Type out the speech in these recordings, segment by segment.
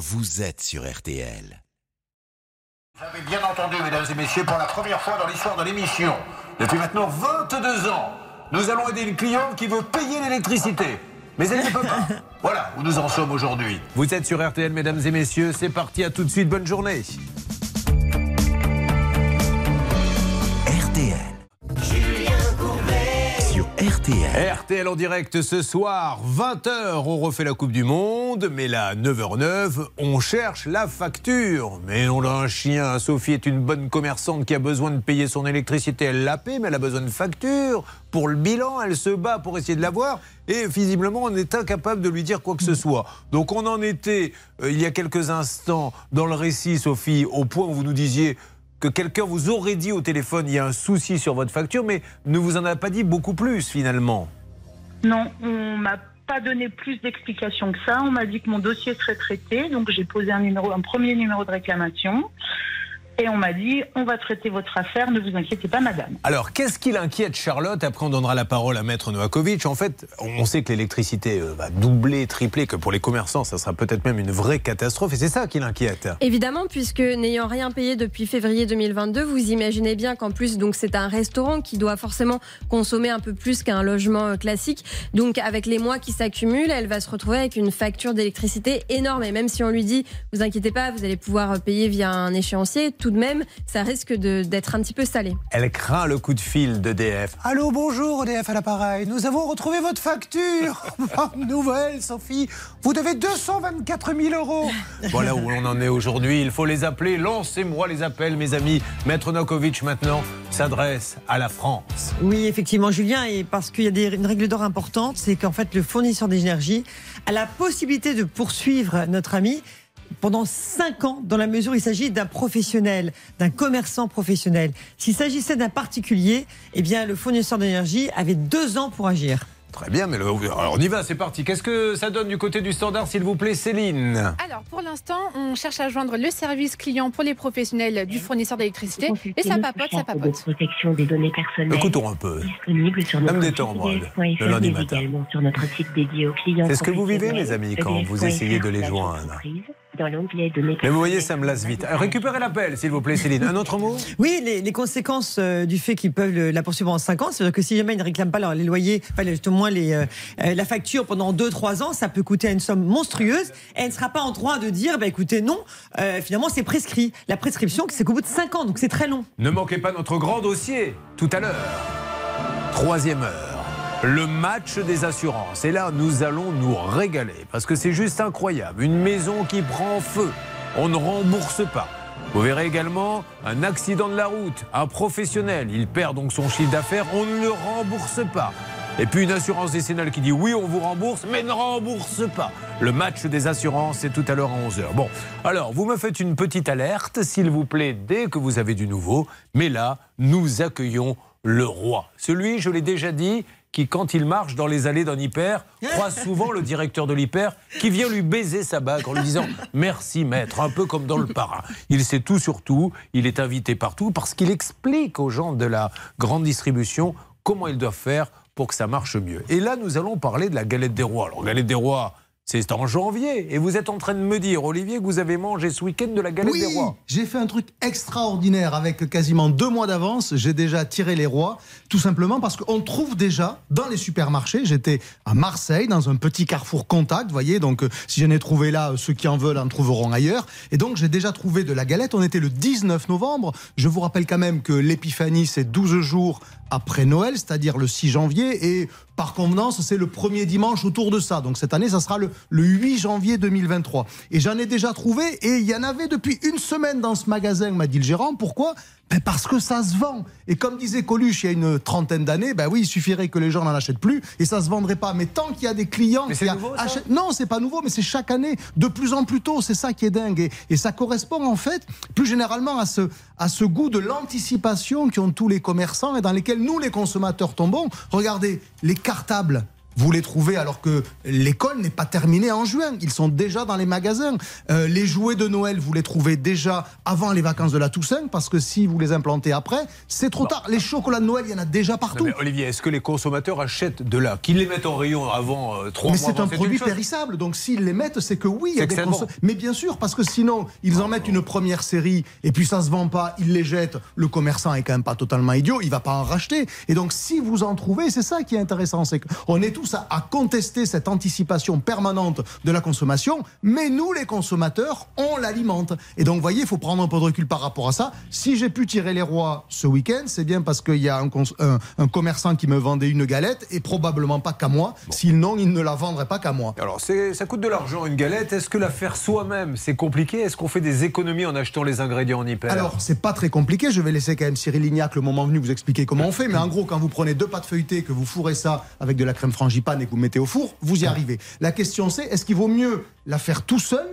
vous êtes sur RTL. Vous avez bien entendu, mesdames et messieurs, pour la première fois dans l'histoire de l'émission, depuis maintenant 22 ans, nous allons aider une cliente qui veut payer l'électricité. Mais elle ne peut pas. Voilà où nous en sommes aujourd'hui. Vous êtes sur RTL, mesdames et messieurs. C'est parti, à tout de suite. Bonne journée. RTL. RTL en direct ce soir, 20h, on refait la Coupe du Monde, mais là, 9h09, on cherche la facture. Mais on a un chien, Sophie est une bonne commerçante qui a besoin de payer son électricité, elle la paie, mais elle a besoin de facture. Pour le bilan, elle se bat pour essayer de l'avoir, et visiblement, on est incapable de lui dire quoi que ce soit. Donc on en était, euh, il y a quelques instants, dans le récit, Sophie, au point où vous nous disiez que quelqu'un vous aurait dit au téléphone il y a un souci sur votre facture, mais ne vous en a pas dit beaucoup plus finalement. Non, on m'a pas donné plus d'explications que ça. On m'a dit que mon dossier serait traité, donc j'ai posé un, un premier numéro de réclamation. Et on m'a dit, on va traiter votre affaire, ne vous inquiétez pas, madame. Alors, qu'est-ce qui l'inquiète, Charlotte Après, on donnera la parole à Maître Novakovic? En fait, on sait que l'électricité euh, va doubler, tripler, que pour les commerçants, ça sera peut-être même une vraie catastrophe. Et c'est ça qui l'inquiète. Évidemment, puisque n'ayant rien payé depuis février 2022, vous imaginez bien qu'en plus, donc c'est un restaurant qui doit forcément consommer un peu plus qu'un logement euh, classique. Donc, avec les mois qui s'accumulent, elle va se retrouver avec une facture d'électricité énorme. Et même si on lui dit, vous inquiétez pas, vous allez pouvoir payer via un échéancier, tout de même, ça risque d'être un petit peu salé. Elle craint le coup de fil d'EDF. Allô, bonjour EDF à l'appareil. Nous avons retrouvé votre facture. Bonne nouvelle, Sophie. Vous devez 224 000 euros. Voilà où on en est aujourd'hui. Il faut les appeler. Lancez-moi les appels, mes amis. Maître Nokovic, maintenant, s'adresse à la France. Oui, effectivement, Julien, et parce qu'il y a des, une règle d'or importante, c'est qu'en fait, le fournisseur d'énergie a la possibilité de poursuivre notre ami pendant 5 ans, dans la mesure où il s'agit d'un professionnel, d'un commerçant professionnel. S'il s'agissait d'un particulier, eh bien, le fournisseur d'énergie avait deux ans pour agir. Très bien, mais le- alors on y va, c'est parti. Qu'est-ce que ça donne du côté du standard, s'il vous plaît, Céline Alors, pour l'instant, on cherche à joindre le service client pour les professionnels du fournisseur d'électricité. Et ça papote, ça de papote. protection des données personnelles. Écoutons un peu. Disponible sur Ça me notre détend, site moi, le- lundi matin. également sur notre site dédié aux clients. C'est ce que vous vivez, mes amis, quand vous essayez de les joindre. Dans l'onglet Mais vous voyez, ça me lasse vite. Euh, Récupérez l'appel, s'il vous plaît, Céline. Un autre mot? Oui, les, les conséquences euh, du fait qu'ils peuvent le- la poursuivre en 5 ans, c'est-à-dire que si jamais ils ne réclament pas leur- les loyers, enfin, les- au moins les, euh, euh, la facture pendant 2-3 ans, ça peut coûter une somme monstrueuse. Et elle ne sera pas en droit de dire, bah, écoutez, non, euh, finalement c'est prescrit. La prescription, c'est qu'au bout de 5 ans, donc c'est très long. Ne manquez pas notre grand dossier tout à l'heure. Troisième heure, le match des assurances. Et là, nous allons nous régaler parce que c'est juste incroyable. Une maison qui prend feu, on ne rembourse pas. Vous verrez également un accident de la route, un professionnel, il perd donc son chiffre d'affaires, on ne le rembourse pas. Et puis une assurance décennale qui dit oui, on vous rembourse, mais ne rembourse pas. Le match des assurances, c'est tout à l'heure à 11h. Bon, alors vous me faites une petite alerte, s'il vous plaît, dès que vous avez du nouveau. Mais là, nous accueillons le roi. Celui, je l'ai déjà dit, qui, quand il marche dans les allées d'un hyper, croise souvent le directeur de l'hyper qui vient lui baiser sa bague en lui disant Merci maître, un peu comme dans le parrain. Il sait tout sur tout, il est invité partout parce qu'il explique aux gens de la grande distribution comment ils doivent faire pour que ça marche mieux. Et là, nous allons parler de la galette des rois. Alors, galette des rois, c'est en janvier. Et vous êtes en train de me dire, Olivier, que vous avez mangé ce week-end de la galette Oui, des rois. j'ai fait un truc extraordinaire avec quasiment deux mois d'avance. J'ai déjà tiré les rois, tout simplement parce qu'on trouve déjà dans les supermarchés. J'étais à Marseille, dans un petit carrefour contact, vous voyez. Donc, euh, si j'en ai trouvé là, euh, ceux qui en veulent en trouveront ailleurs. Et donc, j'ai déjà trouvé de la galette. On était le 19 novembre. Je vous rappelle quand même que l'épiphanie, c'est 12 jours après Noël, c'est-à-dire le 6 janvier. Et par convenance, c'est le premier dimanche autour de ça. Donc cette année, ça sera le, le 8 janvier 2023. Et j'en ai déjà trouvé, et il y en avait depuis une semaine dans ce magasin, m'a dit le gérant. Pourquoi? Ben Parce que ça se vend. Et comme disait Coluche il y a une trentaine d'années, ben oui, il suffirait que les gens n'en achètent plus, et ça se vendrait pas. Mais tant qu'il y a des clients Mais qui a- nouveau, achètent... Non, c'est pas nouveau, mais c'est chaque année, de plus en plus tôt. C'est ça qui est dingue. Et, et ça correspond en fait, plus généralement, à ce, à ce goût de l'anticipation qu'ont tous les commerçants et dans lesquels nous, les consommateurs, tombons. Regardez, les cartables. Vous les trouvez alors que l'école n'est pas terminée en juin. Ils sont déjà dans les magasins. Euh, les jouets de Noël, vous les trouvez déjà avant les vacances de la Toussaint parce que si vous les implantez après, c'est trop tard. Les chocolats de Noël, il y en a déjà partout. Non, mais Olivier, est-ce que les consommateurs achètent de là? Qu'ils les mettent en rayon avant euh, trois Mais mois c'est avant, un produit périssable, donc s'ils les mettent, c'est que oui, il y a C'est que des c'est conso- bon. Mais bien sûr, parce que sinon, ils en mettent une première série et puis ça se vend pas, ils les jettent. Le commerçant est quand même pas totalement idiot, il va pas en racheter. Et donc, si vous en trouvez, c'est ça qui est intéressant, c'est qu'on est tous à, à contester cette anticipation permanente de la consommation, mais nous, les consommateurs, on l'alimente. Et donc, vous voyez, il faut prendre un peu de recul par rapport à ça. Si j'ai pu tirer les rois ce week-end, c'est bien parce qu'il y a un, cons- un- un commerçant qui me vendait une galette et probablement pas qu'à moi. Sinon, il ne la vendrait pas qu'à moi. Alors, ça coûte de l'argent une galette. Est-ce que la faire soi-même, c'est compliqué? Est-ce qu'on fait des économies en achetant les ingrédients en hyper? Alors, c'est pas très compliqué. Je vais laisser quand même Cyril Lignac, le moment venu, vous expliquer comment on fait. Mais en gros, quand vous prenez deux pâtes feuilletées, que vous fourrez ça avec de la crème frangipane et que vous mettez au four, vous y arrivez. La question c'est, est-ce qu'il vaut mieux la faire tout seul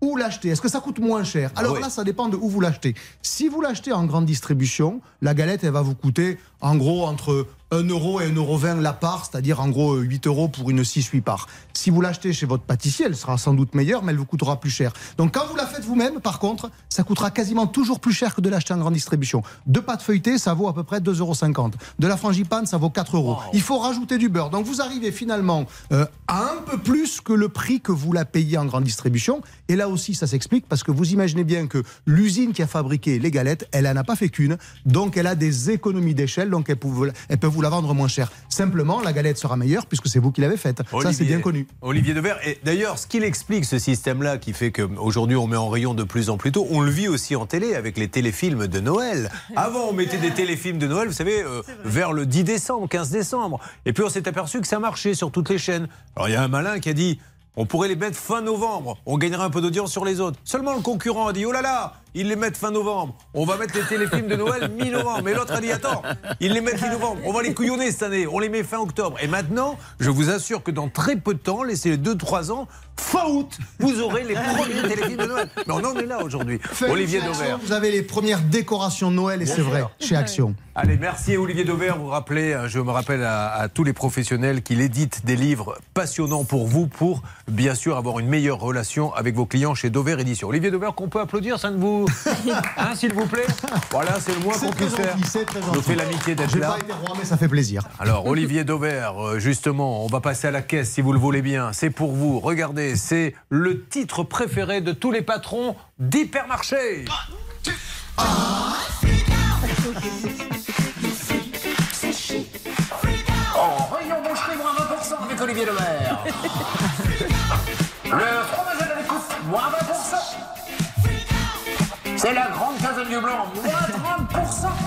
ou l'acheter? Est-ce que ça coûte moins cher? Alors oui. là, ça dépend de où vous l'achetez. Si vous l'achetez en grande distribution, la galette, elle va vous coûter en gros entre 1 euro et 1,20 euro la part, c'est-à-dire en gros 8 euros pour une 6-8 parts. Si vous l'achetez chez votre pâtissier, elle sera sans doute meilleure, mais elle vous coûtera plus cher. Donc quand vous la faites vous-même, par contre, ça coûtera quasiment toujours plus cher que de l'acheter en grande distribution. Deux pâtes feuilletées, ça vaut à peu près 2,50 euros. De la frangipane, ça vaut 4 euros. Il faut rajouter du beurre. Donc vous arrivez finalement euh, à un peu plus que le prix que vous la payez en grande distribution. Et là aussi, ça s'explique parce que vous imaginez bien que l'usine qui a fabriqué les galettes, elle n'en a pas fait qu'une. Donc elle a des économies d'échelle, donc elle peut, vous- la vendre moins cher. Simplement, la galette sera meilleure puisque c'est vous qui l'avez faite. Ça, c'est Olivier- bien connu. Olivier Devers. Et d'ailleurs, ce qu'il explique, ce système-là, qui fait qu'aujourd'hui on met en rayon de plus en plus tôt, on le vit aussi en télé avec les téléfilms de Noël. Avant, on mettait des téléfilms de Noël, vous savez, euh, vers le 10 décembre, 15 décembre. Et puis on s'est aperçu que ça marchait sur toutes les chaînes. Alors il y a un malin qui a dit. On pourrait les mettre fin novembre, on gagnerait un peu d'audience sur les autres. Seulement le concurrent a dit Oh là là, ils les mettent fin novembre, on va mettre les téléfilms de Noël mi-novembre. Mais l'autre a dit Attends, ils les mettent mi-novembre, on va les couillonner cette année, on les met fin octobre. Et maintenant, je vous assure que dans très peu de temps, laissez 2-3 ans, fin août, vous aurez les premiers téléfilms de Noël. Mais on en est là aujourd'hui. Olivier Dauvert. Vous avez les premières décorations de Noël et c'est vrai, chez Action. Allez, merci Olivier Dauvert. Vous rappelez, euh, je me rappelle à, à tous les professionnels qu'il édite des livres passionnants pour vous, pour bien sûr avoir une meilleure relation avec vos clients chez Dauvert Édition. Olivier Dauvert, qu'on peut applaudir, ça ne vous. Hein, s'il vous plaît Voilà, c'est le moins qu'on puisse faire. gentil. fais l'amitié d'être là. pas été roi, mais ça fait plaisir. Alors, Olivier Dauvert, euh, justement, on va passer à la caisse si vous le voulez bien. C'est pour vous. Regardez, c'est le titre préféré de tous les patrons d'hypermarché. Oh, rayon boucherie, moins 20% avec Olivier Dauvert. Le fromage à la découpe, moins 20%. C'est la grande quinzaine du blanc, moins 30%.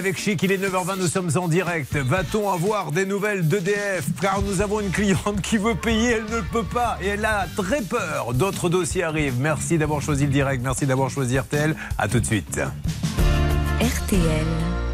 Avec Chic, il est 9h20, nous sommes en direct. Va-t-on avoir des nouvelles d'EDF Car nous avons une cliente qui veut payer, elle ne peut pas et elle a très peur. D'autres dossiers arrivent. Merci d'avoir choisi le direct, merci d'avoir choisi RTL. À tout de suite. RTL.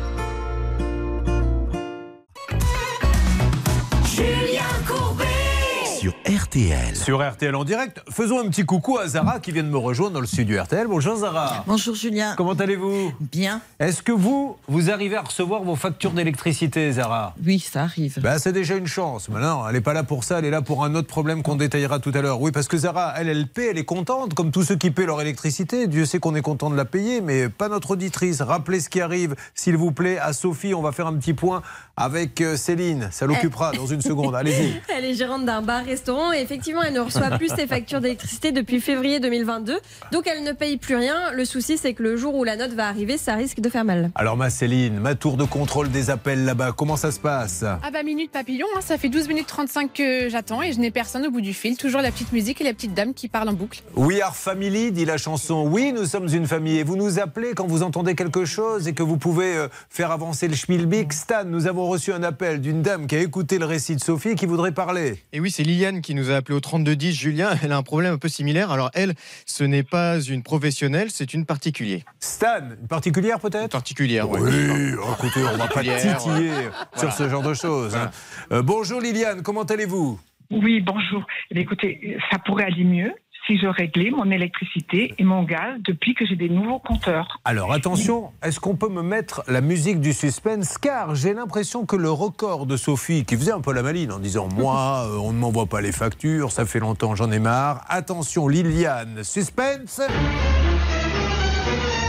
RTL. Sur RTL en direct, faisons un petit coucou à Zara qui vient de me rejoindre dans le studio RTL. Bonjour Zara. Bonjour Julien. Comment allez-vous? Bien. Est-ce que vous, vous arrivez à recevoir vos factures d'électricité, Zara? Oui, ça arrive. Ben, c'est déjà une chance. Maintenant, elle n'est pas là pour ça, elle est là pour un autre problème qu'on détaillera tout à l'heure. Oui, parce que Zara, elle, elle paie, elle est contente, comme tous ceux qui paient leur électricité. Dieu sait qu'on est content de la payer, mais pas notre auditrice. Rappelez ce qui arrive, s'il vous plaît, à Sophie. On va faire un petit point avec euh, Céline. Ça l'occupera dans une seconde. Allez-y. Elle est gérante d'un bar-restaurant et effectivement, elle ne reçoit plus ses factures d'électricité depuis février 2022. Donc, elle ne paye plus rien. Le souci, c'est que le jour où la note va arriver, ça risque de faire mal. Alors, ma Céline, ma tour de contrôle des appels là-bas, comment ça se passe? Ah bah minute papillon, hein, ça fait 12 minutes 35 que j'attends et je n'ai personne au bout du fil. Toujours la petite musique et la petite dame qui parle en boucle. We are family, dit la chanson. Oui, nous sommes une famille. Et vous nous appelez quand vous entendez quelque chose et que vous pouvez euh, faire avancer le schmilblick. Stan, nous avons reçu un appel d'une dame qui a écouté le récit de Sophie et qui voudrait parler. Et oui, c'est Liliane qui nous a appelé au 3210. Julien, elle a un problème un peu similaire. Alors elle, ce n'est pas une professionnelle, c'est une particulière. Stan, une particulière peut-être? Particulière, oui. Oui, écoutez, on va pas titiller voilà. sur ce genre de choses. hein. Euh, bonjour Liliane, comment allez-vous? Oui, bonjour. Eh bien, écoutez, ça pourrait aller mieux si je réglais mon électricité et mon gaz depuis que j'ai des nouveaux compteurs. Alors attention, est-ce qu'on peut me mettre la musique du suspense? Car j'ai l'impression que le record de Sophie, qui faisait un peu la maline en disant Moi, euh, on ne m'envoie pas les factures, ça fait longtemps, j'en ai marre. Attention, Liliane, suspense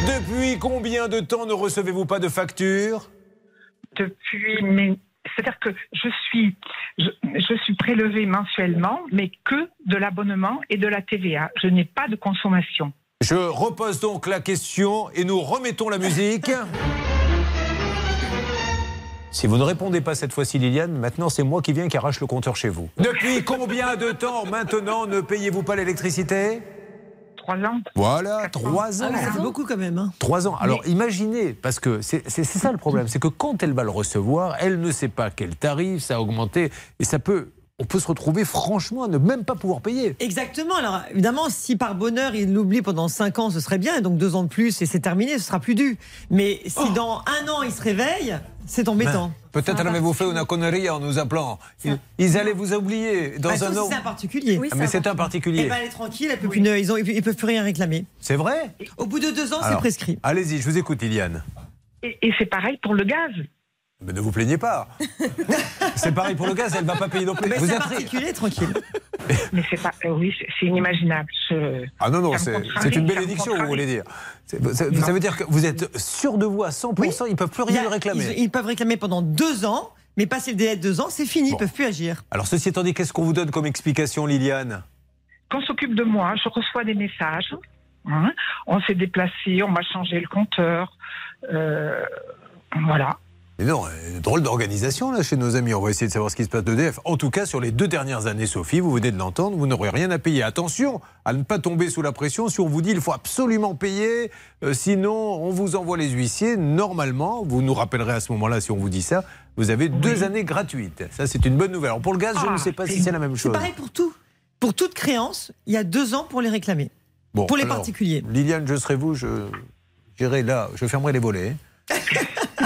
Depuis combien de temps ne recevez-vous pas de facture Depuis. C'est-à-dire que je suis, je, suis mensuellement, mais que de l'abonnement et de la TVA. Je n'ai pas de consommation. Je repose donc la question et nous remettons la musique. Si vous ne répondez pas cette fois-ci, Liliane, maintenant c'est moi qui viens qui arrache le compteur chez vous. Depuis combien de temps maintenant ne payez-vous pas l'électricité? Trois ans. Voilà, trois ans. Ah fait beaucoup quand même. hein. Trois ans. Alors imaginez, parce que c'est c'est- c'est ça le problème, c'est que quand elle va le recevoir, elle ne sait pas quel tarif, ça a augmenté, et ça peut, on peut se retrouver franchement à ne même pas pouvoir payer. Exactement. Alors évidemment, si par bonheur il l'oublie pendant 5 ans, ce serait bien. Et donc deux ans de plus et c'est terminé, ce sera plus dû. Mais si dans un an il se réveille, c'est embêtant. Ben, Peut-être en avez-vous fait une connerie en nous appelant. Ils, ils allaient vous oublier dans Bah, un an. c'est un particulier. Ah, mais c'est un particulier. Eh ben, elle est tranquille, elle peut plus, ils, ont, ils peuvent plus rien réclamer. C'est vrai Au bout de deux ans, c'est prescrit. Allez-y, je vous écoute, Liliane. Et, et c'est pareil pour le gaz. Mais ne vous plaignez pas. c'est pareil pour le gaz, elle ne va pas payer non plus. Mais Vous êtes... particulier, tranquille. Mais c'est pas. euh, oui, c'est- inimaginable. Je- Ah non, non, c'est une bénédiction, vous voulez dire. C'est- Ça, ça veut dire que vous êtes sûr de vous à 100%, ils ne peuvent plus rien réclamer. Ils, ils peuvent réclamer pendant deux ans, mais passer le délai de deux ans, c'est fini, ils peuvent plus agir. Alors, ceci étant dit, qu'est-ce qu'on vous donne comme explication, Liliane? Qu'on s'occupe de moi, je reçois des messages. hein. on s'est déplacé, on m'a changé le compteur. euh, voilà. Mais non, euh, drôle d'organisation là chez nos amis. On va essayer de savoir ce qui se passe d'EDF. En tout cas, sur les deux dernières années, Sophie, vous venez de l'entendre, vous n'aurez rien à payer. Attention à ne pas tomber sous la pression. Si on vous dit il faut absolument payer, euh, sinon on vous envoie les huissiers. Normalement, vous nous rappellerez à ce moment-là si on vous dit ça. Vous avez deux années gratuites. Ça, c'est une bonne nouvelle. Alors pour le gaz, je ne sais pas si c'est la même C'est chose. pareil pour tout. Pour toute créance, il y a deux ans pour les réclamer. Bon, pour les alors, particuliers. Liliane, je serai vous, je j'irai là, je fermerai les volets.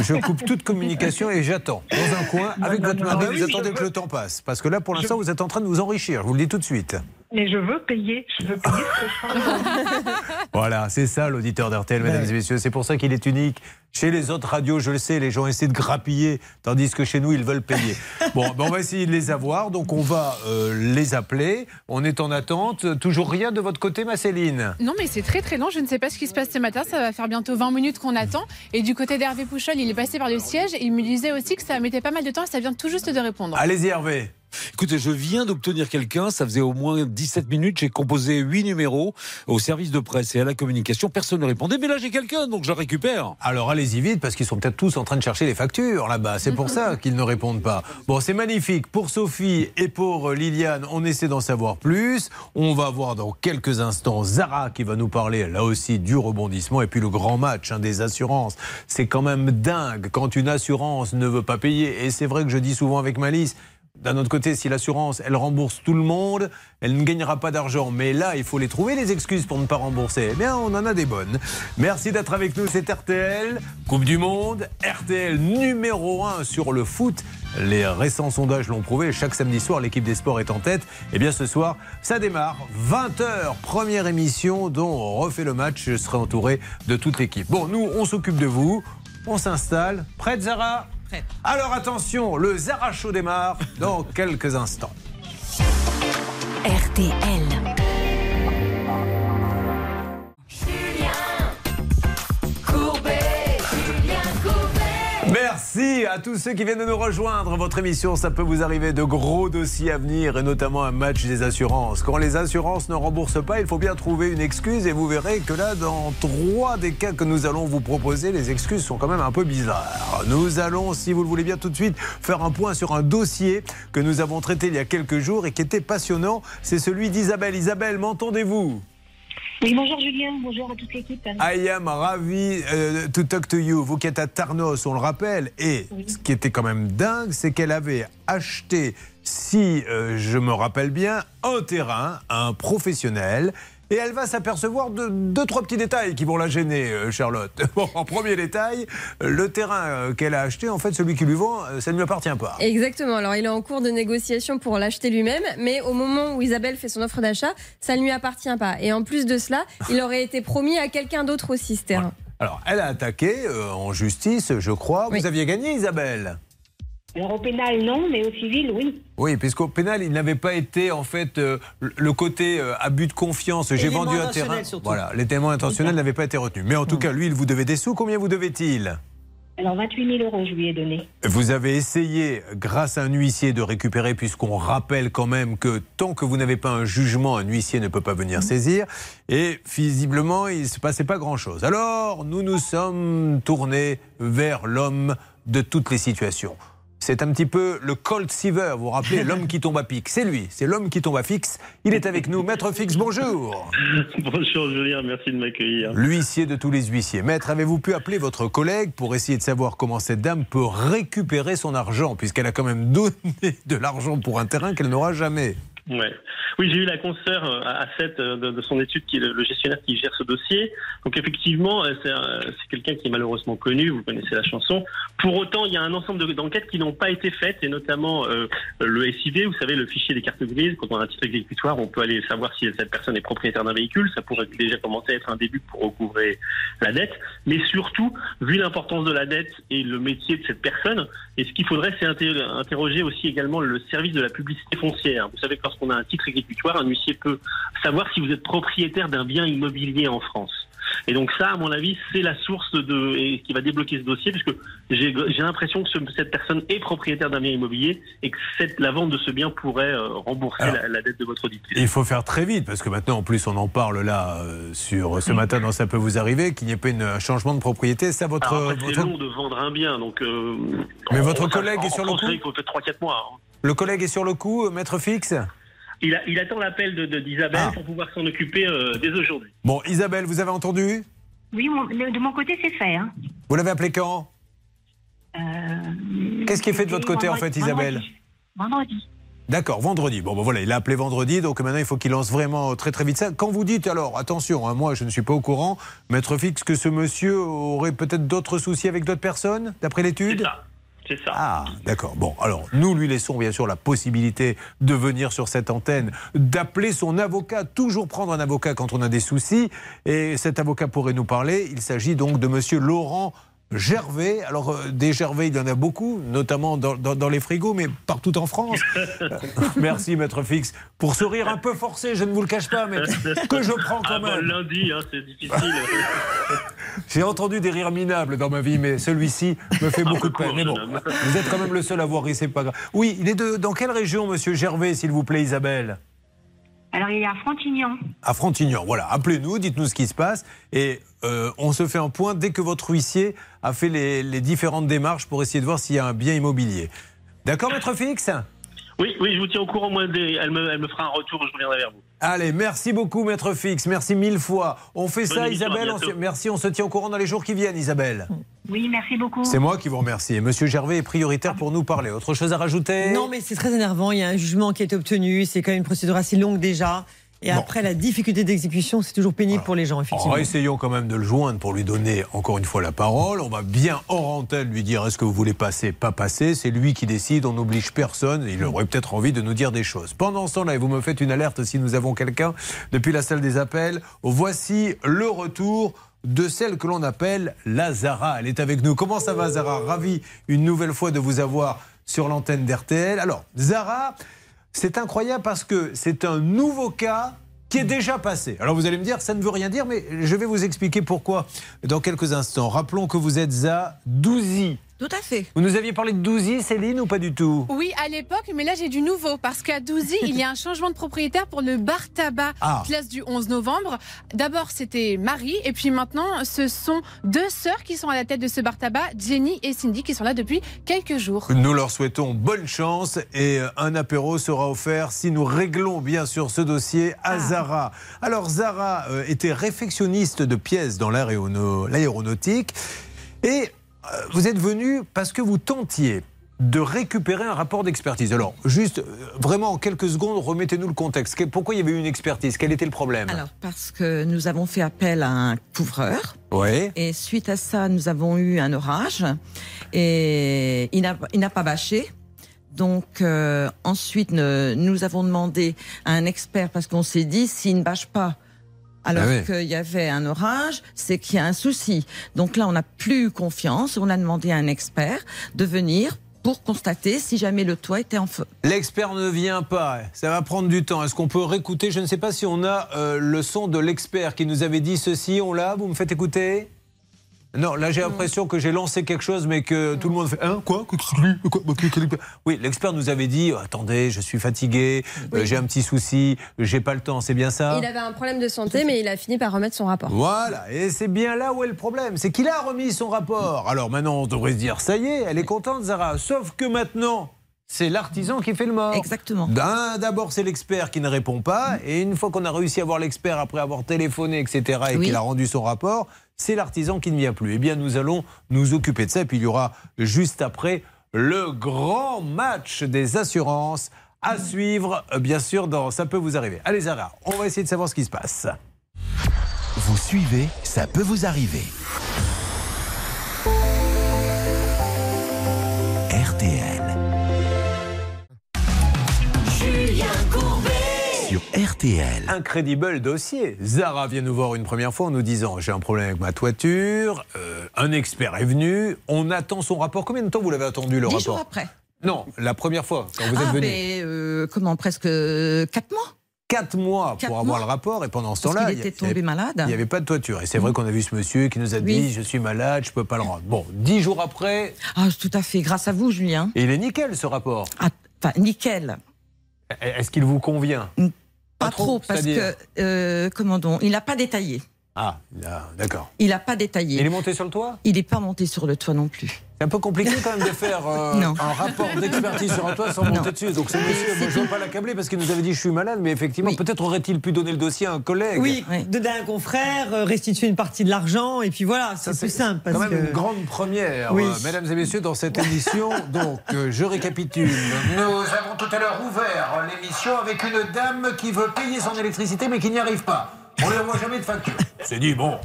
Je coupe toute communication et j'attends dans un coin avec non, votre mari. vous attendez que le temps passe. Parce que là, pour l'instant, vous êtes en train de vous enrichir. Je vous le dis tout de suite. Mais je veux payer. Je veux payer ce que je prends. Voilà, c'est ça l'auditeur d'RTL, mesdames et messieurs. C'est pour ça qu'il est unique. Chez les autres radios, je le sais, les gens essaient de grappiller, tandis que chez nous, ils veulent payer. Bon, ben, on va essayer de les avoir. Donc, on va euh, les appeler. On est en attente. Toujours rien de votre côté, ma Céline? Non, mais c'est très très long. Je ne sais pas ce qui se passe ce matin. Ça va faire bientôt 20 minutes qu'on attend. Et du côté d'Hervé Pouchol, il est passé par le siège. Et il me disait aussi que ça mettait pas mal de temps et ça vient tout juste de répondre. Allez-y, Hervé. Écoutez, je viens d'obtenir quelqu'un, ça faisait au moins 17 minutes, j'ai composé 8 numéros au service de presse et à la communication, personne ne répondait, mais là j'ai quelqu'un, donc je récupère. Alors allez-y vite parce qu'ils sont peut-être tous en train de chercher les factures là-bas. C'est pour ça qu'ils ne répondent pas. Bon, c'est magnifique. Pour Sophie et pour Liliane, on essaie d'en savoir plus. On va voir dans quelques instants Zara qui va nous parler là aussi du rebondissement et puis le grand match hein, des assurances. C'est quand même dingue quand une assurance ne veut pas payer. Et c'est vrai que je dis souvent avec Malice, d'un autre côté, si l'assurance, elle rembourse tout le monde, elle ne gagnera pas d'argent. Mais là, il faut les trouver, les excuses pour ne pas rembourser. Eh bien, on en a des bonnes. Merci d'être avec nous, c'est RTL, Coupe du Monde, RTL numéro 1 sur le foot. Les récents sondages l'ont prouvé, chaque samedi soir, l'équipe des sports est en tête. Eh bien, ce soir, ça démarre. 20h, première émission dont on refait le match. Je serai entouré de toute l'équipe. Bon, nous, on s'occupe de vous. On s'installe. Prête, Zara? Alors attention, le Zara Show démarre dans quelques instants. RTL. Merci à tous ceux qui viennent de nous rejoindre. Votre émission, ça peut vous arriver de gros dossiers à venir et notamment un match des assurances. Quand les assurances ne remboursent pas, il faut bien trouver une excuse et vous verrez que là, dans trois des cas que nous allons vous proposer, les excuses sont quand même un peu bizarres. Nous allons, si vous le voulez bien tout de suite, faire un point sur un dossier que nous avons traité il y a quelques jours et qui était passionnant. C'est celui d'Isabelle. Isabelle, m'entendez-vous? Oui, bonjour Julien, bonjour à toute l'équipe. I am ravi euh, to talk to you. Vous qui êtes à Tarnos, on le rappelle. Et ce qui était quand même dingue, c'est qu'elle avait acheté, si euh, je me rappelle bien, un terrain à un professionnel. Et elle va s'apercevoir de deux, trois petits détails qui vont la gêner, euh, Charlotte. Bon, en premier détail, le terrain euh, qu'elle a acheté, en fait, celui qui lui vend, euh, ça ne lui appartient pas. Exactement. Alors, il est en cours de négociation pour l'acheter lui-même, mais au moment où Isabelle fait son offre d'achat, ça ne lui appartient pas. Et en plus de cela, il aurait été promis à quelqu'un d'autre aussi ce terrain. Alors, elle a attaqué euh, en justice, je crois. Vous aviez gagné, Isabelle? Alors au pénal, non, mais au civil, oui. Oui, puisqu'au pénal, il n'avait pas été, en fait, euh, le côté euh, abus de confiance. J'ai vendu un terrain. surtout. Voilà, les témoins intentionnels n'avaient pas été retenus. Mais en tout cas, lui, il vous devait des sous. Combien vous devait-il Alors 28 000 euros, je lui ai donné. Vous avez essayé, grâce à un huissier, de récupérer, puisqu'on rappelle quand même que tant que vous n'avez pas un jugement, un huissier ne peut pas venir saisir. Et visiblement, il ne se passait pas grand-chose. Alors, nous nous sommes tournés vers l'homme de toutes les situations. C'est un petit peu le Colt Seaver, vous vous rappelez, l'homme qui tombe à pic. C'est lui, c'est l'homme qui tombe à fixe. Il est avec nous. Maître Fix, bonjour. Bonjour Julien, merci de m'accueillir. L'huissier de tous les huissiers. Maître, avez-vous pu appeler votre collègue pour essayer de savoir comment cette dame peut récupérer son argent, puisqu'elle a quand même donné de l'argent pour un terrain qu'elle n'aura jamais? Ouais. Oui, j'ai eu la consoeur euh, à 7 de, de son étude, qui est le, gestionnaire qui gère ce dossier. Donc effectivement, euh, c'est un- c'est quelqu'un qui est malheureusement connu, vous connaissez la chanson. Pour autant, il y a un ensemble de- d'enquêtes qui n'ont pas été faites, et notamment euh, le SIV, vous savez, le fichier des cartes grises. Quand on a un titre exécutoire, on peut aller savoir si cette personne est propriétaire d'un véhicule. Ça pourrait déjà commencer à être un début pour recouvrer la dette. Mais surtout, vu l'importance de la dette et le métier de cette personne, et ce qu'il faudrait, c'est inter- interroger aussi également le service de la publicité foncière. Vous savez que lorsqu'on a un titre exécutoire, un huissier peut savoir si vous êtes propriétaire d'un bien immobilier en France. Et donc ça, à mon avis, c'est la source de et qui va débloquer ce dossier, puisque j'ai l'impression que ce- cette personne est propriétaire d'un bien immobilier et que cette, la vente de ce bien pourrait euh, rembourser la, la dette de votre auditrice. Il faut faire très vite, parce que maintenant, en plus, on en parle là, euh, sur ce matin dans Ça peut vous arriver, qu'il n'y ait pas une- un changement de propriété. Ça, votre. Alors après, c'est votre- long de vendre un bien, donc. euh, Mais en- votre en- collègue en- est sur en le coup Il faut peut-être 3-4 mois. hein. Le collègue est sur le coup, euh, maître fixe Il, a- il attend l'appel de- de- d'Isabelle Ah. pour pouvoir s'en occuper euh, dès aujourd'hui. Bon, Isabelle, vous avez entendu? Oui, mon- le- de mon côté, c'est fait. Hein. Vous l'avez appelé quand? Euh, Qu'est-ce qui est fait de votre côté, en fait, Isabelle? Vendredi. D'accord, vendredi. Bon, ben voilà, il a appelé vendredi, donc maintenant il faut qu'il lance vraiment très très vite ça. Quand vous dites, alors attention, hein, moi je ne suis pas au courant, maître fixe, que ce monsieur aurait peut-être d'autres soucis avec d'autres personnes, d'après l'étude? C'est ça. Ah, d'accord. Bon, alors nous lui laissons bien sûr la possibilité de venir sur cette antenne, d'appeler son avocat, toujours prendre un avocat quand on a des soucis. Et cet avocat pourrait nous parler. Il s'agit donc de monsieur Laurent. Gervais, alors euh, des Gervais, il y en a beaucoup, notamment dans, dans- dans les frigos, mais partout en France. Euh, Merci, maître Fix, pour ce rire un peu forcé, je ne vous le cache pas, mais que je prends quand Ah même. lundi, hein, c'est difficile. J'ai entendu des rires minables dans ma vie, mais celui-ci me fait beaucoup de peine. Mais bon, vous êtes quand même le seul à voir ri, c'est pas grave. Oui, il est de, dans quelle région, monsieur Gervais, s'il vous plaît, Isabelle? Alors, il est à Frontignan. À Frontignan. Voilà, appelez-nous, dites-nous ce qui se passe. Et euh, on se fait un point dès que votre huissier a fait les, les différentes démarches pour essayer de voir s'il y a un bien immobilier. D'accord, maître Fix Oui, oui, je vous tiens au courant. Moi, elle, me, elle me fera un retour, je reviendrai vers vous. Allez, merci beaucoup, maître Fix. Merci mille fois. On fait Bonne ça, émission, Isabelle. on se- merci, on se tient au courant dans les jours qui viennent, Isabelle. Oui, merci beaucoup. C'est moi qui vous remercie. Et Monsieur Gervais est prioritaire pour nous parler. Autre chose à rajouter? Non, mais c'est très énervant. Il y a un jugement qui est obtenu. C'est quand même une procédure assez longue déjà. Et Bon. après, la difficulté d'exécution, c'est toujours pénible pour les gens, effectivement. Oh, essayons quand même de le joindre pour lui donner encore une fois la parole. On va bien hors antenne lui dire est-ce que vous voulez passer, pas passer? C'est lui qui décide, on n'oblige personne. Il aurait peut-être envie de nous dire des choses. Pendant ce temps-là, et vous me faites une alerte si nous avons quelqu'un depuis la salle des appels. Voici le retour de celle que l'on appelle la Zara. Elle est avec nous. Comment ça va, Zara? Ravi une nouvelle fois de vous avoir sur l'antenne d'RTL. Alors, Zara, c'est incroyable parce que c'est un nouveau cas qui est déjà passé. Alors vous allez me dire, ça ne veut rien dire, mais je vais vous expliquer pourquoi dans quelques instants. Rappelons que vous êtes à Douzy. Tout à fait. Vous nous aviez parlé de Douzy, Céline, ou pas du tout Oui, à l'époque, mais là j'ai du nouveau parce qu'à Douzy, il y a un changement de propriétaire pour le bar tabac, Ah. place du 11 novembre. D'abord, c'était Marie, et puis maintenant, ce sont deux sœurs qui sont à la tête de ce bar tabac, Jenny et Cindy, qui sont là depuis quelques jours. Nous leur souhaitons bonne chance et un apéro sera offert si nous réglons bien sûr ce dossier à Zara. Alors Zara euh, était réfectionniste de pièces dans l'aéronautique et vous êtes venu parce que vous tentiez de récupérer un rapport d'expertise. Alors, juste, euh, vraiment en quelques secondes, remettez-nous le contexte. Pourquoi il y avait eu une expertise? Quel était le problème? Alors, parce que nous avons fait appel à un couvreur. Oui. Et suite à ça, nous avons eu un orage. Et il n'a il n'a pas bâché. Donc, euh, ensuite, ne- nous avons demandé à un expert, parce qu'on s'est dit, s'il ne bâche pas, alors Ah oui. qu'il y avait un orage, c'est qu'il y a un souci. Donc là, on n'a plus eu confiance. On a demandé à un expert de venir pour constater si jamais le toit était en feu. L'expert ne vient pas, ça va prendre du temps. Est-ce qu'on peut réécouter? Je ne sais pas si on a euh, le son de l'expert qui nous avait dit ceci. On l'a? Vous me faites écouter? Non, là j'ai l'impression que j'ai lancé quelque chose, mais que tout le monde fait Hein Quoi Oui, l'expert nous avait dit Attendez, je suis fatigué, euh, j'ai un petit souci, j'ai pas le temps, c'est bien ça? Il avait un problème de santé, mais il a fini par remettre son rapport. Voilà, et c'est bien là où est le problème, c'est qu'il a remis son rapport. Alors maintenant, on devrait se dire, ça y est, elle est contente, Zara. Sauf que maintenant, c'est l'artisan qui fait le mort. Exactement. D'abord, c'est l'expert qui ne répond pas, et une fois qu'on a réussi à voir l'expert après avoir téléphoné, etc., et Oui. qu'il a rendu son rapport, c'est l'artisan qui ne vient plus. Eh bien, nous allons nous occuper de ça, et puis il y aura juste après le grand match des assurances à suivre, euh, bien sûr, dans Ça peut vous arriver. Allez, Zara, on va essayer de savoir ce qui se passe. Vous suivez, ça peut vous arriver. Sur RTL. Incredible dossier. Zara vient nous voir une première fois en nous disant j'ai un problème avec ma toiture. euh, un expert est venu. On attend son rapport. Combien de temps vous l'avez attendu le Dix rapport jours après. Non, la première fois quand vous êtes ah, venu. mais euh, comment Presque euh, quatre mois Quatre mois Quatre pour avoir mois. le rapport et pendant ce temps-là, il était tombé il y avait- malade. Il n'y avait pas de toiture. Et c'est vrai qu'on a vu ce monsieur qui nous a dit Oui. je suis malade, je peux pas le rendre. Bon, dix jours après, Ah, tout à fait. Grâce à vous, Julien. et il est nickel ce rapport. Ah, Enfin, nickel. Est-ce qu'il vous convient? Pas trop, parce que, euh, comment donc, il n'a pas détaillé. Ah, d'accord. Il n'a pas détaillé. Il est monté sur le toit? Il n'est pas monté sur le toit non plus. C'est un peu compliqué quand même de faire euh, un rapport d'expertise sur un toit sans monter dessus. Donc ce monsieur, moi, je ne veux pas l'accabler parce qu'il nous avait dit je suis malade, mais effectivement, peut-être aurait-il pu donner le dossier à un collègue. Oui, donner à un confrère, euh, restituer une partie de l'argent, et puis voilà, c'est plus simple. Parce quand même que... une grande première, Oui. euh, mesdames et messieurs, dans cette émission. Donc, euh, je récapitule. Nous avons tout à l'heure ouvert l'émission avec une dame qui veut payer son électricité, mais qui n'y arrive pas. On ne lui envoie jamais de facture. On s'est dit, bon,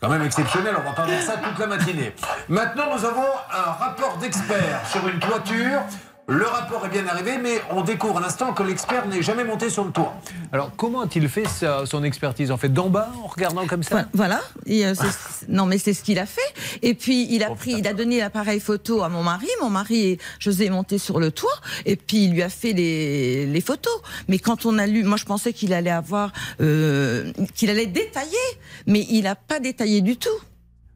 quand même exceptionnel, on va pas voir ça toute la matinée. Maintenant, nous avons un rapport d'expert sur une toiture. Le rapport est bien arrivé, mais on découvre à l'instant que l'expert n'est jamais monté sur le toit. Alors, comment a-t-il fait sa- son expertise En fait, d'en bas, en regardant comme ça Voilà. Et, euh, c'est- non, mais c'est ce qu'il a fait. Et puis il a pris, il a donné l'appareil photo à mon mari. Mon mari, José, est monté sur le toit. Et puis il lui a fait les, les photos. Mais quand on a lu, moi je pensais qu'il allait avoir, euh, qu'il allait détailler, mais il n'a pas détaillé du tout.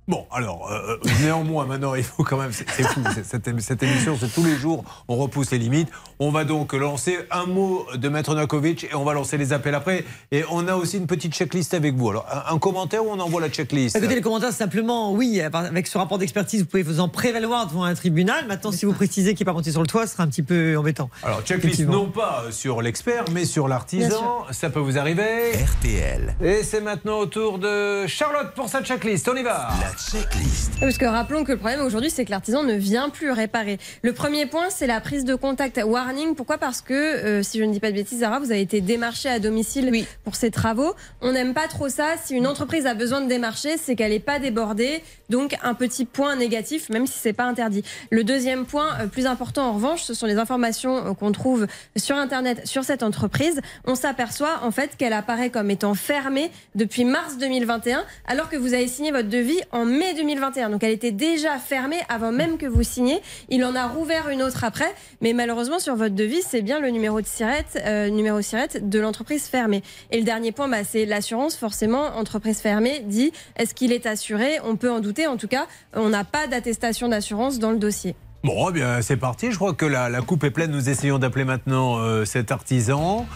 Bon, alors, euh, néanmoins, maintenant, il faut quand même. C'est fou, cette, cette émission, c'est tous les jours, on repousse les limites. On va donc lancer un mot de Maître Nakovic et on va lancer les appels après. Et on a aussi une petite checklist avec vous. Alors, un, un commentaire ou on envoie la checklist? Écoutez, les commentaires, simplement, oui, avec ce rapport d'expertise, vous pouvez vous en prévaloir devant un tribunal. Maintenant, si vous précisez qu'il n'est pas monté sur le toit, ce sera un petit peu embêtant. Alors, checklist non pas sur l'expert, mais sur l'artisan. Ça peut vous arriver. RTL. Et c'est maintenant au tour de Charlotte pour sa checklist. On y va. La checklist. Parce que rappelons que le problème aujourd'hui, c'est que l'artisan ne vient plus réparer. Le premier point, c'est la prise de contact. Warning, pourquoi? Parce que, euh, si je ne dis pas de bêtises, Zara, vous avez été démarché à domicile pour ces travaux. On n'aime pas trop ça. Si une entreprise a besoin de démarcher, c'est qu'elle n'est pas débordée. Donc, un petit point négatif, même si c'est pas interdit. Le deuxième point, euh, plus important en revanche, ce sont les informations euh, qu'on trouve sur Internet sur cette entreprise. On s'aperçoit en fait qu'elle apparaît comme étant fermée depuis mars 2021, alors que vous avez signé votre devis en mai 2021. Donc elle était déjà fermée avant même que vous signiez. Il en a rouvert une autre après, mais malheureusement sur votre devis, c'est bien le numéro de sirette, euh, numéro sirette de l'entreprise fermée. Et le dernier point, bah, c'est l'assurance. Forcément, entreprise fermée dit est-ce qu'il est assuré? On peut en douter. En tout cas, on n'a pas d'attestation d'assurance dans le dossier. Bon, eh bien, c'est parti. Je crois que la, coupe est pleine. Nous essayons d'appeler maintenant euh, cet artisan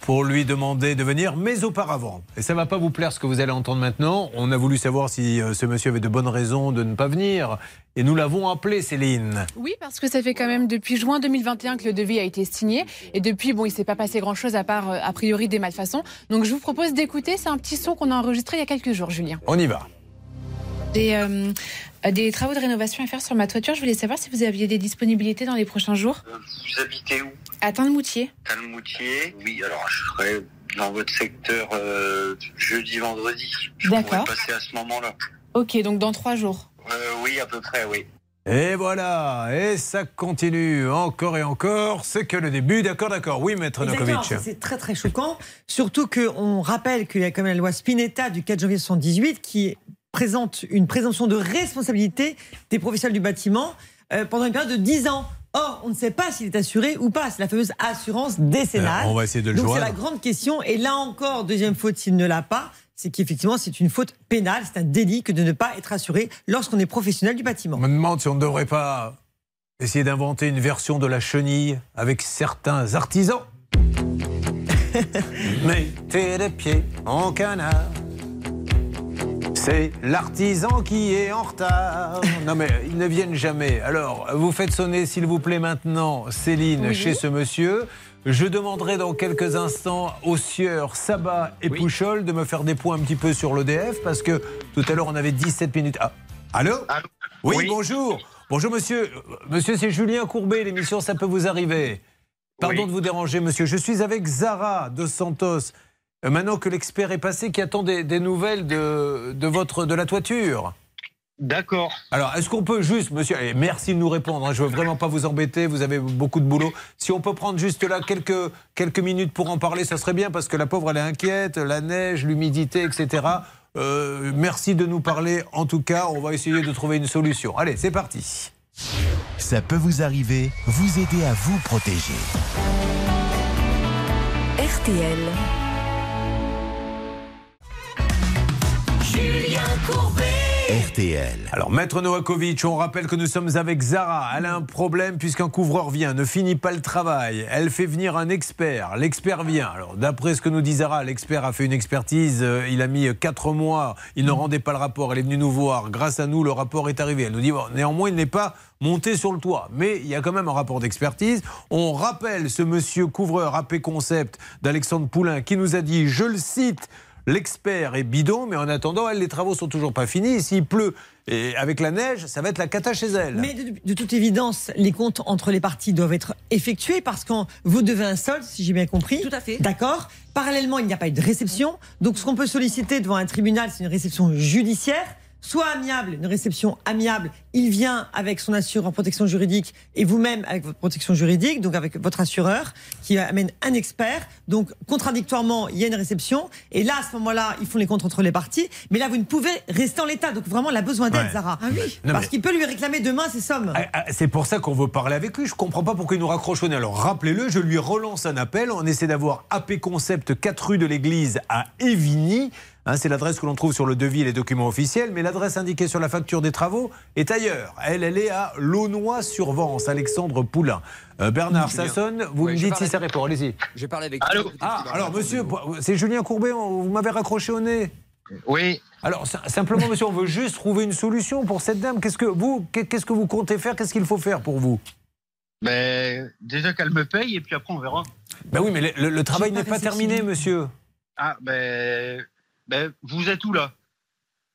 pour, lui demander de venir, mais auparavant. Et ça va pas vous plaire ce que vous allez entendre maintenant. On a voulu savoir si euh, ce monsieur avait de bonnes raisons de ne pas venir. Et nous l'avons appelé, Céline. Oui, parce que ça fait quand même depuis juin 2021 que le devis a été signé. Et depuis, bon, il s'est pas passé grand-chose à part, euh, a priori, des malfaçons. Donc je vous propose d'écouter. C'est un petit son qu'on a enregistré il y a quelques jours, Julien. On y va. Des, euh, des travaux de rénovation à faire sur ma toiture. Je voulais savoir si vous aviez des disponibilités dans les prochains jours. Vous habitez où? À Tain-de-Moutier. Talmoutier Oui, alors je serai dans votre secteur euh, jeudi, vendredi. Je pourrais D'accord. passer à ce moment-là. Ok, donc dans trois jours. Euh, oui, à peu près, oui. Et voilà, et ça continue encore et encore. C'est que le début, d'accord, d'accord. Oui, maître Nokovic. c'est très très choquant. Surtout qu'on rappelle qu'il y a quand même la loi Spinetta du 4 janvier 78 qui présente une présomption de responsabilité des professionnels du bâtiment euh, pendant une période de 10 ans. Or, on ne sait pas s'il est assuré ou pas. C'est la fameuse assurance décennale. On va essayer de le Donc c'est la grande question. Et là encore, deuxième faute s'il ne l'a pas, c'est qu'effectivement c'est une faute pénale, c'est un délit que de ne pas être assuré lorsqu'on est professionnel du bâtiment. On me demande si on ne devrait pas essayer d'inventer une version de la chenille avec certains artisans. Mettez les pieds en canard. C'est l'artisan qui est en retard. Non mais ils ne viennent jamais. Alors, vous faites sonner s'il vous plaît maintenant Céline Oui. chez ce monsieur. Je demanderai dans quelques instants aux sieurs Sabat et Pouchol de me faire des points un petit peu sur l'EDF parce que tout à l'heure on avait 17 minutes. Ah, allô? Oui, bonjour. Bonjour monsieur. Monsieur, c'est Julien Courbet, l'émission Ça peut vous arriver. Pardon de vous déranger monsieur. Je suis avec Zara de Santos. Euh, Maintenant que l'expert est passé, qui attend des, des nouvelles de, de, votre, de la toiture. D'accord. Alors, est-ce qu'on peut juste, monsieur, et merci de nous répondre, hein, je veux vraiment pas vous embêter, vous avez beaucoup de boulot. Si on peut prendre juste là quelques, quelques minutes pour en parler, ça serait bien, parce que la pauvre, elle est inquiète, la neige, l'humidité, etc. Euh, merci de nous parler. En tout cas, on va essayer de trouver une solution. Allez, c'est parti. Ça peut vous arriver, vous aider à vous protéger. RTL. RTL. Alors, Maître Novakovic, on rappelle que nous sommes avec Zara. Elle a un problème puisqu'un couvreur vient, ne finit pas le travail. Elle fait venir un expert. L'expert vient. Alors, d'après ce que nous dit Zara, l'expert a fait une expertise. euh, Il a mis 4 mois. Il ne rendait pas le rapport. Elle est venue nous voir. Grâce à nous, le rapport est arrivé. Elle nous dit bon, néanmoins, il n'est pas monté sur le toit. Mais il y a quand même un rapport d'expertise. On rappelle ce monsieur couvreur AP Concept d'Alexandre Poulain qui nous a dit, je le cite, L'expert est bidon, mais en attendant, elle, les travaux sont toujours pas finis. Et S'il pleut et avec la neige, ça va être la cata chez elle. Mais de, de toute évidence, les comptes entre les parties doivent être effectués parce que vous devez un solde, si j'ai bien compris. Tout à fait. D'accord. Parallèlement, il n'y a pas eu de réception. Donc, ce qu'on peut solliciter devant un tribunal, c'est une réception judiciaire. Soit amiable, une réception amiable, il vient avec son assureur en protection juridique et vous-même avec votre protection juridique, donc avec votre assureur qui amène un expert. Donc contradictoirement, il y a une réception et là, à ce moment-là, ils font les comptes entre les parties. Mais là, vous ne pouvez rester en l'état. Donc vraiment, elle a besoin d'aide, Ouais. Zara. Ah oui. Non, Parce mais- qu'il peut lui réclamer demain ces sommes. Ah, ah, C'est pour ça qu'on veut parler avec lui. Je comprends pas pourquoi il nous raccroche au nez. Alors rappelez-le, je lui relance un appel. On essaie d'avoir AP Concept 4 rue de l'église à Évigny. Hein, c'est l'adresse que l'on trouve sur le devis et les documents officiels, mais l'adresse indiquée sur la facture des travaux est ailleurs. Elle, elle est à Launois-sur-Vence, Alexandre Poulain. Euh, Bernard, ça sonne, vous Ouais, me dites si ça répond, allez-y. J'ai parlé avec. Ah, alors monsieur, c'est Julien Courbet, vous m'avez raccroché au nez. Oui. Alors si- simplement, monsieur, on veut juste trouver une solution pour cette dame. Qu'est-ce que vous, qu'est- qu'est-ce que vous comptez faire? Qu'est-ce qu'il faut faire pour vous? Ben, déjà qu'elle me paye et puis après on verra. Ben oui, mais le, le- le travail n'est pas terminé, monsieur. Ah, ben, ben vous êtes où là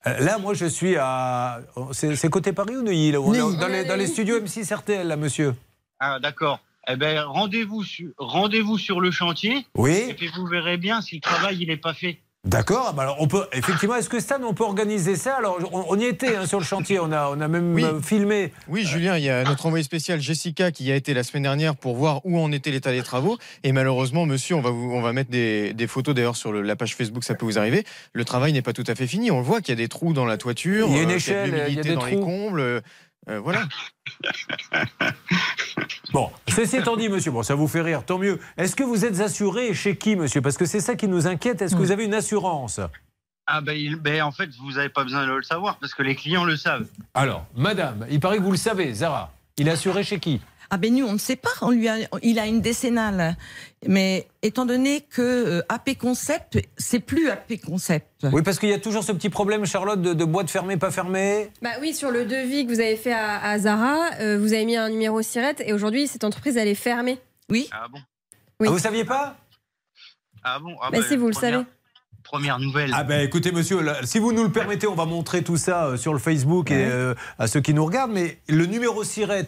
Euh, Là, moi, je suis à. C'est c'est côté Paris ou Neuilly là, est dans, les, dans les studios M6 RTL, là, monsieur. Ah, d'accord. Eh ben, rendez-vous sur, rendez-vous sur le chantier. Oui. Et puis vous verrez bien si le travail il n'est pas fait. D'accord. ah bah alors on peut effectivement. Est-ce que Stan, on peut organiser ça? Alors, on, on y était hein, sur le chantier. On a, on a même Oui. euh, filmé. Oui, Julien, il y a notre envoyé spécial Jessica qui y a été la semaine dernière pour voir où en était l'état des travaux. Et malheureusement, monsieur, on va, vous, on va mettre des, des photos d'ailleurs sur le- la page Facebook, ça peut vous arriver. Le travail n'est pas tout à fait fini. On voit qu'il y a des trous dans la toiture. Il y a une euh, échelle, de il y a des dans les trous. combles. euh, euh, voilà. Bon, ceci étant dit, monsieur, bon, ça vous fait rire, tant mieux. Est-ce que vous êtes assuré chez qui, monsieur? Parce que c'est ça qui nous inquiète. Est-ce que vous avez une assurance? Ah ben, il- ben, en fait vous n'avez pas besoin de le savoir parce que les clients le savent. Alors, madame, il paraît que vous le savez, Zara. Il est assuré chez qui? Ah ben nous, on ne sait pas. On lui a, il a une décennale. Mais étant donné que euh, AP Concept, c'est plus AP Concept. Oui, parce qu'il y a toujours ce petit problème, Charlotte, de, de boîte fermée, pas fermée. Bah oui, sur le devis que vous avez fait à, à Zara, euh, vous avez mis un numéro SIRET et aujourd'hui, cette entreprise, elle est fermée. Oui. Ah bon? Oui. Ah, vous saviez pas? Ah bon ah Bah ben, si, vous le savez. Première nouvelle. Ah ben écoutez monsieur, là, si vous nous le permettez, on va montrer tout ça euh, sur le Facebook et euh, à ceux qui nous regardent, mais le numéro SIRET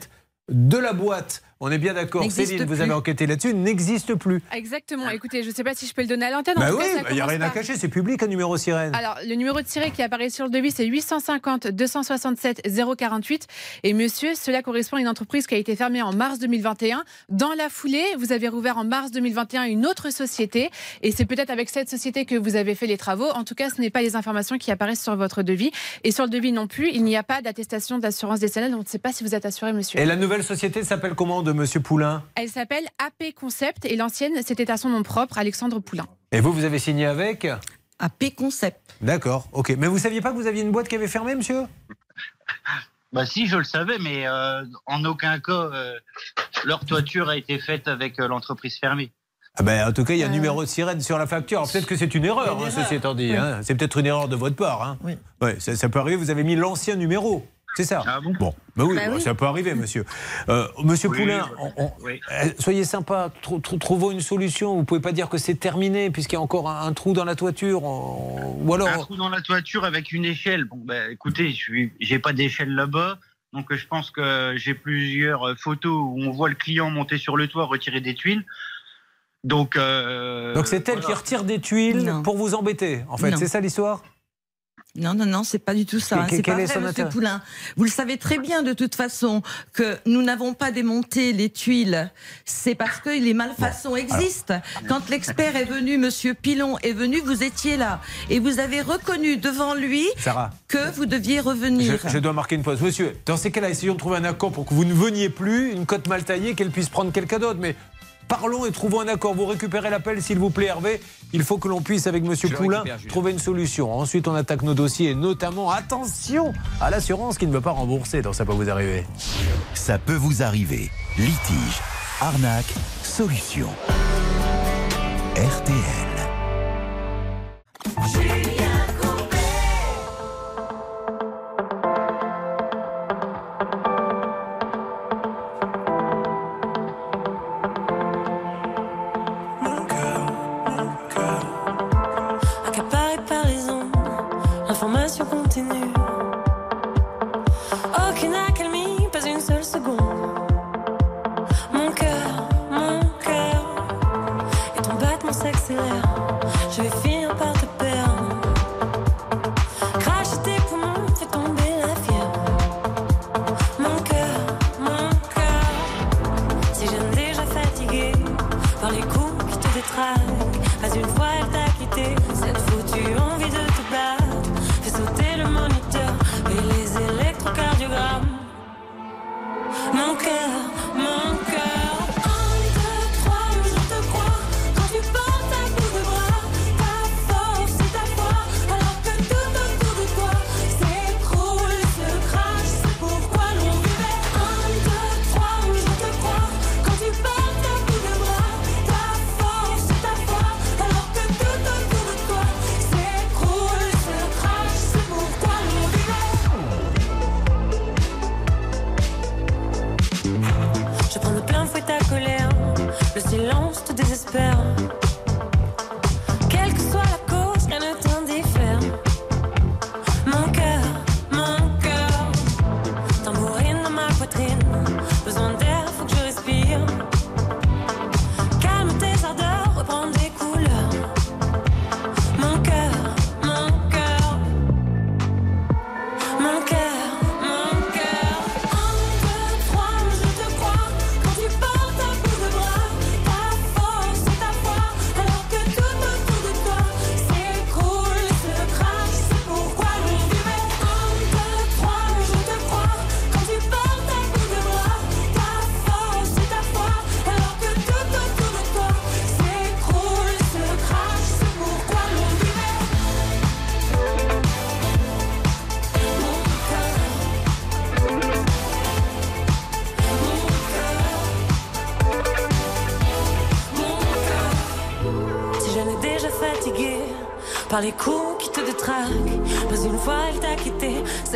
de la boîte, on est bien d'accord, Céline, vous plus. avez enquêté là-dessus, n'existe plus. Exactement. Écoutez, je ne sais pas si je peux le donner à l'antenne. en Bah oui, il n'y a rien à cacher, c'est public un numéro sirène. Alors, le numéro de tiré qui apparaît sur le devis, c'est 850 267 048. Et monsieur, cela correspond à une entreprise qui a été fermée en mars 2021. Dans la foulée, vous avez rouvert en mars 2021 une autre société. Et c'est peut-être avec cette société que vous avez fait les travaux. En tout cas, ce n'est pas les informations qui apparaissent sur votre devis. Et sur le devis non plus, il n'y a pas d'attestation d'assurance décennale. On ne sait pas si vous êtes assuré, monsieur. Et la nouvelle société s'appelle comment de monsieur Poulain Elle s'appelle AP Concept et l'ancienne, c'était à son nom propre, Alexandre Poulain. Et vous, vous avez signé avec AP Concept. D'accord, ok. Mais vous saviez pas que vous aviez une boîte qui avait fermé, monsieur? Bah si, je le savais, mais euh, en aucun cas euh, leur toiture a été faite avec euh, l'entreprise fermée. ah ben, En tout cas, il y a un numéro de sirène sur la facture. Alors, Peut-être que c'est une erreur, Une hein, erreur. ceci étant dit. Oui. hein. C'est peut-être une erreur de votre part. Hein. Oui. Ouais, ça, ça peut arriver, vous avez mis l'ancien numéro. C'est ça Ah bon Bon, bah oui, Bah bah, oui. ça peut arriver, monsieur. Euh, monsieur Oui, Poulain, oui, on- on- oui. euh, soyez sympa, trou- trou- trouvons une solution. Vous pouvez pas dire que c'est terminé puisqu'il y a encore un, un trou dans la toiture. on- Ou alors. Un trou dans la toiture avec une échelle. Bon, bah, écoutez, je j'ai pas d'échelle là-bas. Donc, euh, je pense que j'ai plusieurs photos où on voit le client monter sur le toit, retirer des tuiles. Donc, euh, Donc c'est elle voilà. qui retire des tuiles pour vous embêter, en fait. C'est ça l'histoire? Non, non, non, c'est pas du tout ça. C'est pas vrai, Monsieur Poulain. Vous le savez très bien de toute façon que nous n'avons pas démonté les tuiles. C'est parce que les malfaçons existent. Quand l'expert est venu, Monsieur Pilon est venu, vous étiez là et vous avez reconnu devant lui Sarah. que vous deviez revenir. Je, je dois marquer une pause. Monsieur, dans ces cas-là, essayons de trouver un accord pour que vous ne veniez plus, une cote mal taillée, qu'elle puisse prendre quelqu'un d'autre. Mais parlons et trouvons un accord. Vous récupérez l'appel, s'il vous plaît, Hervé. Il faut que l'on puisse, avec Monsieur Je Poulain, récupère, trouver une solution. Ensuite, on attaque nos dossiers, et notamment, attention à l'assurance qui ne veut pas rembourser. Donc, ça peut vous arriver. Ça peut vous arriver. Litige, arnaque, solution. RTL.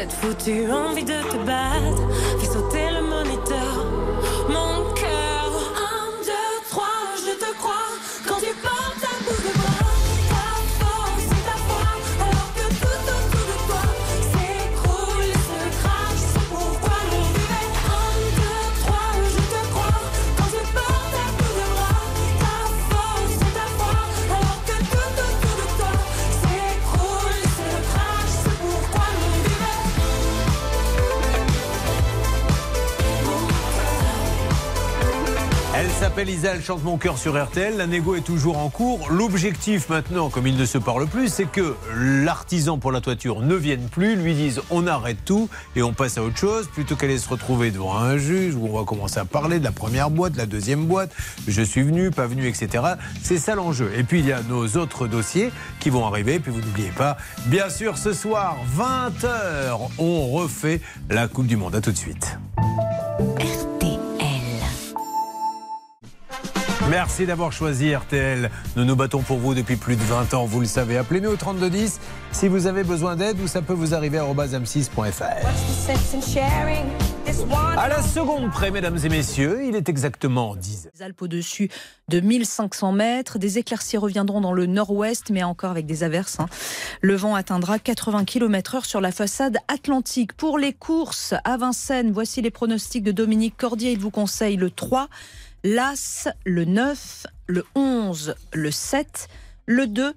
Cette foutue envie de te s'appelle Isa, elle chante Mon cœur sur RTL. La négo est toujours en cours. L'objectif maintenant, comme il ne se parle plus, c'est que l'artisan pour la toiture ne vienne plus, lui dise on arrête tout et on passe à autre chose, plutôt qu'aller se retrouver devant un juge où on va commencer à parler de la première boîte, de la deuxième boîte, je suis venu, pas venu, etc. C'est ça l'enjeu. Et puis il y a nos autres dossiers qui vont arriver. Et puis vous n'oubliez pas, bien sûr, ce soir, 20h, on refait la Coupe du Monde. À tout de suite. Merci d'avoir choisi RTL. Nous nous battons pour vous depuis plus de 20 ans, vous le savez. Appelez-nous au 3210 si vous avez besoin d'aide ou ça peut vous arriver à m6.fr. À la seconde près, mesdames et messieurs, il est exactement 10 Les Alpes au-dessus de 1500 mètres. Des éclaircies reviendront dans le nord-ouest, mais encore avec des averses. hein. Le vent atteindra 80 km/h sur la façade atlantique. Pour les courses à Vincennes, voici les pronostics de Dominique Cordier. Il vous conseille le 3, l'As, le 9, le 11, le 7, le 2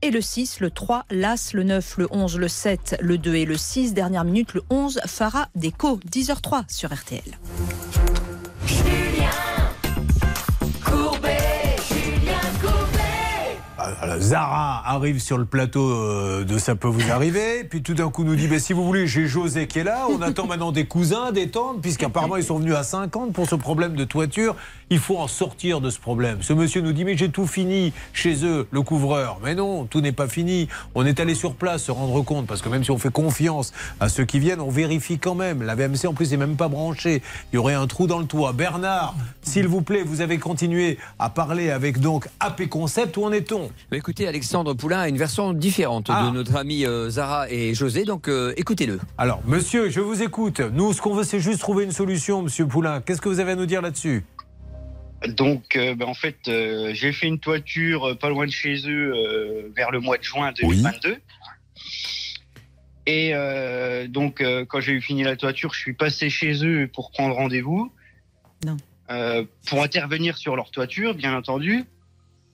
et le 6, le 3, l'As, le 9, le 11, le 7, le 2 et le 6. Dernière minute, le 11, Farah Déco, 10h03 sur RTL. Courbet, Julien Courbet. Alors, Zara arrive sur le plateau euh, de Ça peut vous arriver, puis tout d'un coup nous dit mais si vous voulez, j'ai José qui est là, on attend maintenant des cousins, des tantes, puisqu'apparemment ils sont venus à 50 pour ce problème de toiture. Il faut en sortir de ce problème. Ce monsieur nous dit mais j'ai tout fini chez eux, le couvreur. Mais non, tout n'est pas fini. On est allé sur place se rendre compte, parce que même si on fait confiance à ceux qui viennent, on vérifie quand même. La VMC en plus n'est même pas branchée. Il y aurait un trou dans le toit. Bernard, s'il vous plaît, vous avez continué à parler avec donc AP Concept. Où en est-on? Écoutez, Alexandre Poulain a une version différente Ah. de notre ami euh, Zara et José, donc euh, écoutez-le. Alors, monsieur, je vous écoute. Nous, ce qu'on veut, c'est juste trouver une solution, monsieur Poulain. Qu'est-ce que vous avez à nous dire là-dessus? Donc, euh, ben, en fait, euh, j'ai fait une toiture euh, pas loin de chez eux euh, vers le mois de juin 2022. Et euh, donc, euh, quand j'ai eu fini la toiture, je suis passé chez eux pour prendre rendez-vous. Non. Euh, pour intervenir sur leur toiture, bien entendu.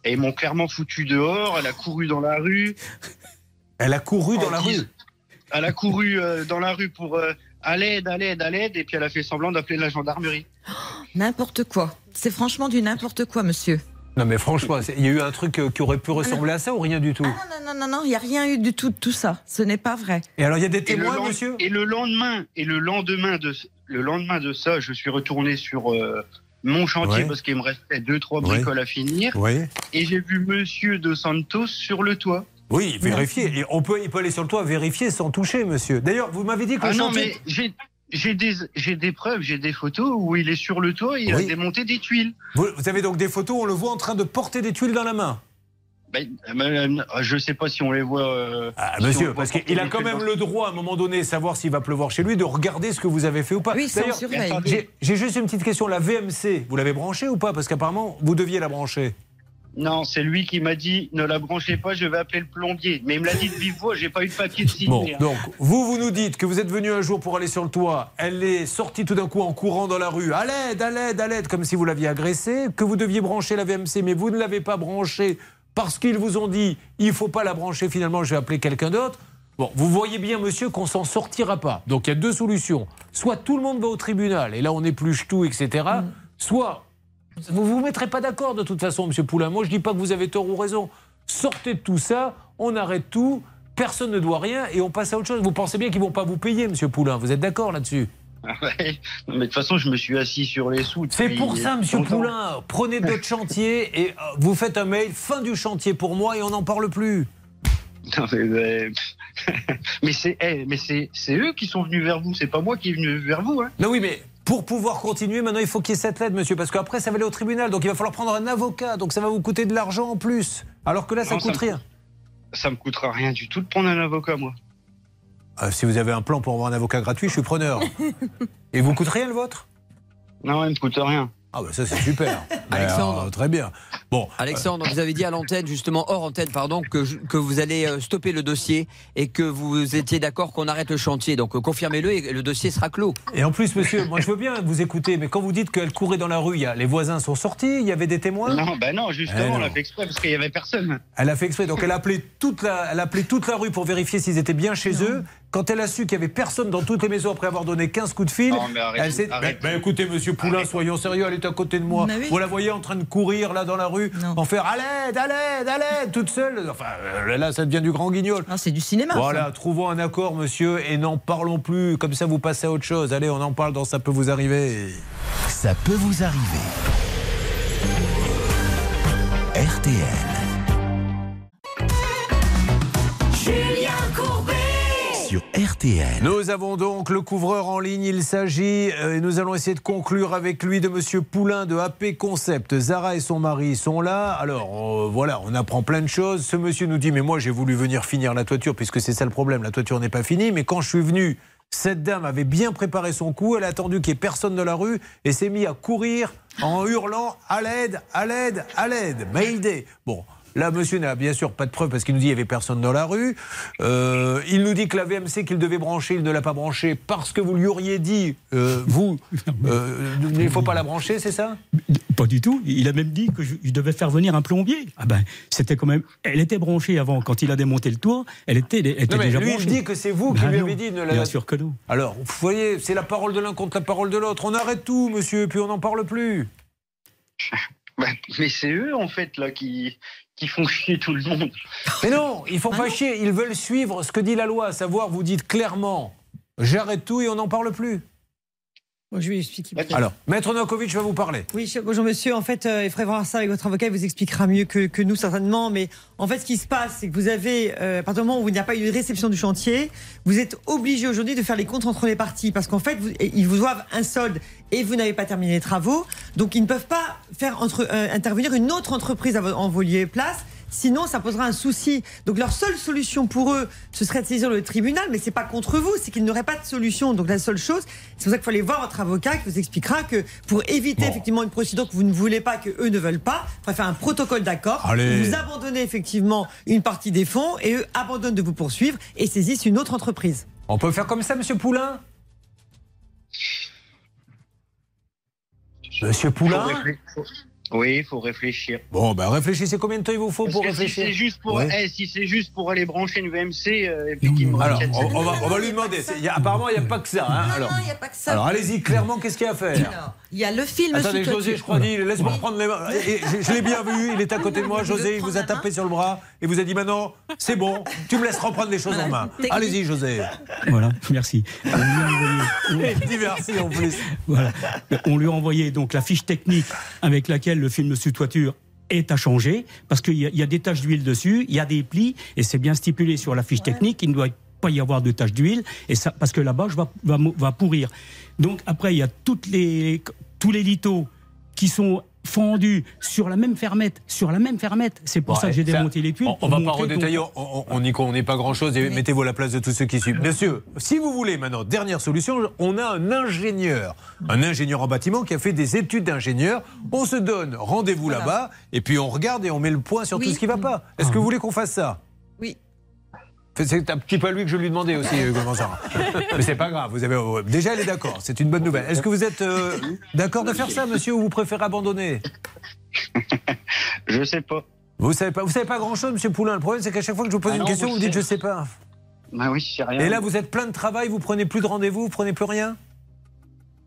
Et ils m'ont clairement foutu dehors. Elle a couru dans la rue. Elle a couru dans la rue Elle a couru euh, dans la rue pour euh, à l'aide, à l'aide, à l'aide. Et puis elle a fait semblant d'appeler la gendarmerie. N'importe quoi. C'est franchement du n'importe quoi, monsieur. Non, mais franchement, il y a eu un truc euh, qui aurait pu ressembler à ça ou rien du tout Non, non, non, non, il n'y a rien eu du tout de tout ça. Ce n'est pas vrai. Et alors, il y a des Et le, témoins, monsieur et le lendemain, et le lendemain de le lendemain de ça, je suis retourné sur euh, mon chantier Ouais. parce qu'il me restait deux trois Ouais. bricoles à finir. Oui. Et j'ai vu Monsieur de Santos sur le toit. Oui, vérifier. Et on peut, il peut aller sur le toit vérifier sans toucher, monsieur. D'ailleurs, vous m'avez dit que Ah le non, chantier. mais j'ai des j'ai des preuves, j'ai des photos où il est sur le toit, et il Oui. a démonté des tuiles. Vous, vous avez donc des photos, on le voit en train de porter des tuiles dans la main. Ben, je sais pas si on les voit. euh, Ah, si on monsieur, voit parce qu'il a quand même dans- le droit, à un moment donné, savoir s'il va pleuvoir chez lui, de regarder ce que vous avez fait ou pas. Oui, D'ailleurs, j'ai- J'ai juste une petite question. La VMC, vous l'avez branchée ou pas? Parce qu'apparemment, vous deviez la brancher. Non, c'est lui qui m'a dit ne la branchez pas, je vais appeler le plombier. Mais il me l'a dit de vive voix, j'ai pas eu de papier de signer. Bon, hein. donc, vous, vous nous dites que vous êtes venu un jour pour aller sur le toit. Elle est sortie tout d'un coup en courant dans la rue. À l'aide, à l'aide, à l'aide, comme si vous l'aviez agressée. Que vous deviez brancher la VMC, mais vous ne l'avez pas branchée parce qu'ils vous ont dit il faut pas la brancher, finalement, je vais appeler quelqu'un d'autre. Bon, vous voyez bien, monsieur, qu'on s'en sortira pas. Donc, il y a deux solutions. Soit tout le monde va au tribunal, et là, on épluche tout, etc. Soit vous vous mettrez pas d'accord de toute façon, monsieur Poulain. Moi, je dis pas que vous avez tort ou raison. Sortez de tout ça, on arrête tout, personne ne doit rien et on passe à autre chose. Vous pensez bien qu'ils vont pas vous payer, monsieur Poulain. Vous êtes d'accord là-dessus? Ouais. Mais de toute façon, je me suis assis sur les sous. C'est pour ça, monsieur longtemps. Poulain. Prenez d'autres chantiers et euh, vous faites un mail, fin du chantier pour moi et on n'en parle plus. Non, mais, mais- mais c'est eh, c'est eux qui sont venus vers vous, c'est pas moi qui est venu vers vous. Hein. Non, oui, mais pour pouvoir continuer, maintenant, il faut qu'il y ait cette lettre, monsieur, parce qu'après, ça va aller au tribunal. Donc, il va falloir prendre un avocat. Donc, ça va vous coûter de l'argent en plus. Alors que là, ça Non, ça coûte me rien. Ça me coûtera rien du tout de prendre un avocat, moi. Euh, si vous avez un plan pour avoir un avocat gratuit, je suis preneur. Et vous coûte rien le vôtre? Non, il me coûte rien. Ah bah ça c'est super. Alexandre. Euh, très bien. Bon. Alexandre, vous avez dit à l'antenne, justement, hors antenne, pardon, que, je- que vous allez euh, stopper le dossier et que vous étiez d'accord qu'on arrête le chantier. Donc euh, confirmez-le et le dossier sera clos. Et en plus, monsieur, moi je veux bien vous écouter, mais quand vous dites qu'elle courait dans la rue, il y a- les voisins sont sortis, il y avait des témoins? Non, bah non, Eh justement, non. on l'a fait exprès parce qu'il y avait personne. Elle a fait exprès, donc elle a appelé toute la, elle a appelé toute la rue pour vérifier s'ils étaient bien chez eux. Quand elle a su qu'il y avait personne dans toutes les maisons après avoir donné 15 coups de fil, Non, mais arrêtez, elle s'est. Ben, ben, écoutez, monsieur Poulain, soyons sérieux, elle est à côté de moi. Oui. Vous la voyez en train de courir là dans la rue, en faire à l'aide, à l'aide, à l'aide, toute seule. Enfin, euh, là, ça devient du grand guignol. Ah, c'est du cinéma. Voilà, ça. trouvons un accord, monsieur, et n'en parlons plus. Comme ça, vous passez à autre chose. Allez, on en parle dans Ça peut vous arriver. Ça peut vous arriver. RTL. Nous avons donc le couvreur en ligne. Il s'agit, euh, et nous allons essayer de conclure avec lui, de Monsieur Poulain de AP Concept. Zara et son mari sont là. Alors euh, voilà, on apprend plein de choses. Ce monsieur nous dit, mais moi j'ai voulu venir finir la toiture, puisque c'est ça le problème. La toiture n'est pas finie. Mais quand je suis venu, cette dame avait bien préparé son coup. Elle a attendu qu'il n'y ait personne dans la rue et s'est mis à courir en hurlant à l'aide, à l'aide, à l'aide. Mayday. Bon. Là, monsieur n'a bien sûr pas de preuve parce qu'il nous dit qu'il n'y avait personne dans la rue. Euh, il nous dit que la VMC qu'il devait brancher, il ne l'a pas branché parce que vous lui auriez dit, euh, vous, euh, il ne faut pas la brancher, c'est ça? Pas du tout. Il a même dit que je, je devais faire venir un plombier. Ah ben, c'était quand même. Elle était branchée avant. Quand il a démonté le toit, elle était, elle était Non, mais déjà lui, il branchée. dit que c'est vous qui Ben lui non. avez dit de ne la- Bien sûr que non. Alors, vous voyez, c'est la parole de l'un contre la parole de l'autre. On arrête tout, monsieur, puis on n'en parle plus. Bah, mais c'est eux, en fait, là, qui, qui font chier tout le monde. Mais non, ils font pas chier. Ils veulent suivre ce que dit la loi, à savoir, vous dites clairement, j'arrête tout et on n'en parle plus. Bon, je vais expliquer. Alors, Maître Novakovic va vous parler. Oui, bonjour monsieur. En fait, euh, il faudrait voir ça avec votre avocat, il vous expliquera mieux que, que nous certainement. Mais en fait, ce qui se passe, c'est que vous avez, euh, à partir du moment où il n'y a pas eu de réception du chantier, vous êtes obligé aujourd'hui de faire les comptes entre les parties parce qu'en fait, vous- ils vous doivent un solde et vous n'avez pas terminé les travaux. Donc, ils ne peuvent pas faire entre, euh, intervenir une autre entreprise en vos lieu et place. Sinon, ça posera un souci. Donc, leur seule solution pour eux, ce serait de saisir le tribunal, mais c'est pas contre vous, c'est qu'ils n'auraient pas de solution. Donc, la seule chose, c'est pour ça qu'il faut aller voir votre avocat qui vous expliquera que pour éviter effectivement une procédure que vous ne voulez pas, que eux ne veulent pas, il faudrait faire un protocole d'accord. Vous abandonnez effectivement une partie des fonds et eux abandonnent de vous poursuivre et saisissent une autre entreprise. On peut faire comme ça, monsieur Poulain? Monsieur Poulain? Oui, il faut réfléchir. Bon, ben réfléchissez combien de temps il vous faut Parce pour réfléchir Si c'est juste pour, Ouais. eh, si c'est juste pour aller brancher une VMC, euh, effectivement. Alors, peut-être on, c'est- on va, on va lui demander. C'est- il y a- apparemment, il n'y a pas que ça. hein. alors, il n'y a pas que ça. alors allez-y, clairement, qu'est-ce qu'il y a à faire? Alors, il y a le film Attendez, sous José, je crois, dit, laisse-moi reprendre les mains. Et- je je l'ai bien vu, il est à côté de moi. José, il vous a tapé sur le bras et vous a dit maintenant, c'est bon, tu me laisses reprendre les choses en main. Technique. Allez-y, José. Voilà, merci. On lui a envoyé- merci en plus. Voilà. On lui a envoyé donc la fiche technique avec laquelle le film sous toiture est à changer parce qu'il y, a- il y a des taches d'huile dessus, il y a des plis et c'est bien stipulé sur la fiche technique. Il ne doit pas y avoir de taches d'huile et ça parce que la bâche va, va, va pourrir. Donc après il y a toutes les tous les litos qui sont fendus sur la même fermette, sur la même fermette. C'est pour ça que j'ai ça, démonté les tuiles. On, va pas redétailler, on- n'y connaît pas grand-chose et mettez-vous à la place de tous ceux qui suivent. Monsieur, si vous voulez maintenant, dernière solution, on a un ingénieur, un ingénieur en bâtiment qui a fait des études d'ingénieur. On se donne rendez-vous là-bas et puis on regarde et on met le point sur tout ce qui va pas. Est-ce que vous voulez qu'on fasse ça? C'est un petit peu à lui que je lui demandais aussi, euh, comment ça. Mais c'est pas grave, vous avez euh, déjà elle est d'accord, c'est une bonne nouvelle. Est-ce que vous êtes euh, d'accord de faire ça, monsieur, ou vous préférez abandonner? Je sais pas. Vous savez pas, vous savez pas grand-chose, monsieur Poulain. Le problème, c'est qu'à chaque fois que je vous pose Ah une non, question, je vous me dites sais. je sais pas. Bah oui, c'est rien. Et là, vous êtes plein de travail, vous prenez plus de rendez-vous, vous prenez plus rien?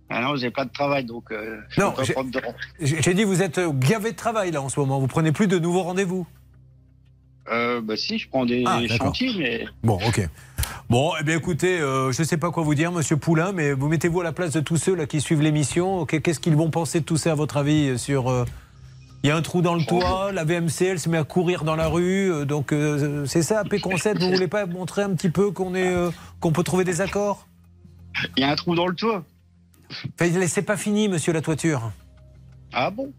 Ah non, j'ai pas de travail, donc euh, je Non, peux pas j'ai- prendre de... J'ai j'ai dit, vous êtes gavé de travail là en ce moment, vous prenez plus de nouveaux rendez-vous. Euh, bah si, je prends des Ah, chantiers, mais... Bon, ok. Bon, eh bien écoutez, euh, je ne sais pas quoi vous dire, monsieur Poulain, mais vous mettez-vous à la place de tous ceux là qui suivent l'émission? Qu'est- Qu'est-ce qu'ils vont penser de tout ça, à votre avis sur, euh, Il y a un trou dans le toit, la VMC, elle se met à courir dans la rue. euh, donc, euh, c'est ça, P-Concept, vous voulez pas montrer un petit peu qu'on est, euh, qu'on peut trouver des accords? Il y a un trou dans le toit. Enfin, c'est pas fini, monsieur la toiture. Ah bon?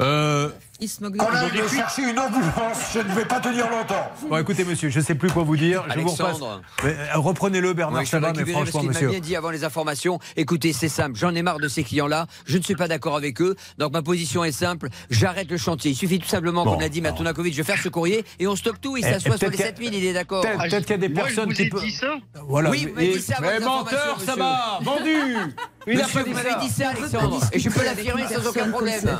Euh, Il se moque de Quand moi. je vais chercher une ambulance, je ne vais pas tenir longtemps. Bon, écoutez, monsieur, je ne sais plus quoi vous dire. Je vous repasse. Alexandre. Euh, Reprenez-le, Bernard je vais Chabat, mais récupérer parce franchement, qu'il m'a monsieur. bien dit avant les informations. Écoutez, c'est simple, j'en ai marre de ces clients-là. Je ne suis pas d'accord avec eux. Donc ma position est simple. J'arrête le chantier. Il suffit tout simplement, Bon, comme l'a dit Matunakovic, de faire ce courrier et on stoppe tout. Il Eh, s'assoit eh, sur les peut-être qu'il y a- 7000, il est d'accord. Peut-être qu'il y a des Moi, je personnes vous qui peuvent. dit ça Voilà. Oui, vous m'avez dit ça avant Mais menteur, monsieur. ça va Vendu Il a Monsieur, pas dit vous ça. m'avez dit ça, Alexandre. Et je peux l'affirmer sans aucun problème.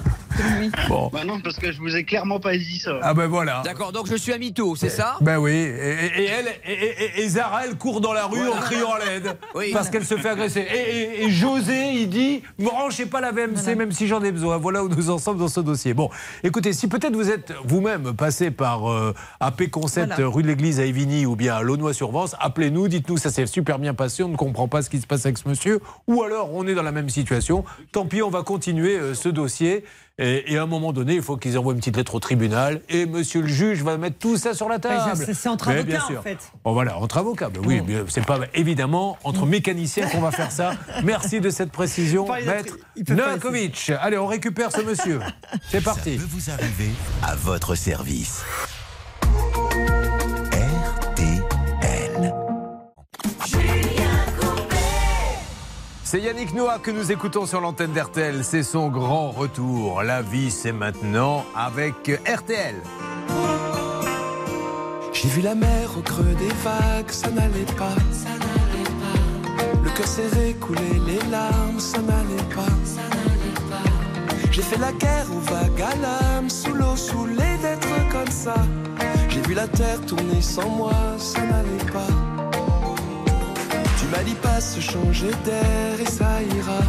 Bon. Parce que je vous ai clairement pas dit ça. Ah ben voilà. D'accord, donc je suis à mytho, c'est ça? Ben oui, et, elle, et, et- et Zara, elle court dans la rue en criant à l'aide Oui. parce qu'elle se fait agresser. Et, et- et José, il dit, me branchez pas la VMC même si j'en ai besoin. Voilà où nous en sommes dans ce dossier. Bon, écoutez, si peut-être vous êtes vous-même passé par euh, AP Concept Voilà. rue de l'Église à Évigny ou bien à Launois-sur-Vence, appelez-nous, dites-nous ça s'est super bien passé, on ne comprend pas ce qui se passe avec ce monsieur, ou alors on est dans la même situation. Tant pis, on va continuer euh, ce dossier. Et, et à un moment donné, il faut qu'ils envoient une petite lettre au tribunal et monsieur le juge va mettre tout ça sur la table. C'est- entre Mais avocats, bien sûr. en fait. Bon, voilà, entre avocats. Ben oui, mais c'est pas évidemment entre mécaniciens qu'on va faire ça. Merci de cette précision, maître Novakovic. Allez, on récupère ce monsieur. C'est parti. peut vous arriver à votre service. C'est Yannick Noah que nous écoutons sur l'antenne d'RTL. C'est son grand retour. La vie, c'est maintenant avec RTL. J'ai vu la mer au creux des vagues, ça n'allait pas. Le cœur serré, couler les larmes, ça n'allait pas. J'ai fait la guerre aux vagues à l'âme, sous l'eau, saoulé d'être comme ça. J'ai vu la terre tourner sans moi, ça n'allait pas. M'as dit pas se changer d'air et ça ira.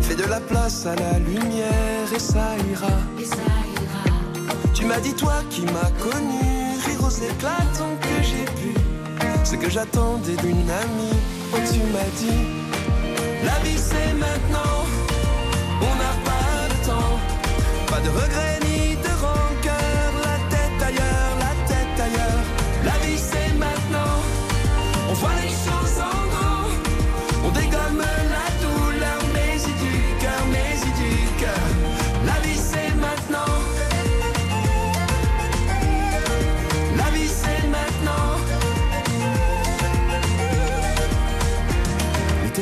Fais de la place à la lumière et ça ira. Tu m'as dit toi qui m'as connu, rire aux éclats tant que j'ai pu. Ce que j'attendais d'une amie, oh tu m'as dit, la vie c'est maintenant, on n'a pas le temps, pas de regrets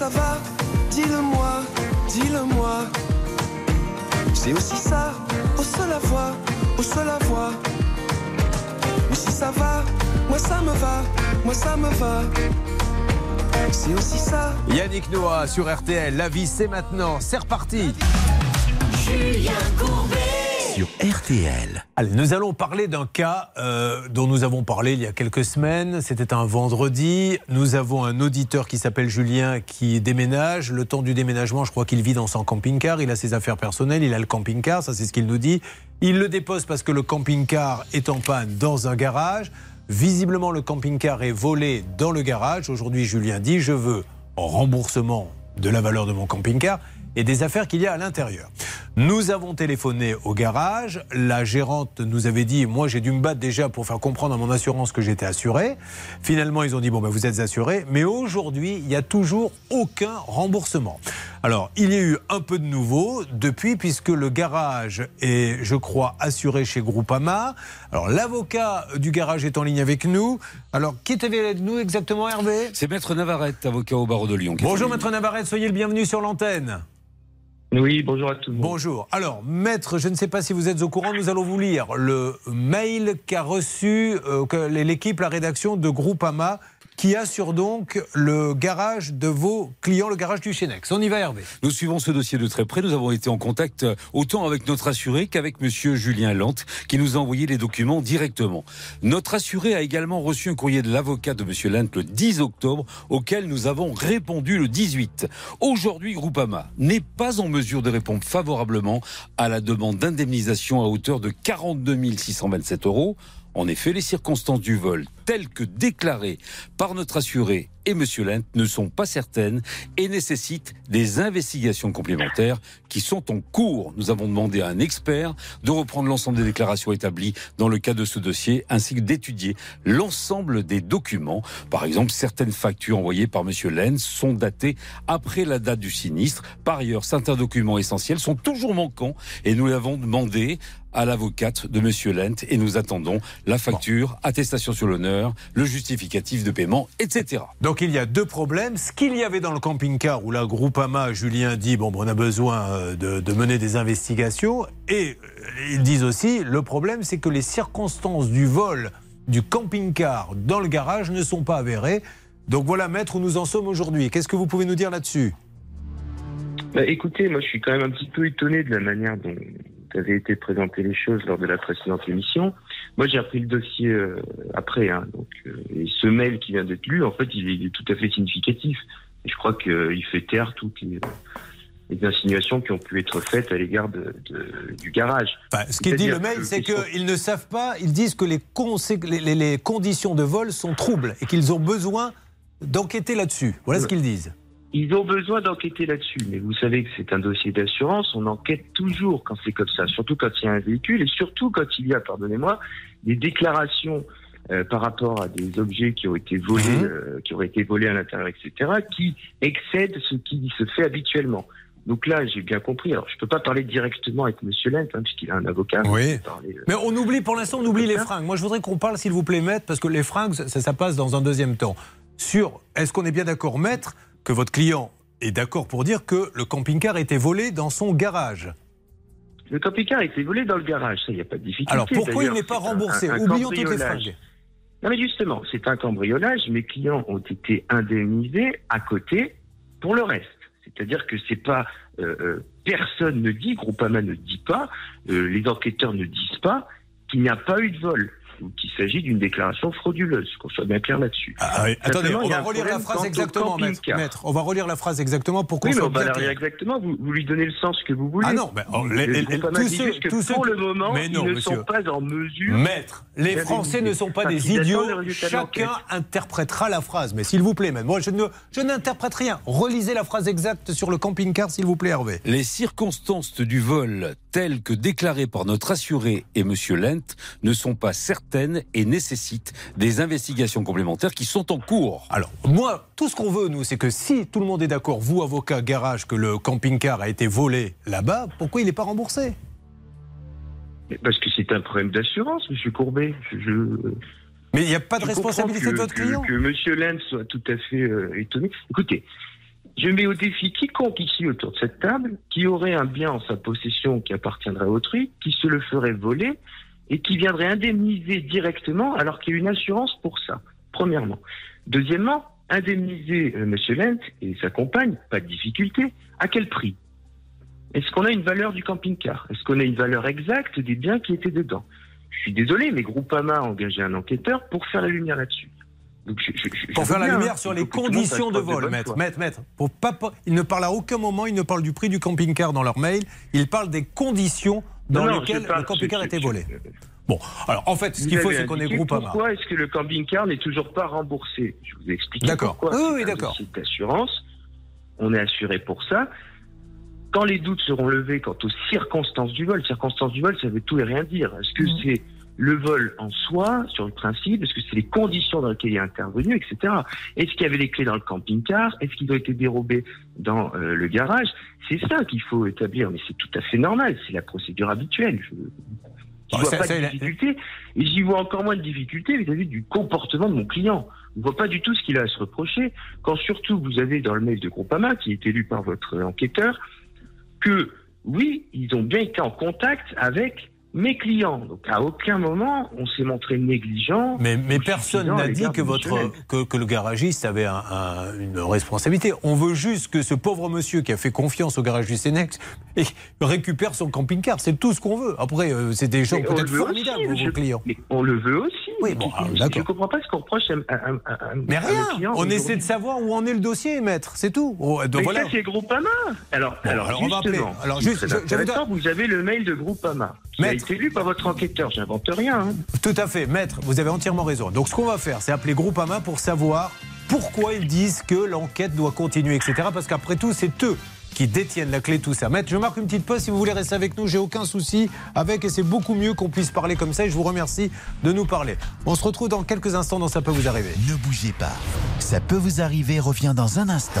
ça va, dis-le-moi, dis-le-moi. C'est aussi ça, au seul à voir, au seul à voir. Mais si ça va, moi ça me va, moi ça me va. C'est aussi ça. Yannick Noah sur RTL. La vie, c'est maintenant. C'est reparti. Julien Courbet. RTL. Allez, nous allons parler d'un cas euh, dont nous avons parlé il y a quelques semaines. C'était un vendredi. Nous avons un auditeur qui s'appelle Julien qui déménage. Le temps du déménagement, je crois qu'il vit dans son camping-car. Il a ses affaires personnelles, il a le camping-car, ça c'est ce qu'il nous dit. Il le dépose parce que le camping-car est en panne dans un garage. Visiblement, le camping-car est volé dans le garage. Aujourd'hui, Julien dit Je veux en remboursement de la valeur de mon camping-car et des affaires qu'il y a à l'intérieur. Nous avons téléphoné au garage. La gérante nous avait dit Moi, j'ai dû me battre déjà pour faire comprendre à mon assurance que j'étais assuré. Finalement, ils ont dit Bon, ben, vous êtes assuré. Mais aujourd'hui, il n'y a toujours aucun remboursement. Alors, il y a eu un peu de nouveau depuis, puisque le garage est, je crois, assuré chez Groupama. Alors, l'avocat du garage est en ligne avec nous. Alors, qui est avec nous exactement, Hervé? C'est Maître Navarrete, avocat au barreau de Lyon. Bonjour. Maître Navarrete, soyez le bienvenu sur l'antenne. Oui, bonjour à tous. Bonjour. Alors, maître, je ne sais pas si vous êtes au courant, nous allons vous lire le mail qu'a reçu euh, l'équipe, la rédaction de Groupama, qui assure donc le garage de vos clients, le garage du Chenex. On y va, Hervé. Nous suivons ce dossier de très près. Nous avons été en contact euh, autant avec notre assuré qu'avec monsieur Julien Lante, qui nous a envoyé les documents directement. Notre assuré a également reçu un courrier de l'avocat de monsieur Lante le 10 octobre, auquel nous avons répondu le 18. Aujourd'hui, Groupama n'est pas en mesure de répondre favorablement à la demande d'indemnisation à hauteur de 42 627 euros. En effet, les circonstances du vol, telles que déclarées par notre assuré et M. Lent, ne sont pas certaines et nécessitent des investigations complémentaires qui sont en cours. Nous avons demandé à un expert de reprendre l'ensemble des déclarations établies dans le cas de ce dossier, ainsi que d'étudier l'ensemble des documents. Par exemple, certaines factures envoyées par M. Lent sont datées après la date du sinistre. Par ailleurs, certains documents essentiels sont toujours manquants et nous l'avons demandé à l'avocate de Monsieur Lent et nous attendons la facture, attestation sur l'honneur, le justificatif de paiement, etc. Donc il y a deux problèmes. Ce qu'il y avait dans le camping-car où la Groupama, Julien dit bon, on a besoin euh, de, de mener des investigations. Et euh, ils disent aussi le problème, c'est que les circonstances du vol du camping-car dans le garage ne sont pas avérées. Donc voilà, maître, où nous en sommes aujourd'hui. Qu'est-ce que vous pouvez nous dire là-dessus? Bah, écoutez, moi je suis quand même un petit peu étonné de la manière dont avaient été présentées les choses lors de la précédente émission. Moi j'ai appris le dossier euh, après, hein, donc, euh, et ce mail qui vient d'être lu, en fait, il est, il est tout à fait significatif. Et je crois qu'il fait taire toutes les, les insinuations qui ont pu être faites à l'égard de, de- du garage. Ce qui est dit le mail, c'est qu'ils ne savent pas, ils disent que les, consé- les- les- les conditions de vol sont troubles et qu'ils ont besoin d'enquêter là-dessus. Voilà ce qu'ils disent. Ils ont besoin d'enquêter là-dessus, mais vous savez que c'est un dossier d'assurance, on enquête toujours quand c'est comme ça, surtout quand il y a un véhicule et surtout quand il y a, pardonnez-moi, des déclarations euh, par rapport à des objets qui ont été volés, euh, qui auraient été volés à l'intérieur, etc., qui excèdent ce qui se fait habituellement. Donc là, j'ai bien compris. Alors, je peux pas parler directement avec Monsieur Lent, hein, puisqu'il a un avocat. Oui. Parler, euh, Mais on oublie, pour l'instant, on oublie les fringues. Moi, je voudrais qu'on parle, s'il vous plaît, maître, parce que les fringues, ça, ça passe dans un deuxième temps. Sur, est-ce qu'on est bien d'accord, maître, que votre client est d'accord pour dire que le camping-car a été volé dans son garage Le camping-car a été volé dans le garage, ça, il n'y a pas de difficulté. Alors, pourquoi il n'est pas remboursé un- un Oublions toutes les cambriolage. fringues. Non, mais justement, c'est un cambriolage. Mes clients ont été indemnisés à côté pour le reste. C'est-à-dire que c'est pas euh, euh, personne ne dit, Groupama ne dit pas, euh, les enquêteurs ne disent pas qu'il n'y a pas eu de vol qu'il s'agit d'une déclaration frauduleuse. Qu'on soit bien clair là-dessus. Ah oui, Attendez, on va relire la phrase exactement, maître. Maître, On va relire la phrase exactement pour qu'on Oui, mais on va la exactement. Vous, vous lui donnez le sens que vous voulez. Ah non, mais, oh, les- Le les- tous ceux- juste que tous ceux pour le moment, Mais non, ils ne monsieur. sont pas en mesure. Maître, les. Français ne sont pas des idiots. Chacun interprétera la phrase. Mais s'il vous plaît, maître, moi je ne, je n'interprète rien. Relisez la phrase exacte sur le camping-car, s'il vous plaît, Hervé. Les circonstances du vol, telles que déclarées par notre assuré et M. Lent, ne sont pas certaines et nécessitent des investigations complémentaires qui sont en cours. Alors, moi, tout ce qu'on veut, nous, c'est que si tout le monde est d'accord, vous, avocat, garage, que le camping-car a été volé là-bas, pourquoi il n'est pas remboursé? Parce que c'est un problème d'assurance, Monsieur Courbet. Je, Mais il n'y a pas de je responsabilité de votre client. Que, que Monsieur Lenz soit tout à fait euh, étonné. Écoutez, je mets au défi quiconque ici autour de cette table qui aurait un bien en sa possession qui appartiendrait à autrui, qui se le ferait voler et qui viendrait indemniser directement alors qu'il y a une assurance pour ça, premièrement. Deuxièmement, indemniser euh, Monsieur Lent et sa compagne, pas de difficulté, à quel prix? Est-ce qu'on a une valeur du camping-car? Est-ce qu'on a une valeur exacte des biens qui étaient dedans? Je suis désolé, mais Groupama a engagé un enquêteur pour faire la lumière là-dessus. Donc, je- je- je- Pour faire la lumière hein. sur Il les conditions de vol, maître, maître, maître. Pour pas, il ne parle à aucun moment, il ne parle du prix du camping-car dans leur mail, il parle des conditions dans Non, lesquelles parle- le camping-car a été volé. Bon, alors en fait, ce qu'il faut, c'est qu'on ait indiqué Groupama. Pourquoi est-ce que le camping-car n'est toujours pas remboursé? Je vous ai expliqué D'accord. pourquoi. Oui, C'est oui, d'accord. dossier d'assurance. On est assuré pour ça. Quand les doutes seront levés quant aux circonstances du vol, circonstances du vol, ça veut tout et rien dire. Est-ce que c'est le vol en soi, sur le principe Est-ce que c'est les conditions dans lesquelles il est intervenu, etc. Est-ce qu'il y avait les clés dans le camping-car? Est-ce qu'ils ont été dérobés dans euh, le garage? C'est ça qu'il faut établir, mais c'est tout à fait normal. C'est la procédure habituelle. Je, je Bon, vois pas de difficulté et j'y vois encore moins de difficulté vis-à-vis du comportement de mon client. Je ne vois pas du tout ce qu'il a à se reprocher quand surtout vous avez dans le mail de Groupama qui est élu par votre enquêteur que oui, ils ont bien été en contact avec mes clients. Donc à aucun moment on s'est montré négligent. Mais, personne n'a dit que, votre, que, que le garagiste avait un- un- une responsabilité. On veut juste que ce pauvre monsieur qui a fait confiance au garage du Sénex et récupère son camping-car. C'est tout ce qu'on veut. Après, euh, c'est des gens peut-être formidables, aussi, vos clients. Mais on le veut aussi. Oui, bon, ah, je ne comprends pas ce qu'on reproche à, à- à- Mais à rien, clients on essaie de savoir où en est le dossier, maître, c'est tout. Oh, donc Mais voilà. ça, c'est Groupama. Alors, Bon, alors, alors, on va appeler. justement, Alors, juste, je- vous avez le mail de Groupama Maître. Été lu par votre enquêteur. J'invente rien. hein. Tout à fait, maître, vous avez entièrement raison. Donc ce qu'on va faire, c'est appeler Groupama pour savoir pourquoi ils disent que l'enquête doit continuer, etc. Parce qu'après tout, c'est eux qui détiennent la clé de tout ça. Maître, je marque une petite pause si vous voulez rester avec nous, j'ai aucun souci avec et c'est beaucoup mieux qu'on puisse parler comme ça et je vous remercie de nous parler. On se retrouve dans quelques instants dans Ça peut vous arriver. Ne bougez pas. Ça peut vous arriver revient dans un instant.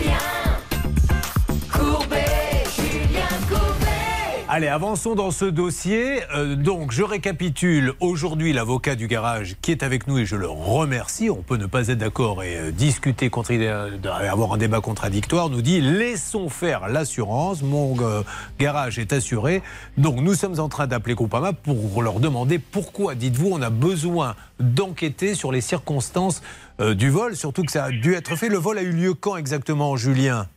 Allez, avançons dans ce dossier. Euh, donc, je récapitule. Aujourd'hui, l'avocat du garage qui est avec nous et je le remercie, on peut ne pas être d'accord et euh, discuter, contre, euh, avoir un débat contradictoire, nous dit laissons faire l'assurance. Mon garage est assuré. Donc, nous sommes en train d'appeler Groupama pour leur demander pourquoi, dites-vous, on a besoin d'enquêter sur les circonstances du vol, surtout que ça a dû être fait. Le vol a eu lieu quand exactement, Julien?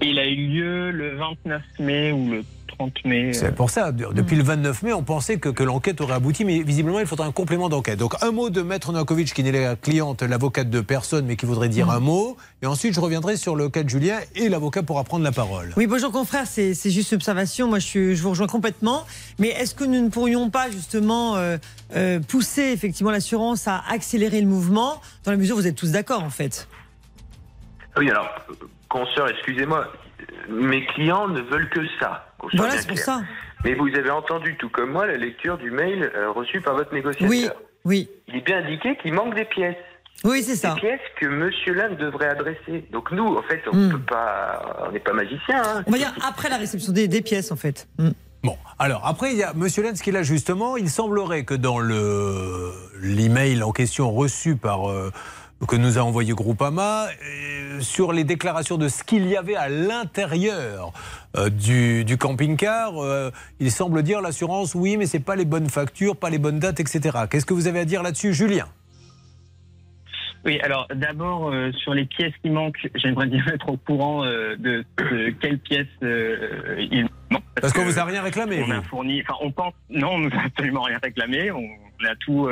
Il a eu lieu le 29 mai ou le 30 mai. C'est pour ça, de- depuis le 29 mai, on pensait que, que l'enquête aurait abouti, mais visiblement, il faudra un complément d'enquête. Donc, un mot de Maître Novakovic, qui n'est la cliente, l'avocate de personne, mais qui voudrait dire un mot. Et ensuite, je reviendrai sur le cas de Julien et l'avocat pourra prendre la parole. Oui, bonjour confrère, c'est juste une observation. Moi, je, suis- je vous rejoins complètement. Mais est-ce que nous ne pourrions pas justement euh, euh, pousser effectivement l'assurance à accélérer le mouvement dans la mesure où vous êtes tous d'accord en fait? Oui, alors, consoeur, excusez-moi, mes clients ne veulent que ça. soit Voilà, c'est pour ça. Mais vous avez entendu, tout comme moi, la lecture du mail euh, reçu par votre négociateur. Oui, oui. Il est bien indiqué qu'il manque des pièces. Oui, c'est ça. Des pièces que Monsieur Lane devrait adresser. Donc nous, en fait, on Hmm. peut pas, on n'est pas magicien. Hein. On va dire après la réception des, des pièces en fait. Mm. Bon, alors après, il y a Monsieur Lenz qui est là justement. Il semblerait que dans le l'email en question reçu par euh, que nous a envoyé Groupama, euh, sur les déclarations de ce qu'il y avait à l'intérieur euh, du, du camping-car, euh, il semble dire l'assurance, oui, mais c'est pas les bonnes factures, pas les bonnes dates, etc. Qu'est-ce que vous avez à dire là-dessus, Julien? Oui, alors d'abord euh, sur les pièces qui manquent, j'aimerais bien être au courant euh, de, de quelles pièces euh, il manque. Parce qu'on vous a rien réclamé, On a fourni, enfin on pense, non, on nous a absolument rien réclamé. On, on a tout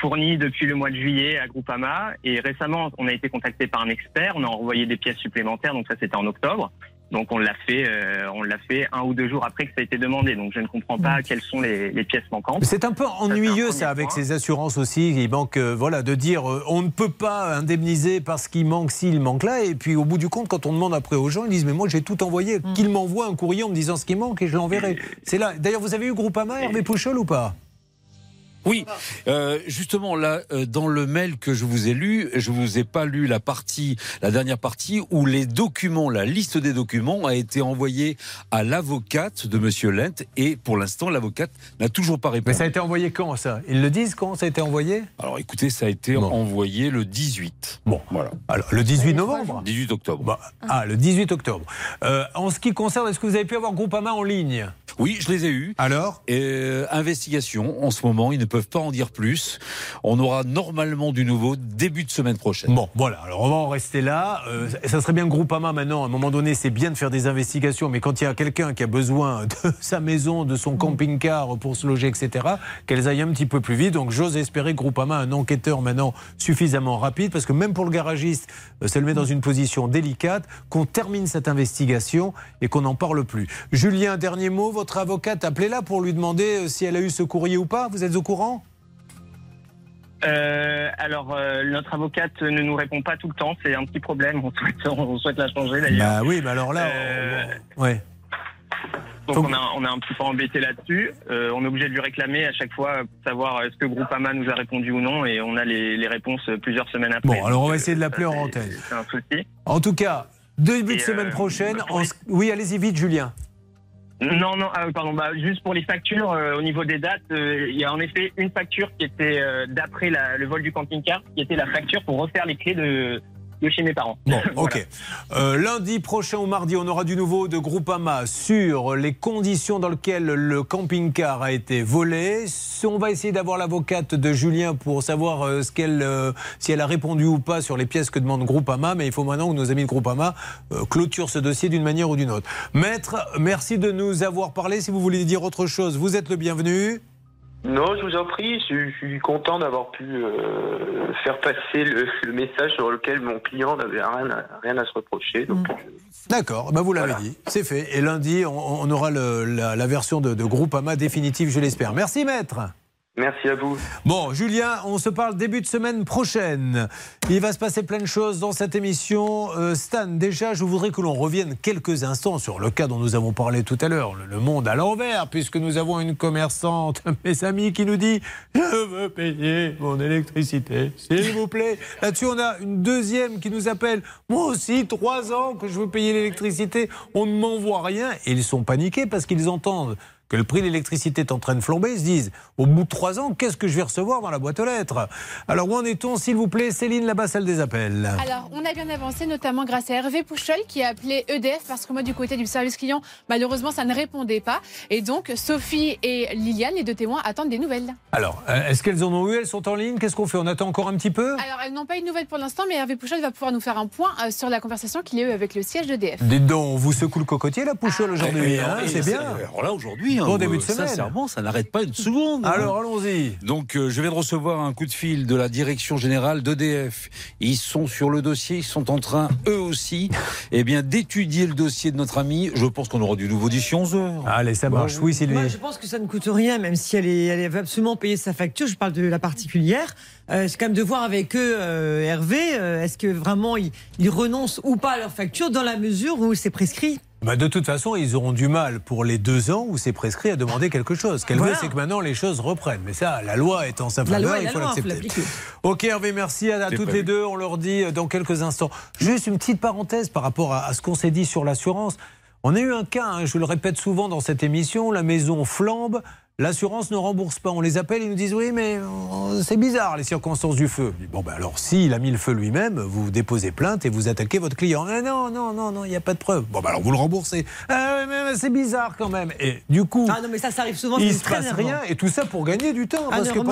fourni depuis le mois de juillet à Groupama et récemment on a été contacté par un expert. On a envoyé des pièces supplémentaires, donc ça c'était en octobre. Donc on l'a fait, euh, on l'a fait un ou deux jours après que ça a été demandé. Donc je ne comprends pas quelles sont les, les pièces manquantes. C'est un peu ennuyeux ça avec point. ces assurances aussi. Il manque, euh, voilà, de dire euh, on ne peut pas indemniser parce qu'il manque ci, il manque là. Et puis au bout du compte, quand on demande après aux gens, ils disent mais moi j'ai tout envoyé. Mm. Qu'il m'envoie un courrier en me disant ce qui manque et je l'enverrai. C'est là. D'ailleurs, vous avez eu Groupama, Hervé Pouchol ou pas? Oui, euh, justement là, euh, dans le mail que je vous ai lu, je vous ai pas lu la partie, la dernière partie où les documents, la liste des documents a été envoyée à l'avocate de Monsieur Lent et pour l'instant l'avocate n'a toujours pas répondu. Mais ça a été envoyé quand ça? Ils le disent quand ça a été envoyé? Alors écoutez, ça a été envoyé le 18. Bon, voilà. Alors le 18 novembre? 18 octobre. Bah, Ah, le 18 octobre. Euh, en ce qui concerne, est-ce que vous avez pu avoir Groupama en ligne? Oui, je les ai eus. Alors? Investigation en ce moment, ils ne peuvent pas en dire plus. On aura normalement du nouveau début de semaine prochaine. Bon, voilà, alors on va en rester là. Euh, ça serait bien que Groupama, maintenant, à un moment donné, c'est bien de faire des investigations, mais quand il y a quelqu'un qui a besoin de sa maison, de son camping-car pour se loger, etc., qu'elles aillent un petit peu plus vite. Donc j'ose espérer que Groupama un enquêteur maintenant suffisamment rapide, parce que même pour le garagiste, euh, ça le met dans une position délicate, qu'on termine cette investigation et qu'on n'en parle plus. Julien, dernier mot, votre avocate, appelez-la pour lui demander euh, si elle a eu ce courrier ou pas. Vous êtes au courant Euh, alors euh, notre avocate ne nous répond pas tout le temps. C'est un petit problème. On souhaite, on souhaite la changer d'ailleurs. Bah oui, mais alors là, Euh, ouais. Donc on, a, on a un petit peu embêté là-dessus. On est obligé de lui réclamer à chaque fois pour savoir est-ce que Groupama nous a répondu ou non, et on a les, les réponses plusieurs semaines après. Bon, alors on va essayer de l'appeler en antenne. C'est un souci. En tout cas, début de semaine prochaine. bah, en Oui, allez-y vite, Julien. Non, non, ah, pardon, bah, juste pour les factures, euh, au niveau des dates, euh, il y a en effet une facture qui était euh, d'après le vol du camping-car, qui était la facture pour refaire les clés de, de chez mes parents. Bon, ok. Euh, lundi prochain ou mardi, on aura du nouveau de Groupama sur les conditions dans lesquelles le camping-car a été volé. On va essayer d'avoir l'avocate de Julien pour savoir euh, ce qu'elle, euh, si elle a répondu ou pas sur les pièces que demande Groupama. Mais il faut maintenant que nos amis de Groupama euh, clôturent ce dossier d'une manière ou d'une autre. Maître, merci de nous avoir parlé. Si vous voulez dire autre chose, vous êtes le bienvenu. Non, je vous en prie, je, je suis content d'avoir pu euh, faire passer le, le message sur lequel mon client n'avait rien, à- rien à se reprocher. Donc, Mm. D'accord, bah vous l'avez dit, c'est fait. Et lundi, on, on aura le- la, la version de, de Groupama définitive, je l'espère. Merci, maître. Merci à vous. Bon, Julien, on se parle début de semaine prochaine. Il va se passer plein de choses dans cette émission. Euh, Stan, déjà, je voudrais que l'on revienne quelques instants sur le cas dont nous avons parlé tout à l'heure, le, monde à l'envers, puisque nous avons une commerçante, mes amis, qui nous dit Je veux payer mon électricité, s'il vous plaît. Là-dessus, on a une deuxième qui nous appelle Moi aussi, trois ans que je veux payer l'électricité, on ne m'envoie rien. Et ils sont paniqués parce qu'ils entendent que le prix de l'électricité est en train de flamber, ils se disent, au bout de trois ans, qu'est-ce que je vais recevoir dans la boîte aux lettres? Alors, où en est-on, s'il vous plaît Céline, là-bas, salle des appels? Alors, on a bien avancé, notamment grâce à Hervé Pouchol qui a appelé EDF parce que moi, du côté du service client, malheureusement, ça ne répondait pas. Et donc, Sophie et Liliane, les deux témoins, attendent des nouvelles. Alors, euh, est-ce qu'elles en ont eu? Elles sont en ligne? Qu'est-ce qu'on fait? On attend encore un petit peu? Alors, elles n'ont pas eu de nouvelles pour l'instant, mais Hervé Pouchol va pouvoir nous faire un point euh, sur la conversation qu'il a eue avec le siège d'EDF. Dites donc, on vous secoue le cocotier, la pouchole, aujourd'hui, Et- hein, et c'est c'est- bien. Alors là, aujourd'hui, hein, Bon début de semaine. Sincèrement, ça n'arrête pas une seconde. hein. Alors, allons-y. Donc, euh, je viens de recevoir un coup de fil de la direction générale d'EDF. Ils sont sur le dossier, ils sont en train, eux aussi, eh bien, d'étudier le dossier de notre ami. Je pense qu'on aura du nouveau d'ici 11 heures. Allez, ça marche. Oui, Sylvie. Moi, je pense que ça ne coûte rien, même si elle, est, elle veut absolument payer sa facture. Je parle de la particulière. Euh, c'est quand même de voir avec eux, euh, Hervé, euh, est-ce que vraiment ils, ils renoncent ou pas à leur facture dans la mesure où c'est prescrit Bah, de toute façon, ils auront du mal pour les deux ans où c'est prescrit à demander quelque chose. Ce qu'elle Voilà. veut, c'est que maintenant les choses reprennent. Mais ça, la loi est en sa La faveur, il la faut l'accepter. Ok, Hervé, merci à, toutes les deux. On leur dit euh, dans quelques instants. Juste une petite parenthèse par rapport à, à ce qu'on s'est dit sur l'assurance. On a eu un cas, hein, je le répète souvent dans cette émission, la maison flambe. L'assurance ne rembourse pas. On les appelle, ils nous disent oui, mais euh, c'est bizarre les circonstances du feu. Bon, ben alors, s'il a mis le feu lui-même, vous déposez plainte et vous attaquez votre client. Ah, non, non, non, non, il n'y a pas de preuve. Bon, ben alors vous le remboursez. Ah, mais, mais c'est bizarre quand même. Et du coup, Ah non, mais ça, ça arrive souvent. il se passe rien et tout ça pour gagner du temps. Ah, parce ne, que ne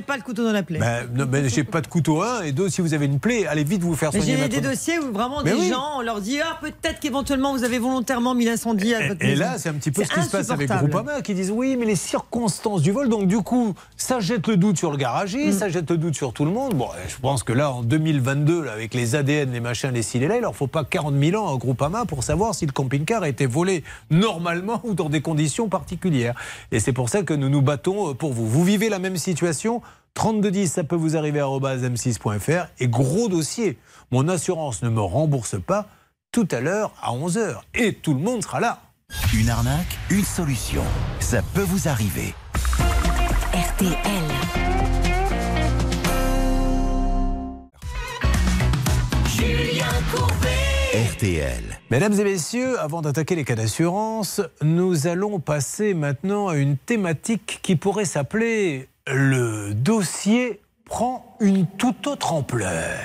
pas le couteau dans la plaie. ben, ben, j'ai pas de couteau un et deux si vous avez une plaie, allez vite vous faire Mais soigner. j'ai des dossiers où vraiment Mais des oui. gens, on leur dit ah peut-être qu'éventuellement vous avez volontairement mis l'incendie à votre Et, et maison. là, c'est un petit peu ce qui se passe avec. Groupama qui disent oui, mais les circonstances du vol. Donc du coup, ça jette le doute sur le garagiste, Mm. ça jette le doute sur tout le monde. Bon, je pense que là, en 2022, là, avec les ADN, les machins, les cils et là, il leur faut pas 40 000 ans à Groupama pour savoir si le camping-car a été volé normalement ou dans des conditions particulières. Et c'est pour ça que nous nous battons euh, pour vous. Vous vivez la même situation? 3210, ça peut vous arriver à m6.fr. Et gros dossier, mon assurance ne me rembourse pas tout à l'heure à 11h. Et tout le monde sera là. Une arnaque, une solution. Ça peut vous arriver. RTL. Julien Courbet. RTL. Mesdames et messieurs, avant d'attaquer les cas d'assurance, nous allons passer maintenant à une thématique qui pourrait s'appeler le dossier prend une toute autre ampleur.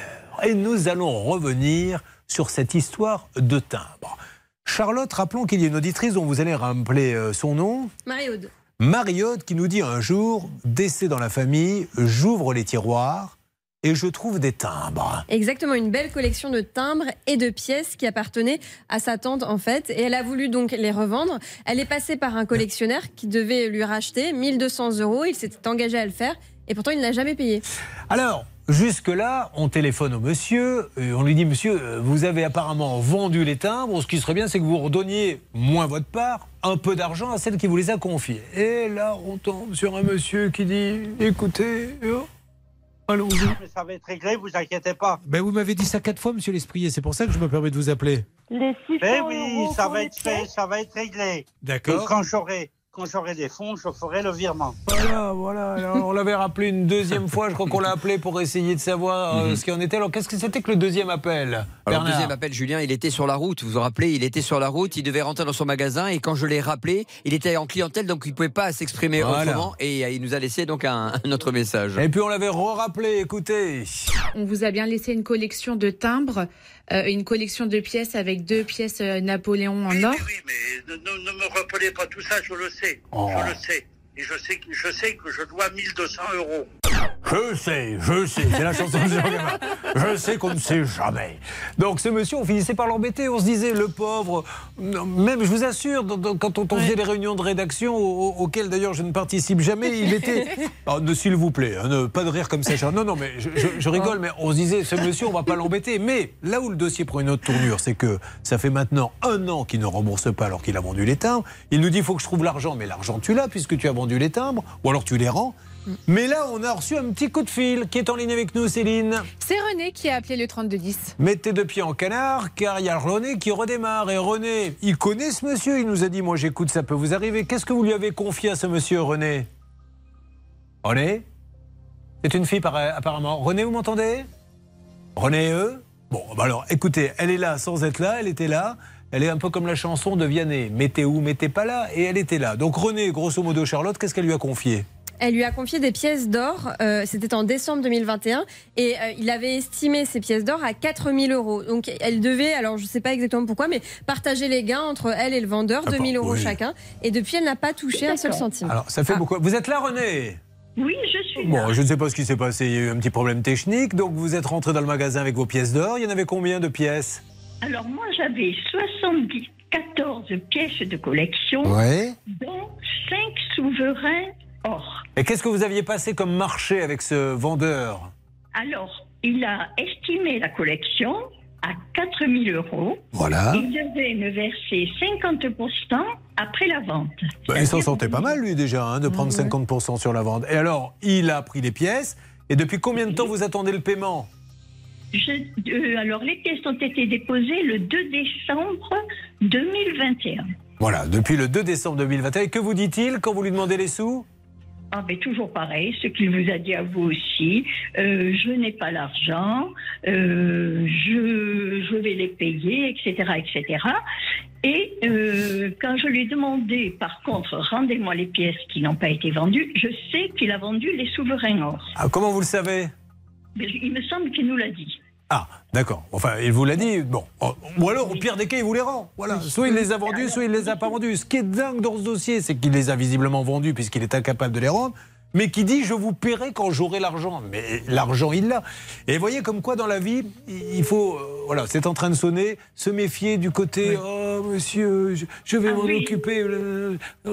Et nous allons revenir sur cette histoire de timbre. Charlotte, rappelons qu'il y a une auditrice dont vous allez rappeler euh, son nom. Marie-Aude. Mariotte qui nous dit un jour, décès dans la famille, j'ouvre les tiroirs et je trouve des timbres. Exactement, une belle collection de timbres et de pièces qui appartenaient à sa tante en fait. Et elle a voulu donc les revendre. Elle est passée par un collectionneur qui devait lui racheter 1200 euros. Il s'était engagé à le faire et pourtant il n'a jamais payé. Alors, jusque-là, on téléphone au monsieur, et on lui dit Monsieur, euh, vous avez apparemment vendu les timbres. Ce qui serait bien, c'est que vous redonniez moins votre part, un peu d'argent à celle qui vous les a confiés. Et là, on tombe sur un monsieur qui dit Écoutez, oh, allons-y. Mais ça va être réglé, vous inquiétez pas. Ben, vous m'avez dit ça quatre fois, monsieur l'Esprier, c'est pour ça que je me permets de vous appeler. Les Mais oui, ça va être fait, ça va être réglé. D'accord. Et quand j'aurai quand j'aurai des fonds, je ferai le virement. Voilà, voilà. Alors, on l'avait rappelé une deuxième fois. Je crois qu'on l'a appelé pour essayer de savoir euh, ce qu'il en était. Alors, qu'est-ce que c'était que le deuxième appel Alors, Bernard deuxième appel, Julien, il était sur la route. Vous vous rappelez, il était sur la route, il devait rentrer dans son magasin et quand je l'ai rappelé, il était en clientèle donc il ne pouvait pas s'exprimer Voilà. autrement et euh, il nous a laissé donc un, un autre message. Et puis, on l'avait re-rappelé. Écoutez. On vous a bien laissé une collection de timbres, euh, une collection de pièces avec deux pièces euh, Napoléon en or. Ne, ne- ne me rappelez pas tout ça, je le sais. Oh. Je le sais. Et je sais, que- je sais que je dois 1200 euros. Je sais, je sais, c'est la chanson de Jean. Je sais qu'on ne sait jamais. Donc ce monsieur, on finissait par l'embêter. On se disait, le pauvre, même je vous assure, quand on, faisait les réunions de rédaction, au- au- auxquelles d'ailleurs je ne participe jamais, il était... Oh, ne, S'il vous plaît, hein, ne- pas de rire comme ça. Charles. Non, non, mais je, je- je rigole, mais on se disait, ce monsieur, on va pas l'embêter. Mais là où le dossier prend une autre tournure, c'est que ça fait maintenant un an qu'il ne rembourse pas alors qu'il a vendu les timbres. Il nous dit, il faut que je trouve l'argent. Mais l'argent, tu l'as puisque tu as vendu les timbres, ou alors tu les rends. Mais là, on a reçu un petit coup de fil qui est en ligne avec nous, Céline. C'est René qui a appelé le 3210. Mettez deux pieds en canard, car il y a René qui redémarre. Et René, il connaît ce monsieur, il nous a dit Moi j'écoute, ça peut vous arriver. Qu'est-ce que vous lui avez confié à ce monsieur, René? René? C'est une fille par- apparemment. René, vous m'entendez? René, eux? Bon, bah alors écoutez, elle est là sans être là, elle était là. Elle est un peu comme la chanson de Vianney. Mettez où, mettez pas là. Et elle était là. Donc René, grosso modo, Charlotte, qu'est-ce qu'elle lui a confié? Elle lui a confié des pièces d'or, euh, c'était en décembre 2021, et euh, il avait estimé ces pièces d'or à 4000 euros. Donc elle devait, alors je ne sais pas exactement pourquoi, mais partager les gains entre elle et le vendeur, Ah, 2000 euros oui. chacun. Et depuis, elle n'a pas touché un seul centime. Alors, ça fait beaucoup. Vous êtes là, René? Oui, je suis Bon, là. je ne sais pas ce qui s'est passé. Il y a eu un petit problème technique. Donc, vous êtes rentré dans le magasin avec vos pièces d'or. Il y en avait combien de pièces? Alors moi, j'avais 74 pièces de collection, Ouais. dont 5 souverains or. Et qu'est-ce que vous aviez passé comme marché avec ce vendeur? Alors, il a estimé la collection à 4000 euros. Voilà. Il devait me verser 50% après la vente. Bah, il s'en sortait pas mal, lui, déjà, hein, de prendre 50% sur la vente. Et alors, il a pris les pièces. Et depuis combien de temps vous attendez le paiement? Je- euh, alors, les pièces ont été déposées le 2 décembre 2021. Voilà, depuis le 2 décembre 2021. Et que vous dit-il quand vous lui demandez les sous? Ah, mais toujours pareil, ce qu'il vous a dit à vous aussi. Euh, je n'ai pas l'argent, euh, je, je vais les payer, etc., etc. Et euh, quand je lui ai demandé, par contre, rendez-moi les pièces qui n'ont pas été vendues, je sais qu'il a vendu les souverains or. Ah, Comment vous le savez? Mais il me semble qu'il nous l'a dit. Ah, d'accord. Enfin, il vous l'a dit. Bon. Oh, Ou alors, au pire des cas, il vous les rend. Voilà. Soit il les a vendus, soit il les a pas vendus. Ce qui est dingue dans ce dossier, c'est qu'il les a visiblement vendus puisqu'il est incapable de les rendre. Mais qui dit je vous paierai quand j'aurai l'argent. Mais l'argent, il l'a. Et voyez comme quoi dans la vie, il faut, euh, voilà, c'est en train de sonner, se méfier du côté oh monsieur, je, je vais Ah m'en oui. occuper.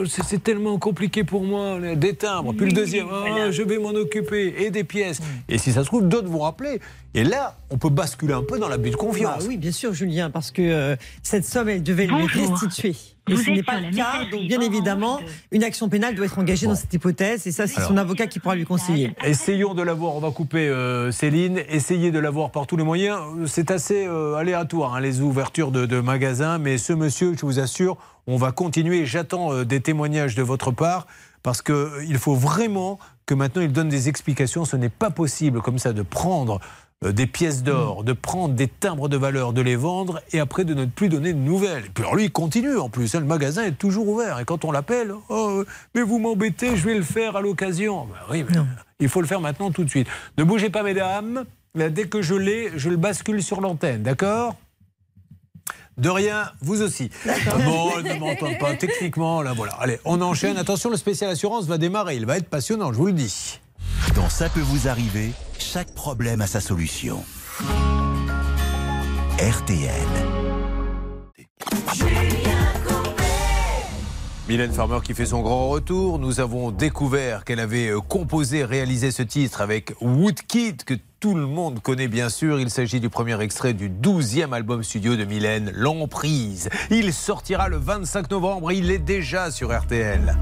c'est tellement compliqué pour moi. Des timbres. Puis le Oui, deuxième, oh, voilà. je vais m'en occuper. Et des pièces. Et si ça se trouve, d'autres vont rappeler. Et là, on peut basculer un peu dans l'abus de confiance. Bah oui, bien sûr, Julien, parce que euh, cette somme, elle devait lui être restituée. Et Vous ce n'est pas le cas, donc bien évidemment, de- une action pénale doit être engagée dans cette hypothèse, et ça, c'est son avocat qui pourra lui conseiller. Essayons de l'avoir, on va couper euh, Céline, essayez de l'avoir par tous les moyens. C'est assez euh, aléatoire, hein, les ouvertures de, de magasins, mais ce monsieur, je vous assure, on va continuer. J'attends euh, des témoignages de votre part, parce qu'il faut vraiment que maintenant il donne des explications. Ce n'est pas possible comme ça de prendre euh, des pièces d'or, de prendre des timbres de valeur, de les vendre et après de ne plus donner de nouvelles. Et puis alors lui, il continue en plus. hein, le magasin est toujours ouvert. Et quand on l'appelle, oh, mais vous m'embêtez, je vais le faire à l'occasion. Ben oui, mais il faut le faire maintenant tout de suite. Ne bougez pas, mesdames. Dès que je l'ai, je le bascule sur l'antenne, d'accord? De rien, vous aussi. Bon, ne m'entend pas. Techniquement, là, voilà. Allez, on enchaîne. Attention, le spécial assurance va démarrer. Il va être passionnant, je vous le dis. Dans Ça peut vous arriver, chaque problème a sa solution. RTL. Mylène Farmer qui fait son grand retour. Nous avons découvert qu'elle avait euh, composé, réalisé ce titre avec Woodkid, que tout le monde connaît bien sûr. Il s'agit du premier extrait du 12e album studio de Mylène, L'Emprise. Il sortira le 25 novembre. Il est déjà sur RTL.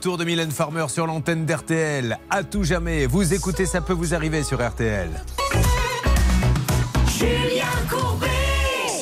Retour de Mylène Farmer sur l'antenne d'RTL. À tout jamais, vous écoutez, ça peut vous arriver sur RTL. Julien Courbet.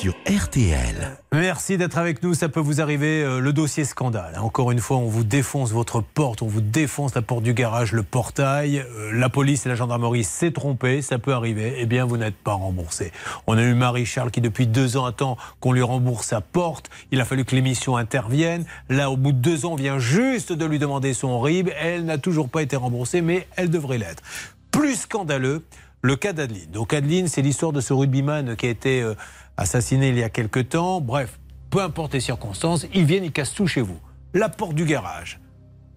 Sur RTL. Merci d'être avec nous. Ça peut vous arriver, euh, le dossier scandale. Encore une fois, on vous défonce votre porte, on vous défonce la porte du garage, le portail. Euh, la police et la gendarmerie s'est trompée, ça peut arriver. Eh bien, vous n'êtes pas remboursé. On a eu Marie-Charles qui, depuis deux ans, attend qu'on lui rembourse sa porte. Il a fallu que l'émission intervienne. Là, au bout de deux ans, on vient juste de lui demander son RIB. Elle n'a toujours pas été remboursée, mais elle devrait l'être. Plus scandaleux, le cas d'Adeline. Donc Adeline, c'est l'histoire de ce rugbyman qui a été euh, assassiné il y a quelque temps. Bref, peu importe les circonstances, ils viennent, ils cassent tout chez vous. La porte du garage,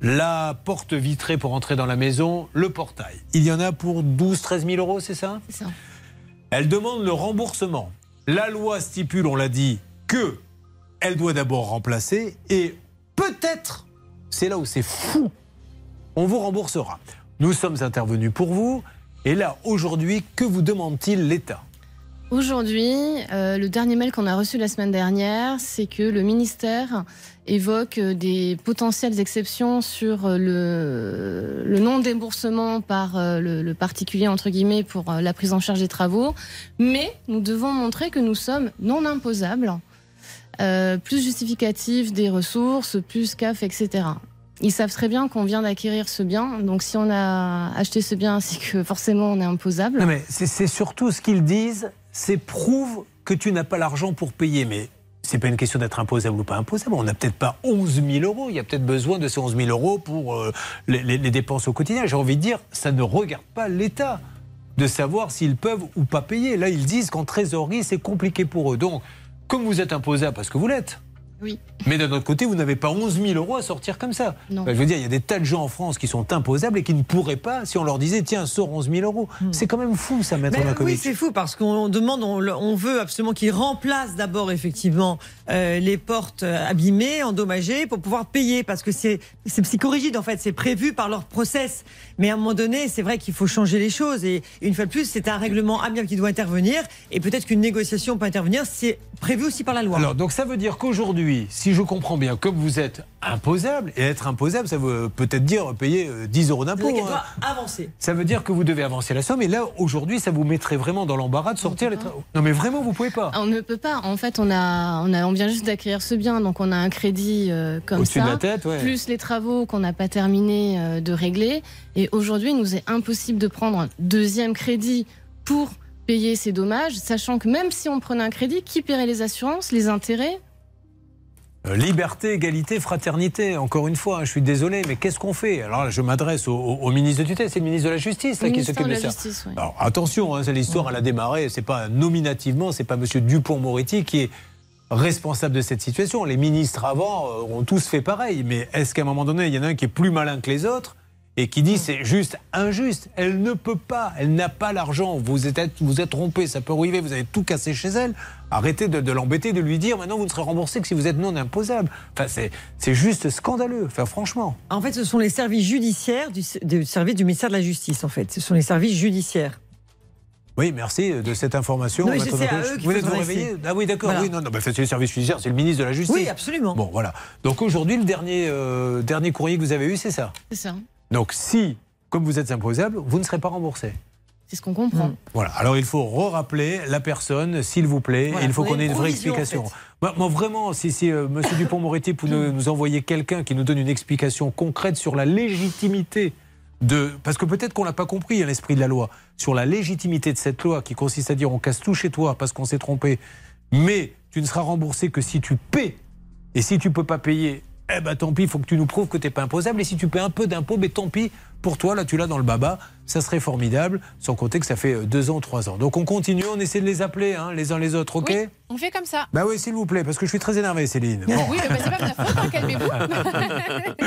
la porte vitrée pour entrer dans la maison, le portail. Il y en a pour 12, 13 000 euros, c'est ça? C'est ça. Elle demande le remboursement. La loi stipule, on l'a dit, que elle doit d'abord remplacer et peut-être, c'est là où c'est fou, on vous remboursera. Nous sommes intervenus pour vous et là, aujourd'hui, que vous demande-t-il l'État? Aujourd'hui, euh, le dernier mail qu'on a reçu la semaine dernière, c'est que le ministère évoque euh, des potentielles exceptions sur euh, le, le non-déboursement par euh, le, le particulier, entre guillemets, pour la prise en charge des travaux. Mais nous devons montrer que nous sommes non imposables, euh, plus justificatifs des ressources, plus CAF, etc. Ils savent très bien qu'on vient d'acquérir ce bien, donc si on a acheté ce bien, c'est que forcément on est imposable. Non, mais c'est surtout ce qu'ils disent, c'est prouve que tu n'as pas l'argent pour payer. Mais c'est pas une question d'être imposable ou pas imposable. On n'a peut-être pas 11 000 euros. Il y a peut-être besoin de ces 11 000 euros pour euh, les, les- les dépenses au quotidien. J'ai envie de dire, ça ne regarde pas l'État de savoir s'ils peuvent ou pas payer. Là, ils disent qu'en trésorerie, c'est compliqué pour eux. Donc, comme vous êtes imposable parce que vous l'êtes, Oui. mais d'un autre côté, vous n'avez pas 11 000 euros à sortir comme ça. Non. Je veux dire, il y a des tas de gens en France qui sont imposables et qui ne pourraient pas si on leur disait tiens, sors 11 000 euros. C'est quand même fou, ça, Maître Mais Markovic. oui, c'est fou parce qu'on demande, on veut absolument qu'ils remplacent d'abord effectivement euh, les portes euh, abîmées, endommagées, pour pouvoir payer parce que c'est psychorigide en fait, c'est prévu par leur process. Mais à un moment donné, c'est vrai qu'il faut changer les choses et une fois de plus, c'est un règlement amiable qui doit intervenir et peut-être qu'une négociation peut intervenir, c'est prévu aussi par la loi. Alors, donc ça veut dire qu'aujourd'hui, si je comprends bien, comme vous êtes imposable, et être imposable, ça veut peut-être dire payer euh, 10 euros d'impôt. Hein. doit avancer. Ça veut dire que vous devez avancer la somme, et là, aujourd'hui, ça vous mettrait vraiment dans l'embarras de sortir les travaux. Non, mais vraiment, vous pouvez pas. On ne peut pas. En fait, on a, on a, on vient juste d'acquérir ce bien, donc on a un crédit euh, comme ça, de la tête, ouais. plus les travaux qu'on n'a pas terminé euh, de régler. Et aujourd'hui, il nous est impossible de prendre un deuxième crédit pour payer ces dommages, sachant que même si on prenait un crédit, qui paierait les assurances, les intérêts? Euh, Liberté, égalité, fraternité. Encore une fois, hein, je suis désolé, mais qu'est-ce qu'on fait? Alors, là, je m'adresse au, au- au ministre de tutelle, c'est le ministre de la Justice là, qui s'occupe de ça. Justice, oui. Alors, attention, hein, c'est l'histoire, elle a démarré, c'est pas nominativement, c'est pas Monsieur Dupont-Moretti qui est responsable de cette situation. Les ministres avant euh, ont tous fait pareil, mais est-ce qu'à un moment donné, il y en a un qui est plus malin que les autres et qui dit c'est juste injuste? Elle ne peut pas, elle n'a pas l'argent. Vous êtes, vous êtes trompé, ça peut arriver, vous avez tout cassé chez elle. Arrêtez de, l'embêter, de lui dire maintenant vous ne serez remboursé que si vous êtes non imposable. Enfin, c'est, juste scandaleux, franchement. En fait, ce sont les services judiciaires du, du du ministère de la Justice. En fait, ce sont les services judiciaires. Oui, merci de cette information. Non, c'est à eux Vous êtes vous réveillé Ah oui, d'accord. Voilà. Oui, non, non, bah, c'est le service judiciaire, c'est le ministre de la Justice. Oui, absolument. Bon, voilà. Donc aujourd'hui, le dernier, euh, dernier courrier que vous avez eu, c'est ça. C'est ça. Donc si, comme vous êtes imposable, vous ne serez pas remboursé. C'est ce qu'on comprend. Mm. Voilà. Alors il faut re-rappeler la personne, s'il vous plaît. Voilà, il faut qu'on ait une vraie en explication. fait. Moi, moi, vraiment, si, si euh, Monsieur Dupont-Moretti peut nous, nous envoyer quelqu'un qui nous donne une explication concrète sur la légitimité de, parce que peut-être qu'on l'a pas compris à l'esprit de la loi, sur la légitimité de cette loi qui consiste à dire on casse tout chez toi parce qu'on s'est trompé, mais tu ne seras remboursé que si tu paies. Et si tu peux pas payer, eh ben tant pis, il faut que tu nous prouves que tu n'es pas imposable. Et si tu paies un peu d'impôts, mais tant pis, pour toi, là tu l'as dans le baba, ça serait formidable, sans compter que ça fait euh, deux ans, trois ans. Donc on continue, on essaie de les appeler hein, les uns les autres, ok? Oui, on fait comme ça. Bah oui, s'il vous plaît, parce que je suis très énervé, Céline. Bon. Oui, mais c'est pas ma faute, hein, calmez-vous.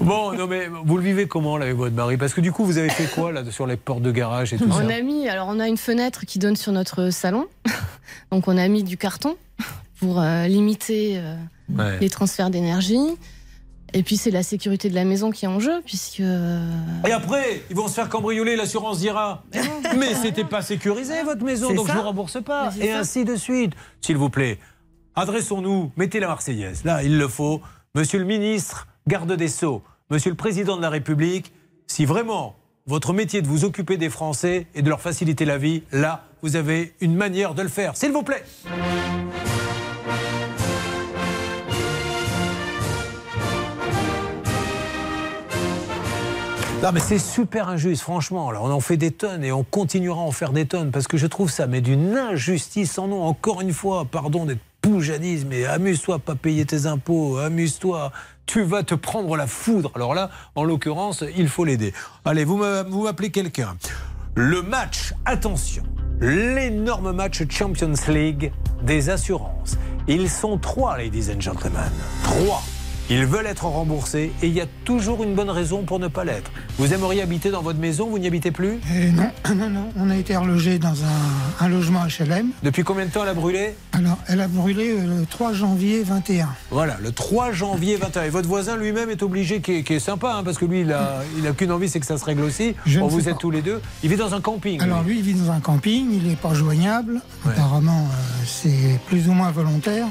Bon, non mais vous le vivez comment là avec votre mari? Parce que du coup, vous avez fait quoi là sur les portes de garage et tout ça? On a mis, alors on a une fenêtre qui donne sur notre salon, donc on a mis du carton pour euh, limiter euh, Ouais. les transferts d'énergie. Et puis c'est la sécurité de la maison qui est en jeu, puisque euh, Et après, ils vont se faire cambrioler, l'assurance dira Mais c'était pas sécurisé votre maison, donc ça. je vous rembourse pas. Et ça. ainsi de suite. S'il vous plaît, adressons-nous, mettez la Marseillaise. Là, il le faut. Monsieur le ministre garde des Sceaux, Monsieur le Président de la République, si vraiment votre métier de vous occuper des Français et de leur faciliter la vie, là, vous avez une manière de le faire. S'il vous plaît. Non mais c'est super injuste, franchement. On en fait des tonnes et on continuera à en faire des tonnes parce que je trouve ça mais d'une injustice sans nom. Encore une fois, pardon d'être poujadise, mais amuse-toi, pas payer tes impôts, amuse-toi. Tu vas te prendre la foudre. Alors là, en l'occurrence, il faut l'aider. Allez, vous m'appelez quelqu'un. Le match, attention, l'énorme match Champions League des assurances. Ils sont trois, ladies and gentlemen. Trois. Ils veulent être remboursés et il y a toujours une bonne raison pour ne pas l'être. Vous aimeriez habiter dans votre maison, vous n'y habitez plus? Eh non, non, non, on a été relogé dans un, un logement HLM. Depuis combien de temps elle a brûlé? Alors, elle a brûlé euh, le 3 janvier 21. Voilà, le 3 janvier 21. Et votre voisin lui-même est obligé, qui est, qui est sympa, hein, parce que lui, il a, il a qu'une envie, c'est que ça se règle aussi. Je Bon, vous êtes pas. tous les deux. Il vit dans un camping. Alors, lui. lui, il vit dans un camping, il n'est pas joignable. Apparemment, euh, c'est plus ou moins volontaire.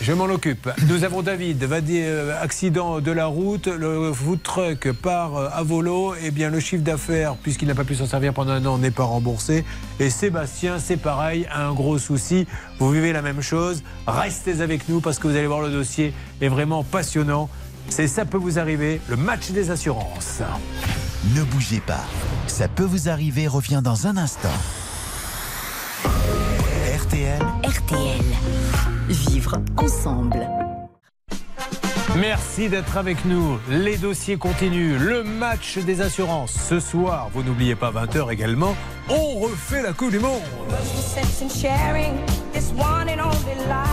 Je m'en occupe. Nous avons David, va dire euh, accident de la route, le food truck part euh, à volo, et bien le chiffre d'affaires, puisqu'il n'a pas pu s'en servir pendant un an, n'est pas remboursé. Et Sébastien, c'est pareil, a un gros souci. Vous vivez la même chose. Restez avec nous parce que vous allez voir le dossier est vraiment passionnant. C'est ça peut vous arriver, le match des assurances. Ne bougez pas. Ça peut vous arriver revient dans un instant. RTL. RTL. Vivre ensemble. Merci d'être avec nous. Les dossiers continuent. Le match des assurances. Ce soir, vous n'oubliez pas 20h également, on refait la Coupe du Monde.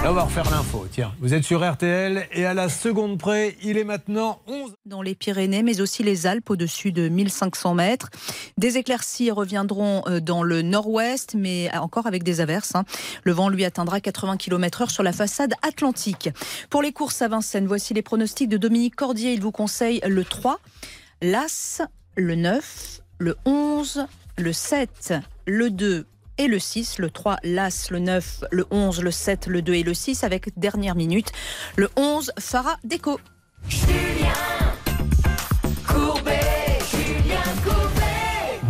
Là, on va refaire l'info. Tiens, vous êtes sur RTL et à la seconde près, il est maintenant 11. Dans les Pyrénées, mais aussi les Alpes au-dessus de 1500 mètres. Des éclaircies reviendront euh, dans le nord-ouest, mais encore avec des averses. hein. Le vent lui atteindra 80 km/h sur la façade atlantique. Pour les courses à Vincennes, voici les pronostics de Dominique Cordier. Il vous conseille le 3, l'As, le 9, le 11, le 7, le 2 et le 6. Le 3, l'As, le 9, le 11, le 7, le 2 et le 6 avec dernière minute. Le 11, Farah Déco.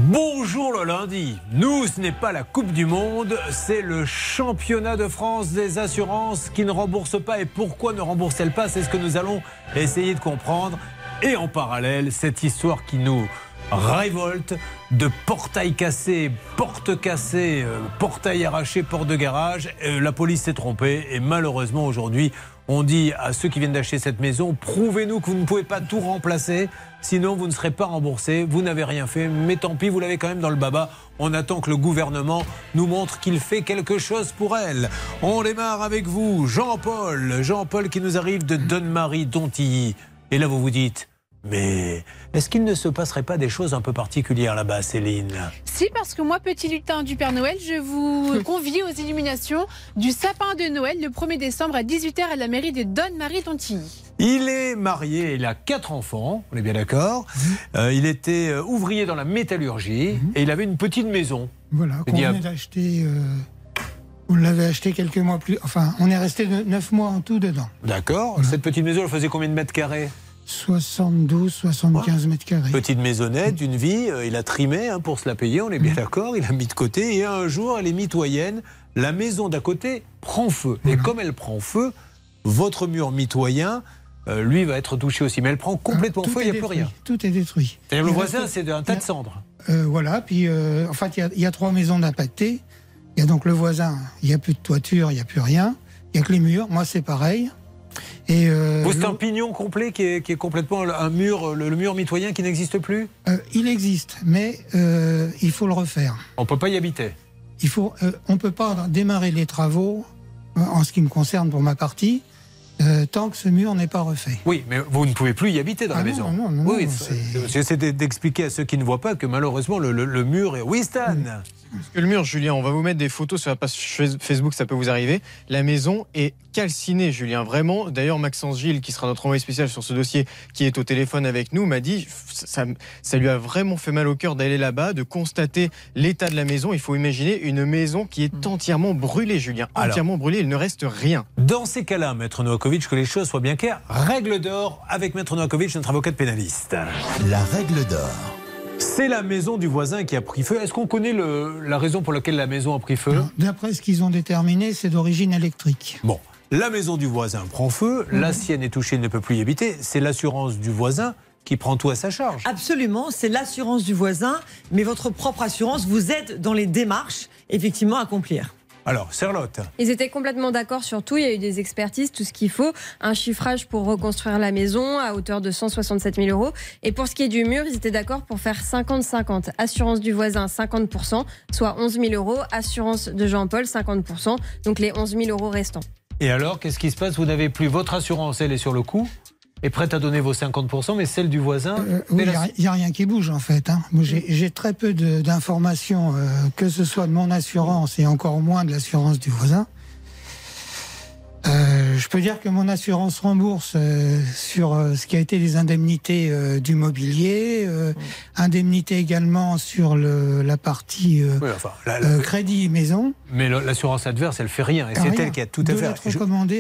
Bonjour le lundi. Nous, ce n'est pas la Coupe du Monde, c'est le championnat de France des assurances qui ne rembourse pas. Et pourquoi ne rembourse-t-elle pas? C'est ce que nous allons essayer de comprendre. Et en parallèle, cette histoire qui nous révolte de portail cassé, porte cassée, euh, portail arraché, porte de garage. Euh, la police s'est trompée et malheureusement aujourd'hui, on dit à ceux qui viennent d'acheter cette maison, prouvez-nous que vous ne pouvez pas tout remplacer, sinon vous ne serez pas remboursé, vous n'avez rien fait, mais tant pis, vous l'avez quand même dans le baba. On attend que le gouvernement nous montre qu'il fait quelque chose pour elle. On démarre avec vous, Jean-Paul. Jean-Paul qui nous arrive de Donne-Marie, Dontilly. Et là, vous vous dites, mais est-ce qu'il ne se passerait pas des choses un peu particulières là-bas, Céline? Si, parce que moi, petit lutin du Père Noël, je vous convie aux illuminations du sapin de Noël le 1er décembre à 18h à la mairie de Donne-Marie-Tontilly. Il est marié, il a quatre enfants, on est bien d'accord. Euh, il était euh, ouvrier dans la métallurgie et il avait une petite maison. Voilà, qu'on d'acheter. euh, on l'avait acheté quelques mois plus. Enfin, on est resté neuf mois en tout dedans. D'accord. Cette petite maison, elle faisait combien de mètres carrés? 72, 75 mètres carrés. Petite maisonnette d'une vie, euh, il a trimé hein, pour se la payer, on est bien d'accord, il a mis de côté et un jour, elle est mitoyenne, la maison d'à côté prend feu. Et comme elle prend feu, votre mur mitoyen, euh, lui, va être touché aussi. Mais elle prend complètement Tout feu, il n'y a plus rien. Tout est détruit. C'est-à-dire le voisin, c'est un tas de cendres. Euh, voilà, puis en fait, il y a- il y, a trois maisons d'impactés. Il y a donc le voisin, il n'y a plus de toiture, il n'y a plus rien. Il n'y a que les murs. Moi, c'est pareil. Et euh, Vous, c'est un l'eau- pignon complet qui est, qui est complètement un mur, le, le mur mitoyen qui n'existe plus euh, il existe, mais euh, il faut le refaire. On ne peut pas y habiter. Il faut, euh, on ne peut pas démarrer les travaux, euh, en ce qui me concerne pour ma partie, euh, tant que ce mur n'est pas refait. Oui, mais vous ne pouvez plus y habiter dans Ah la non, maison. non, non, oui, j'essaie de- d'expliquer à ceux qui ne voient pas que malheureusement le, le- le mur est. Oui, Stan Que le mur, Julien, on va vous mettre des photos sur la page Facebook, ça peut vous arriver. La maison est calcinée, Julien, vraiment. D'ailleurs, Maxence Gilles, qui sera notre envoyé spécial sur ce dossier, qui est au téléphone avec nous, m'a dit ça, ça lui a vraiment fait mal au cœur d'aller là-bas, de constater l'état de la maison. Il faut imaginer une maison qui est entièrement brûlée, Julien, Alors. entièrement brûlée. Il ne reste rien. Dans ces cas-là, Maître Novakovic, que les choses soient bien claires, règle d'or avec Maître Novakovic, notre avocat de pénaliste. La règle d'or. C'est la maison du voisin qui a pris feu. Est-ce qu'on connaît le- la raison pour laquelle la maison a pris feu D'après ce qu'ils ont déterminé, c'est d'origine électrique. Bon, la maison du voisin prend feu, la sienne est touchée, ne peut plus y habiter. C'est l'assurance du voisin qui prend tout à sa charge. Absolument, c'est l'assurance du voisin, mais votre propre assurance vous aide dans les démarches, effectivement, à accomplir. Alors, Charlotte. Ils étaient complètement d'accord sur tout. Il y a eu des expertises, tout ce qu'il faut. Un chiffrage pour reconstruire la maison à hauteur de 167 000 euros. Et pour ce qui est du mur, ils étaient d'accord pour faire 50-50. Assurance du voisin, 50%, soit 11 000 euros. Assurance de Jean-Paul, 50%, donc les 11 000 euros restants. Et alors, qu'est-ce qui se passe? Vous n'avez plus votre assurance, elle est sur le coup, est prête à donner vos 50%, mais celle du voisin. Euh, oui, il n'y a, rien qui bouge en fait. hein. Moi, J'ai très peu d'informations, euh, que ce soit de mon assurance et encore moins de l'assurance du voisin. Euh, je peux dire que mon assurance rembourse euh, sur euh, ce qui a été les indemnités euh, du mobilier, euh, indemnités également sur le, la partie euh, Oui, enfin, la- la- euh, crédit maison. Mais l'assurance adverse, elle fait rien. Et c'est elle qui a tout à faire. je-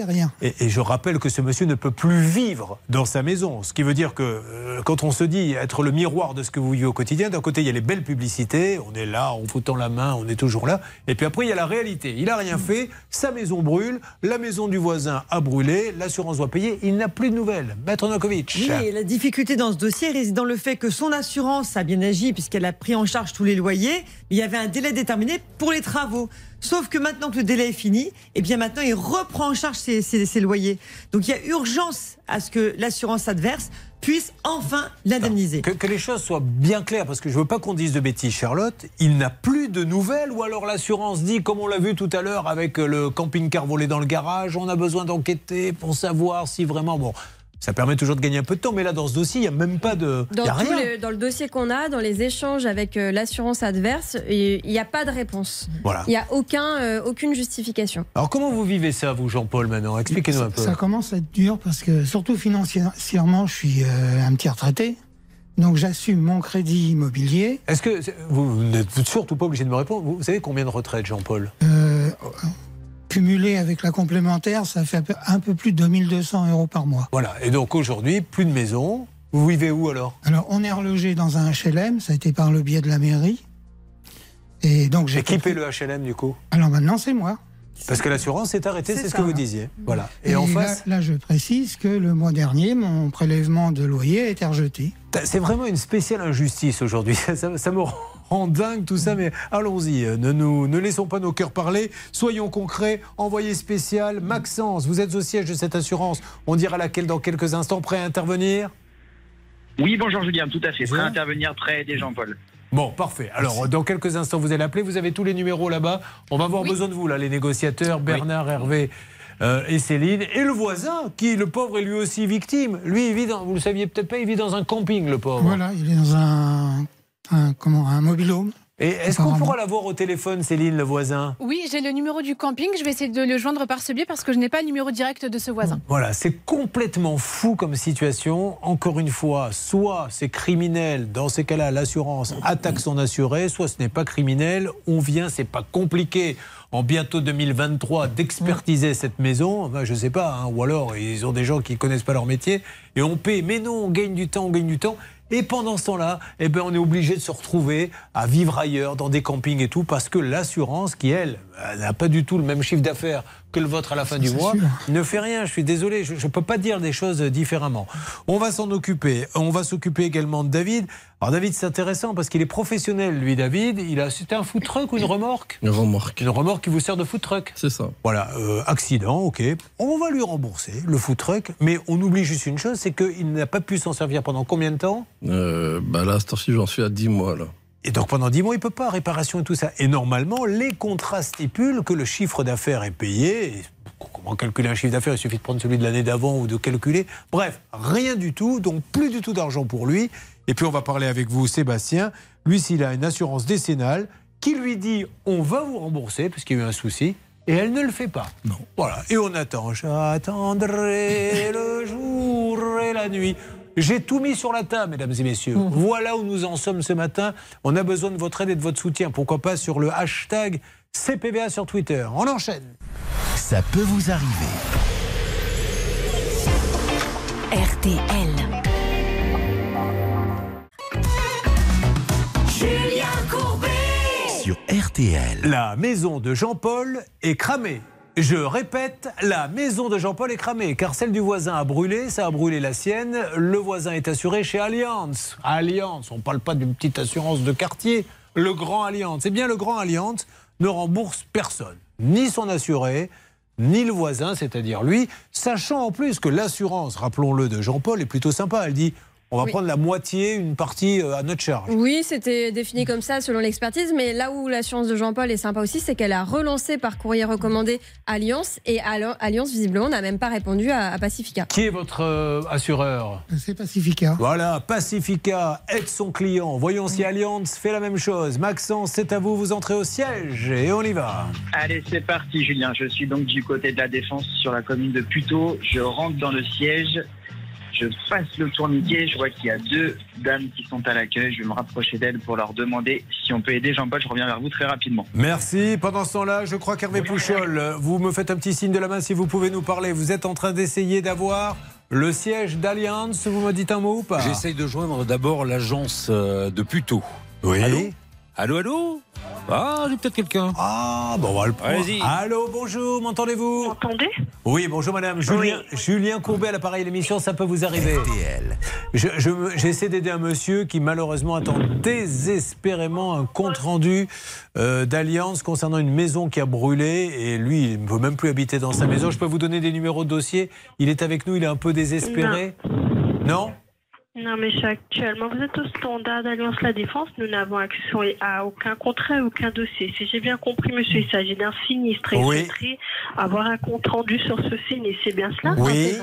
rien. Et, et je rappelle que ce monsieur ne peut plus vivre dans sa maison. Ce qui veut dire que euh, quand on se dit être le miroir de ce que vous vivez au quotidien, d'un côté il y a les belles publicités, on est là, en foutant la main, on est toujours là. Et puis après il y a la réalité. Il a rien fait, sa maison brûle, la maison du voisin a brûlé, l'assurance doit payer, il n'a plus de nouvelles. Maître Nokovic. Oui, la difficulté dans ce dossier réside dans le fait que son assurance a bien agi puisqu'elle a pris en charge tous les loyers, mais il y avait un délai déterminé pour les travaux. Sauf que maintenant que le délai est fini, et bien maintenant il reprend en charge ses loyers. Donc il y a urgence à ce que l'assurance adverse puisse enfin l'indemniser. Que, les choses soient bien claires, parce que je veux pas qu'on dise de bêtises, Charlotte. Il n'a plus de nouvelles, ou alors l'assurance dit, comme on l'a vu tout à l'heure avec le camping-car volé dans le garage, on a besoin d'enquêter pour savoir si vraiment. Bon, ça permet toujours de gagner un peu de temps, mais là, dans ce dossier, il n'y a même pas de. Dans, y a tous rien. les- dans le dossier qu'on a, dans les échanges avec euh, l'assurance adverse, il n'y a pas de réponse. Voilà. Il n'y a aucun, euh, aucune justification. Alors, comment vous vivez ça, vous, Jean-Paul, maintenant? Expliquez-nous un peu. Ça commence à être dur parce que, surtout financièrement, je suis euh, un petit retraité. Donc j'assume mon crédit immobilier. Est-ce que vous, vous n'êtes surtout pas obligé de me répondre Vous, vous savez combien de retraites, Jean-Paul? Euh, cumulé avec la complémentaire, ça fait un peu- plus de 2200 euros par mois. Voilà. Et donc aujourd'hui, plus de maison. Vous vivez où alors? Alors on est relogé dans un HLM, ça a été par le biais de la mairie. Et donc j'ai. Paie le HLM du coup? Alors maintenant c'est moi. Parce que l'assurance est arrêtée, c'est ce que vous disiez. Voilà. Et, Et, en là- face, là, je précise que le mois dernier, mon prélèvement de loyer a été rejeté. c'est vraiment une spéciale injustice aujourd'hui. Ça, ça- ça me rend dingue tout ça, mais allons-y. euh, Ne, nous, ne laissons pas nos cœurs parler. Soyons concrets. Envoyé spécial. Maxence, vous êtes au siège de cette assurance. On dira laquelle dans quelques instants. Prêt à intervenir Oui, bonjour Julien, tout à fait. Prêt à intervenir près des Jean-Paul. Bon, parfait. Alors, dans quelques instants, vous allez appeler. Vous avez tous les numéros là-bas. On va avoir besoin de vous, là, les négociateurs, Bernard, Hervé. euh, et Céline, et le voisin, qui, le pauvre, est lui aussi victime. Lui, il vit dans, vous le saviez peut-être pas, il vit dans un camping, le pauvre. Voilà, il est dans un, un, comment, un mobilhome. Et est-ce qu'on pourra l'avoir au téléphone, Céline, le voisin? Oui, j'ai le numéro du camping. Je vais essayer de le joindre par ce biais parce que je n'ai pas le numéro direct de ce voisin. Voilà, c'est complètement fou comme situation. Encore une fois, soit c'est criminel, dans ces cas-là, l'assurance attaque son assuré, soit ce n'est pas criminel, on vient, c'est pas compliqué. En bientôt 2023, d'expertiser cette maison, Enfin, je sais pas, hein, ou alors ils ont des gens qui connaissent pas leur métier, et on paie. Mais non, on gagne du temps, on gagne du temps. Et pendant ce temps-là, eh ben, on est obligé de se retrouver à vivre ailleurs, dans des campings et tout, parce que l'assurance, qui elle, elle n'a pas du tout le même chiffre d'affaires que le vôtre à la fin du mois, ne fait rien. Je suis désolé, je ne peux pas dire des choses différemment. On va s'en occuper. On va s'occuper également de David. Alors David, c'est intéressant parce qu'il est professionnel, lui, David. Il a, c'était un food truck ou une remorque? Une remorque. Une remorque qui vous sert de food truck. C'est ça. Voilà, euh, accident, ok. On va lui rembourser le food truck, mais on oublie juste une chose, c'est qu'il n'a pas pu s'en servir pendant combien de temps? Euh, bah là, à cette j'en suis à 10 mois, là. Et donc pendant 10 mois, il peut pas, réparation et tout ça. Et normalement, les contrats stipulent que le chiffre d'affaires est payé. Comment calculer un chiffre d'affaires? Il suffit de prendre celui de l'année d'avant ou de calculer. Bref, rien du tout, donc plus du tout d'argent pour lui. Et puis on va parler avec vous, Sébastien. Lui, s'il a une assurance décennale, qui lui dit on va vous rembourser parce qu'il y a eu un souci. Et elle ne le fait pas. Non. Voilà. Et on attend. J'attendrai le jour et la nuit. J'ai tout mis sur la table, mesdames et messieurs. Voilà où nous en sommes ce matin. On a besoin de votre aide et de votre soutien. Pourquoi pas sur le hashtag CPVA sur Twitter. On enchaîne. Ça peut vous arriver. RTL. Julien Courbet. Sur RTL. La maison de Jean-Paul est cramée. Je répète, la maison de Jean-Paul est cramée, car celle du voisin a brûlé, ça a brûlé la sienne. Le voisin est assuré chez Allianz. Allianz, on ne parle pas d'une petite assurance de quartier, le Grand Allianz. Eh bien, le Grand Allianz ne rembourse personne, ni son assuré, ni le voisin, c'est-à-dire lui, sachant en plus que l'assurance, rappelons-le, de Jean-Paul est plutôt sympa. Elle dit on va Oui. prendre la moitié, une partie euh, à notre charge. Oui, c'était défini comme ça selon l'expertise, mais là où l'assurance de Jean-Paul est sympa aussi, c'est qu'elle a relancé par courrier recommandé Alliance, et Alliance, visiblement, n'a même pas répondu à, à Pacifica. Qui est votre euh, assureur? C'est Pacifica. Voilà, Pacifica aide son client. Voyons si Allianz fait la même chose. Maxence, c'est à vous, vous entrez au siège et on y va. Allez, c'est parti, Julien. Je suis donc du côté de la Défense sur la commune de Puteaux. Je rentre dans le siège. Je passe le tourniquet. Je vois qu'il y a deux dames qui sont à l'accueil. Je vais me rapprocher d'elles pour leur demander si on peut aider Jean-Paul. Je reviens vers vous très rapidement. Merci. Pendant ce temps-là, je crois qu'Hervé Pouchol, vous me faites un petit signe de la main si vous pouvez nous parler. Vous êtes en train d'essayer d'avoir le siège d'Allianz. Vous me dites un mot ou pas? J'essaye de joindre d'abord l'agence euh, de Puteaux. Oui. Allô? Allô, allô Ah, j'ai peut-être quelqu'un. Ah, bon, on va le prendre. Allez-y. Allô, bonjour, m'entendez-vous M'entendez Oui, bonjour madame. Julien, Julien Courbet à l'appareil l'émission, ça peut vous arriver. Je- je me- J'essaie d'aider un monsieur qui malheureusement attend désespérément un compte-rendu euh, d'Alliance concernant une maison qui a brûlé et lui, il ne peut même plus habiter dans sa maison. Je peux vous donner des numéros de dossier. Il est avec nous, il est un peu désespéré. Non? Non, mais actuellement, vous êtes au standard d'Alliance La Défense. Nous n'avons accès à aucun contrat, à aucun dossier. Si j'ai bien compris, monsieur, il s'agit d'un sinistre et Oui. avoir un compte rendu sur ce sinistre. C'est bien cela Oui.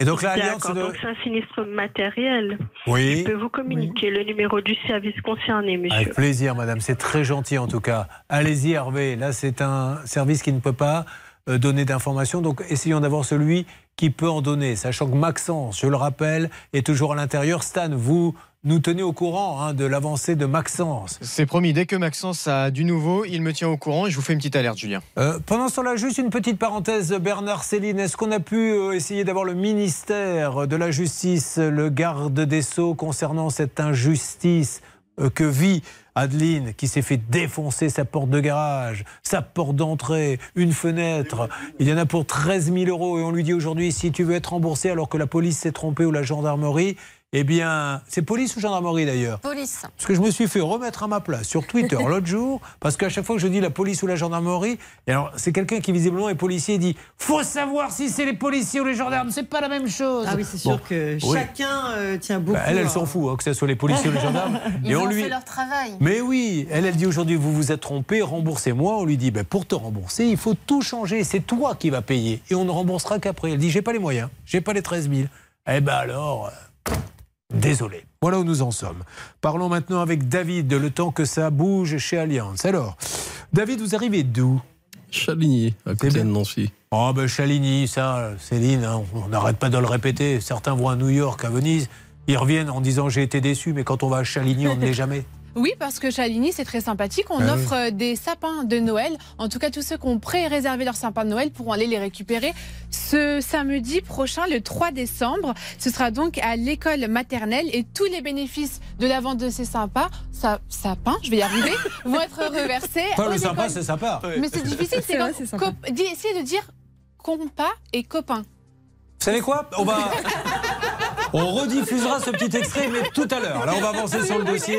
Et donc là, Alliance de- donc c'est un sinistre matériel. Oui. Je peux vous communiquer le numéro du service concerné, monsieur. Avec plaisir, madame. C'est très gentil en tout cas. Allez-y, Hervé. Là, c'est un service qui ne peut pas euh, donner d'informations. Donc, essayons d'avoir celui qui peut en donner. Sachant que Maxence, je le rappelle, est toujours à l'intérieur. Stan, vous nous tenez au courant hein, de l'avancée de Maxence. C'est promis, dès que Maxence a du nouveau, il me tient au courant et je vous fais une petite alerte, Julien. Euh, pendant ce temps-là, juste une petite parenthèse, Bernard Céline, est-ce qu'on a pu euh, essayer d'avoir le ministère de la Justice, le garde des Sceaux concernant cette injustice que vit Adeline, qui s'est fait défoncer sa porte de garage, sa porte d'entrée, une fenêtre. Il y en a pour 13 000 euros et on lui dit aujourd'hui, si tu veux être remboursé alors que la police s'est trompée ou la gendarmerie, eh bien, c'est police ou gendarmerie d'ailleurs Police. parce que je me suis fait remettre à ma place sur Twitter l'autre jour, parce qu'à chaque fois que je dis la police ou la gendarmerie, et alors c'est quelqu'un qui visiblement est policier, il dit faut savoir si c'est les policiers ou les gendarmes, c'est pas la même chose. Ah oui, c'est sûr Bon, que oui. chacun euh, tient beaucoup. Bah, elle, elle à- s'en fout, hein, que ce soit les policiers ou les gendarmes. Ils et ont on lui. fait leur travail. Mais oui, elle, elle dit aujourd'hui, vous vous êtes trompé, remboursez-moi. On lui dit, ben, pour te rembourser, il faut tout changer. C'est toi qui vas payer. Et on ne remboursera qu'après. Elle dit, j'ai pas les moyens, j'ai pas les 13 000. Eh ben alors, euh, désolé. Voilà où nous en sommes. Parlons maintenant avec David, le temps que ça bouge chez Allianz. Alors, David, vous arrivez d'où? Chaligny, à côté de Nancy. Oh ben Chaligny, ça, Céline, hein, on n'arrête pas de le répéter. Certains vont à New York, à Venise, ils reviennent en disant j'ai été déçu, mais quand on va à Chaligny, on ne l'est jamais. Oui, parce que Chaligny, c'est très sympathique. On Ah offre euh, des sapins de Noël. En tout cas, tous ceux qui ont pré-réservé leur sapin de Noël pourront aller les récupérer ce samedi prochain, le 3 décembre. Ce sera donc à l'école maternelle et tous les bénéfices de la vente de ces sympas, sa- sapins, je vais y arriver, vont être reversés. Pas le sympa, c'est sympa. Mais c'est difficile, c'est de dire compas et copain. Vous savez quoi? On va. On rediffusera ce petit extrait, mais tout à l'heure. Là, on va avancer sur le dossier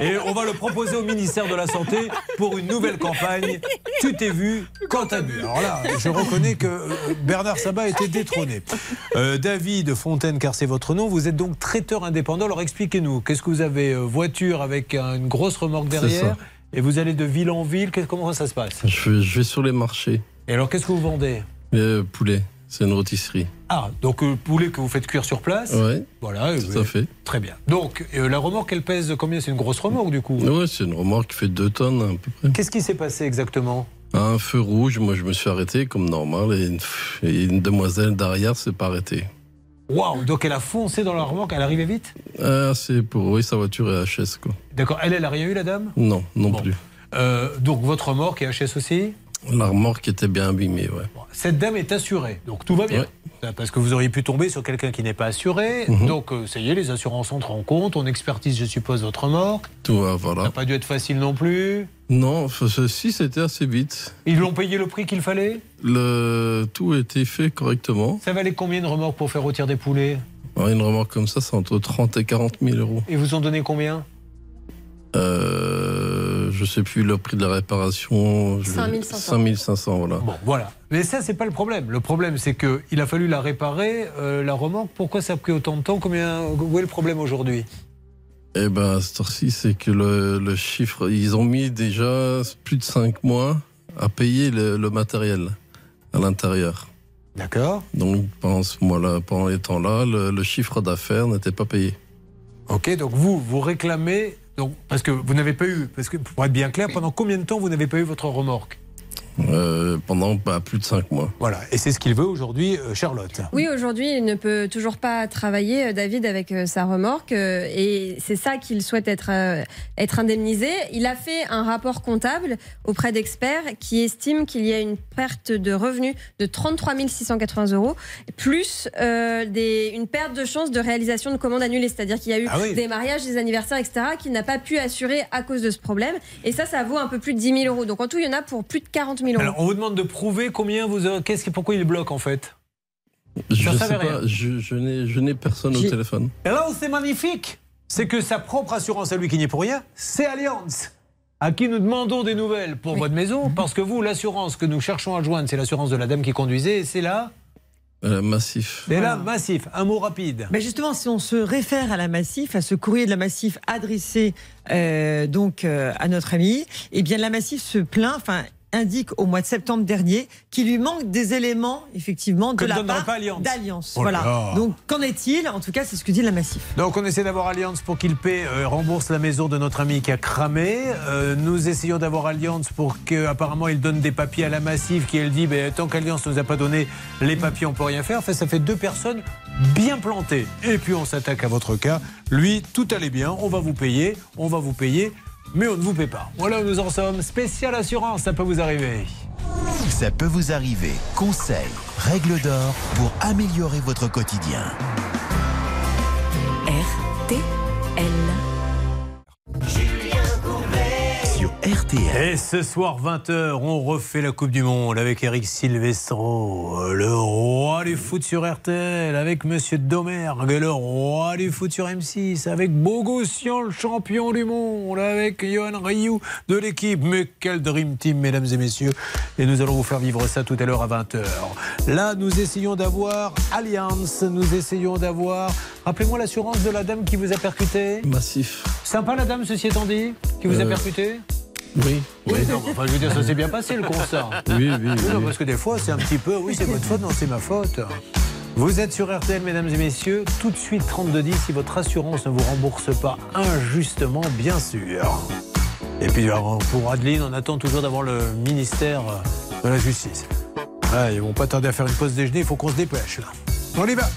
et on va le proposer au ministère de la Santé pour une nouvelle campagne. Tu t'es vu quand t'as vu. Alors là, je reconnais que euh, Bernard Sabat a été détrôné. Euh, David Fontaine, car c'est votre nom, vous êtes donc traiteur indépendant. Alors expliquez-nous, qu'est-ce que vous avez euh, Voiture avec un- une grosse remorque derrière et vous allez de ville en ville. Comment ça se passe? Je vais, je vais sur les marchés. Et alors, qu'est-ce que vous vendez? Euh, poulet. C'est une rôtisserie. Ah, donc euh, poulet que vous faites cuire sur place Ouais. Voilà, Tout euh, à fait. Très bien. Donc, euh, la remorque, elle pèse combien? C'est une grosse remorque du coup? Ouais, c'est une remorque qui fait 2 tonnes à peu près. Qu'est-ce qui s'est passé exactement? Un feu rouge, moi je me suis arrêté comme normal et une, et une demoiselle derrière s'est pas arrêtée. Waouh Donc elle a foncé dans la remorque, elle arrivait vite? Ah, c'est pour oui, sa voiture est HS quoi. D'accord, elle, elle a rien eu la dame? Non, non plus. Euh, Donc votre remorque est HS aussi? La remorque était bien abîmée, ouais. Cette dame est assurée, donc tout va bien. Parce que vous auriez pu tomber sur quelqu'un qui n'est pas assuré. Mhm. Donc, euh, ça y est, les assurances entrent en compte. On expertise, je suppose, votre remorque. Tout va, voilà. Ça n'a pas dû être facile non plus. Non, ceci c'était assez vite. Ils l'ont payé le prix qu'il fallait? Le tout a été fait correctement. Ça valait combien de remorques pour faire rôtir des poulets? Alors, une remorque comme ça, c'est entre 30 et 40 000 euros. Et vous ont donné combien? Euh, je sais plus le prix de la réparation. je- 5500. 5500, voilà. Bon, voilà. Mais ça, c'est pas le problème. Le problème, c'est qu'il a fallu la réparer, euh, la remorque. Pourquoi ça a pris autant de temps? Combien... Où est le problème aujourd'hui? Eh ben, à cette heure-ci, c'est que le, le chiffre, ils ont mis déjà plus de 5 mois à payer le, le matériel à l'intérieur. D'accord. Donc, pendant ce mois-là, pendant les temps-là, le, le chiffre d'affaires n'était pas payé. Ok, donc vous, vous réclamez. Donc, parce que vous n'avez pas eu. Parce que pour être bien clair, pendant combien de temps vous n'avez pas eu votre remorque? Euh, pendant bah, plus de 5 mois. Voilà. Et c'est ce qu'il veut aujourd'hui, euh, Charlotte. Oui, aujourd'hui, il ne peut toujours pas travailler, euh, David, avec sa remorque. Et c'est ça qu'il souhaite être, être indemnisé. Il a fait un rapport comptable auprès d'experts qui estiment qu'il y a une perte de revenus de 33 680 euros, plus euh, des, une perte de chance de réalisation de commandes annulées. C'est-à-dire qu'il y a eu Ah oui. des mariages, des anniversaires, etc., qu'il n'a pas pu assurer à cause de ce problème. Et ça, ça vaut un peu plus de 10 000 euros. Donc en tout, il y en a pour plus de 40 000 euros. Alors, on vous demande de prouver combien vous. Qu'est-ce qui, pourquoi il bloque en fait Je ne sais pas, je, je n'ai je n'ai personne au téléphone. Et là où c'est magnifique, c'est que sa propre assurance à lui qui n'y est pour rien, c'est Allianz. À qui nous demandons des nouvelles pour votre maison, parce que vous, l'assurance que nous cherchons à joindre, c'est l'assurance de la dame qui conduisait, et c'est là, Euh, massif. c'est là, massif. Un mot rapide. Mais justement, si on se réfère à la Massif, à ce courrier de la Massif adressé euh, donc euh, à notre ami, eh bien la Massif se plaint, enfin indique au mois de septembre dernier qu'il lui manque des éléments effectivement de Que ne la donnerait part d'Alliance. Oh là voilà. là. Donc qu'en est-il? En tout cas, c'est ce que dit la Massif. Donc on essaie d'avoir Allianz pour qu'il paie, euh, rembourse la maison de notre ami qui a cramé. Euh, nous essayons d'avoir Allianz pour qu'apparemment il donne des papiers à la Massif qui elle dit ben, tant qu'Allianz ne nous a pas donné les papiers on peut rien faire. Enfin ça fait deux personnes bien plantées. Et puis on s'attaque à votre cas. Lui tout allait bien, on va vous payer, on va vous payer, mais on ne vous paie pas. Voilà où nous en sommes. Spécial assurance, ça peut vous arriver. Ça peut vous arriver. Conseils, règles d'or pour améliorer votre quotidien. RTL. Et ce soir 20h, on refait la Coupe du Monde avec Eric Silvestro, le roi du foot sur RTL, avec Monsieur Domergue, le roi du foot sur M6, avec Bogossian, le champion du monde, avec Johan Rioux de l'équipe. Mais quel Dream Team, mesdames et messieurs. Et nous allons vous faire vivre ça tout à l'heure à 20h. Là, nous essayons d'avoir Allianz, nous essayons d'avoir... Rappelez-moi l'assurance de la dame qui vous a percuté. Massif. Sympa la dame, ceci étant dit, qui vous a Euh, percuté? Oui. oui, non, enfin, je veux dire, ça s'est bien passé le constat. Oui, oui, non, oui. parce que des fois, c'est un petit peu, oui, c'est votre faute, non, c'est ma faute. Vous êtes sur RTL, mesdames et messieurs. Tout de suite, 3210, si votre assurance ne vous rembourse pas injustement, bien sûr. Et puis, pour Adeline, on attend toujours d'avoir le ministère de la Justice. Ouais, ils vont pas tarder à faire une pause déjeuner, il faut qu'on se dépêche, là. On y va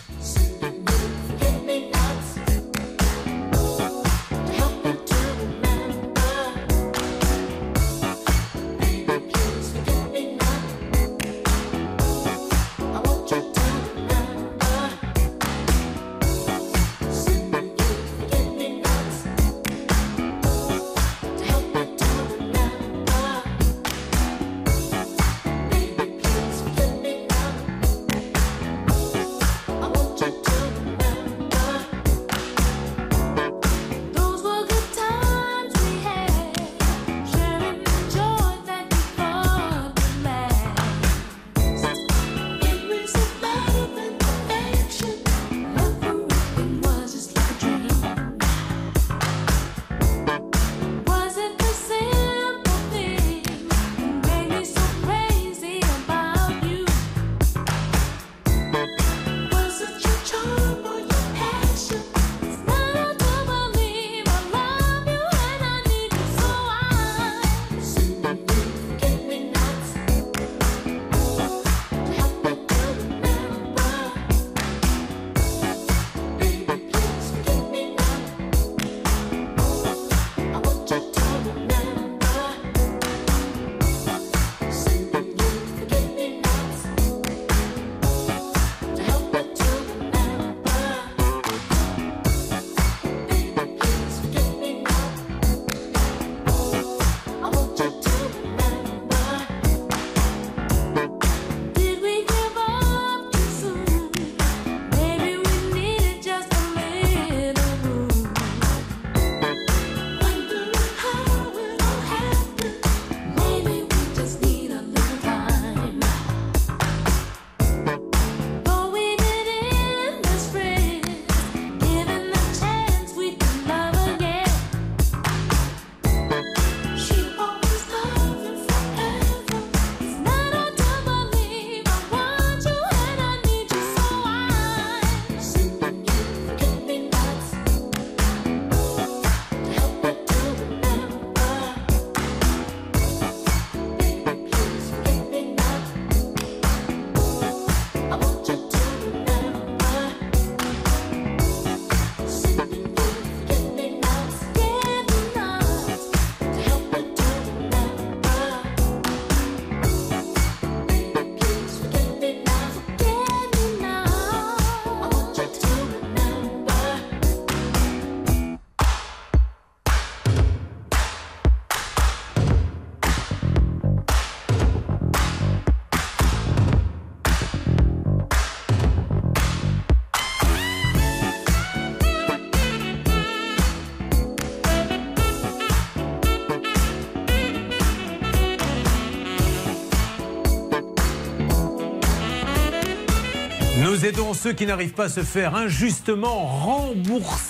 aidons ceux qui n'arrivent pas à se faire injustement rembourser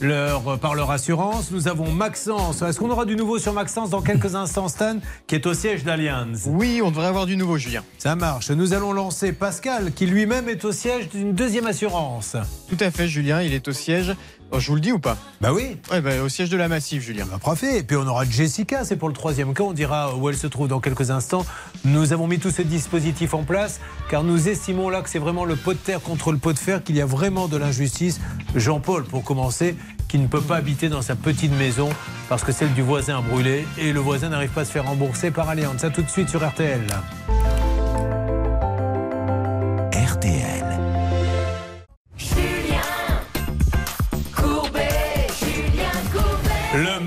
leur, par leur assurance. Nous avons Maxence. Est-ce qu'on aura du nouveau sur Maxence dans quelques instants, Stan, qui est au siège d'Allianz? Oui, on devrait avoir du nouveau, Julien. Ça marche. Nous allons lancer Pascal, qui lui-même est au siège d'une deuxième assurance. Tout à fait, Julien. Il est au siège. Oh, je vous le dis ou pas? Bah oui. Ouais, bah, au siège de la Massif, Julien. Bah, parfait. Et puis on aura Jessica, c'est pour le troisième cas. On dira où elle se trouve dans quelques instants. Nous avons mis tout ce dispositif en place car nous estimons là que c'est vraiment le pot de terre contre le pot de fer, qu'il y a vraiment de l'injustice. Jean-Paul, pour qui ne peut pas habiter dans sa petite maison parce que celle du voisin a brûlé et le voisin n'arrive pas à se faire rembourser par Allianz. Ça tout de suite sur. RTL.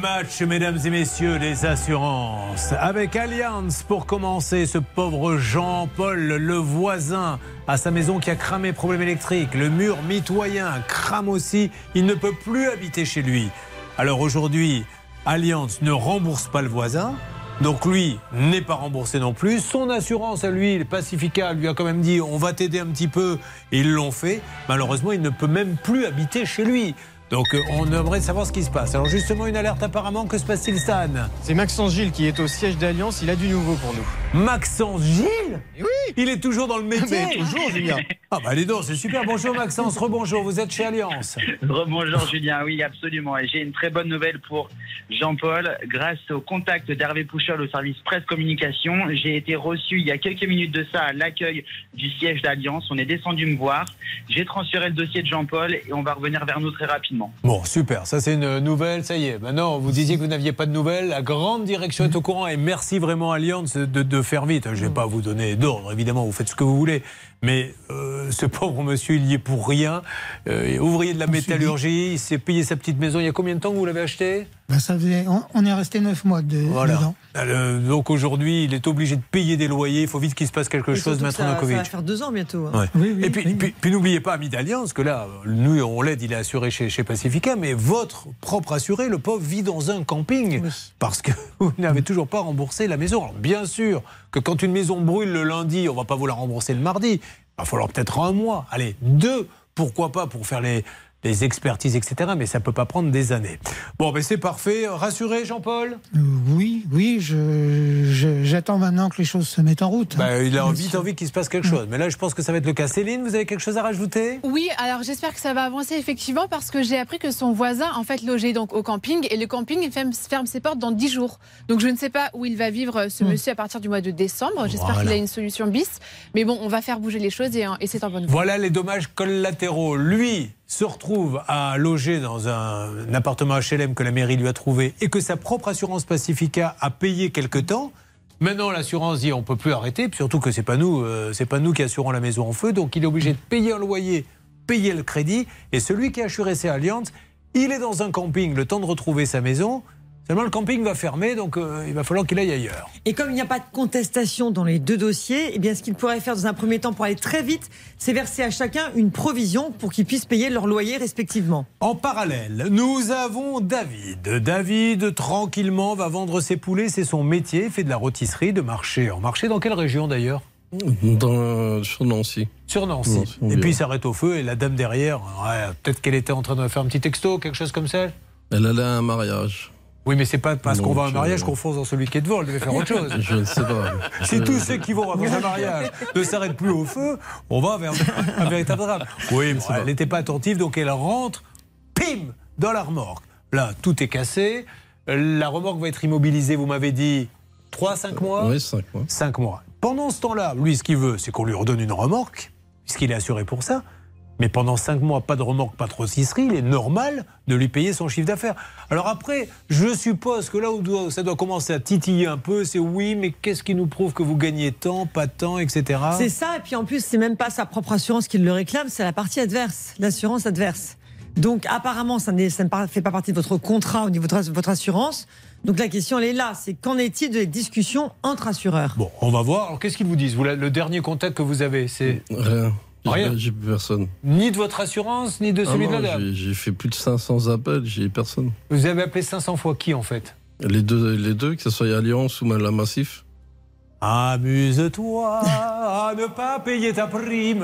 Match, mesdames et messieurs, des assurances. Avec Allianz, pour commencer, ce pauvre Jean-Paul, le voisin, à sa maison qui a cramé, problème électrique. Le mur mitoyen crame aussi. Il ne peut plus habiter chez lui. Alors aujourd'hui, Allianz ne rembourse pas le voisin. Donc lui n'est pas remboursé non plus. Son assurance à lui, le Pacifica, lui a quand même dit on va t'aider un petit peu. Ils l'ont fait. Malheureusement, il ne peut même plus habiter chez lui. Donc euh, on aimerait savoir ce qui se passe. Alors justement, une alerte apparemment, que se passe-t-il Stan? C'est Maxence Gilles qui est au siège d'Alliance. Il a du nouveau pour nous. Maxence Gilles? Oui Il est toujours dans le métier Mais toujours, Julien. Ah bah les donc, c'est super. Bonjour Maxence, rebonjour, vous êtes chez Alliance. Rebonjour Julien, oui absolument. Et j'ai une très bonne nouvelle pour Jean-Paul. Grâce au contact d'Hervé Pouchol au service presse communication, j'ai été reçu il y a quelques minutes de ça à l'accueil du siège d'Alliance. On est descendu me voir. J'ai transféré le dossier de Jean-Paul et on va revenir vers nous très rapidement. Bon, super, ça c'est une nouvelle, ça y est. Maintenant, vous disiez que vous n'aviez pas de nouvelles. La grande direction est au courant et merci vraiment Alliance de, de faire vite. Je ne vais pas vous donner d'ordre, évidemment, vous faites ce que vous voulez. Mais euh, ce pauvre monsieur, il y est pour rien. Euh, ouvrier de la métallurgie, il s'est payé sa petite maison. Il y a combien de temps que vous l'avez acheté? Ben, ça faisait, on, on est resté neuf mois de, Voilà. dedans. Euh, donc aujourd'hui, il est obligé de payer des loyers. Il faut vite qu'il se passe quelque Et chose, Maître ça, ça Novakovic. va faire deux ans bientôt. hein. Ouais. et puis, puis- puis n'oubliez pas, ami d'Alliance, que là, nous, on l'aide, il est assuré chez, chez Pacifica, mais votre propre assuré, le pauvre, vit dans un camping parce que vous n'avez toujours pas remboursé la maison. Alors, bien sûr que quand une maison brûle le lundi, on va pas vous la rembourser le mardi. Il va falloir peut-être un mois, allez, deux, pourquoi pas, pour faire les, les expertises, etc. Mais ça peut pas prendre des années. Bon, ben c'est parfait. Rassuré, Jean-Paul? Euh, oui, oui, j'attends maintenant que les choses se mettent en route. Ben, Il a vite envie qu'il se passe quelque chose. Mais là, je pense que ça va être le cas. Céline, vous avez quelque chose à rajouter? Oui, alors j'espère que ça va avancer effectivement parce que j'ai appris que son voisin en fait logeait donc au camping et le camping ferme, ferme ses portes dans 10 jours. Donc je ne sais pas où il va vivre ce Hmm. monsieur à partir du mois de décembre. J'espère Voilà. qu'il a une solution bis. Mais bon, on va faire bouger les choses et, et c'est en bonne voie. Voilà les dommages collatéraux. Lui se retrouve à loger dans un, appartement HLM que la mairie lui a trouvé et que sa propre assurance Pacifica a payé quelque temps. Maintenant, l'assurance dit on peut plus arrêter, surtout que c'est pas nous, euh, c'est pas nous qui assurons la maison en feu, donc il est obligé de payer un loyer, payer le crédit, et celui qui a assuré ses alliances, il est dans un camping, le temps de retrouver sa maison. Seulement le camping va fermer, donc euh, il va falloir qu'il aille ailleurs. Et comme il n'y a pas de contestation dans les deux dossiers, eh bien, ce qu'il pourrait faire dans un premier temps pour aller très vite, c'est verser à chacun une provision pour qu'ils puissent payer leur loyer respectivement. En parallèle, nous avons David. David, tranquillement, va vendre ses poulets. C'est son métier. Il fait de la rôtisserie, de marché. En marché, dans quelle région d'ailleurs? Dans, sur Nancy. Sur Nancy. Nancy, et puis il s'arrête au feu et la dame derrière, ouais, peut-être qu'elle était en train de faire un petit texto, quelque chose comme ça. Elle allait à un mariage. Oui, mais c'est pas parce qu'on va à un mariage euh, qu'on fonce dans celui qui est devant. Elle devait faire autre chose. Je ne sais pas. Si tous ceux qui vont dans un mariage ne s'arrêtent plus au feu, on va vers un véritable drame. Oui, mais elle n'était pas attentive, donc elle rentre, pim, dans la remorque. Là, tout est cassé. La remorque va être immobilisée, vous m'avez dit, 3 5 mois Oui, 5 mois. 5 mois. Pendant ce temps-là, lui, ce qu'il veut, c'est qu'on lui redonne une remorque, puisqu'il est assuré pour ça. Mais pendant 5 mois, pas de remorque, pas de rôtisserie, il est normal de lui payer son chiffre d'affaires. Alors après, je suppose que là où ça doit commencer à titiller un peu, c'est oui, mais qu'est-ce qui nous prouve que vous gagnez tant, pas tant, etc. C'est ça, et puis en plus, c'est même pas sa propre assurance qui le réclame, c'est la partie adverse, l'assurance adverse. Donc apparemment, ça, ne fait pas partie de votre contrat au niveau de votre- assurance. Donc la question, elle est là, c'est qu'en est-il de les discussions entre assureurs? Bon, on va voir. Alors qu'est-ce qu'ils vous disent? Vous, Le dernier contact que vous avez, c'est Rien. J'ai Rien. pas- J'ai plus personne. ni de votre assurance, ni de Ah celui non, de la dame. j'ai- fait plus de 500 appels, j'ai personne. Vous avez appelé 500 fois qui en fait? Les deux, les deux, que ce soit Alliance ou la Massif. Amuse-toi à ne pas payer ta prime.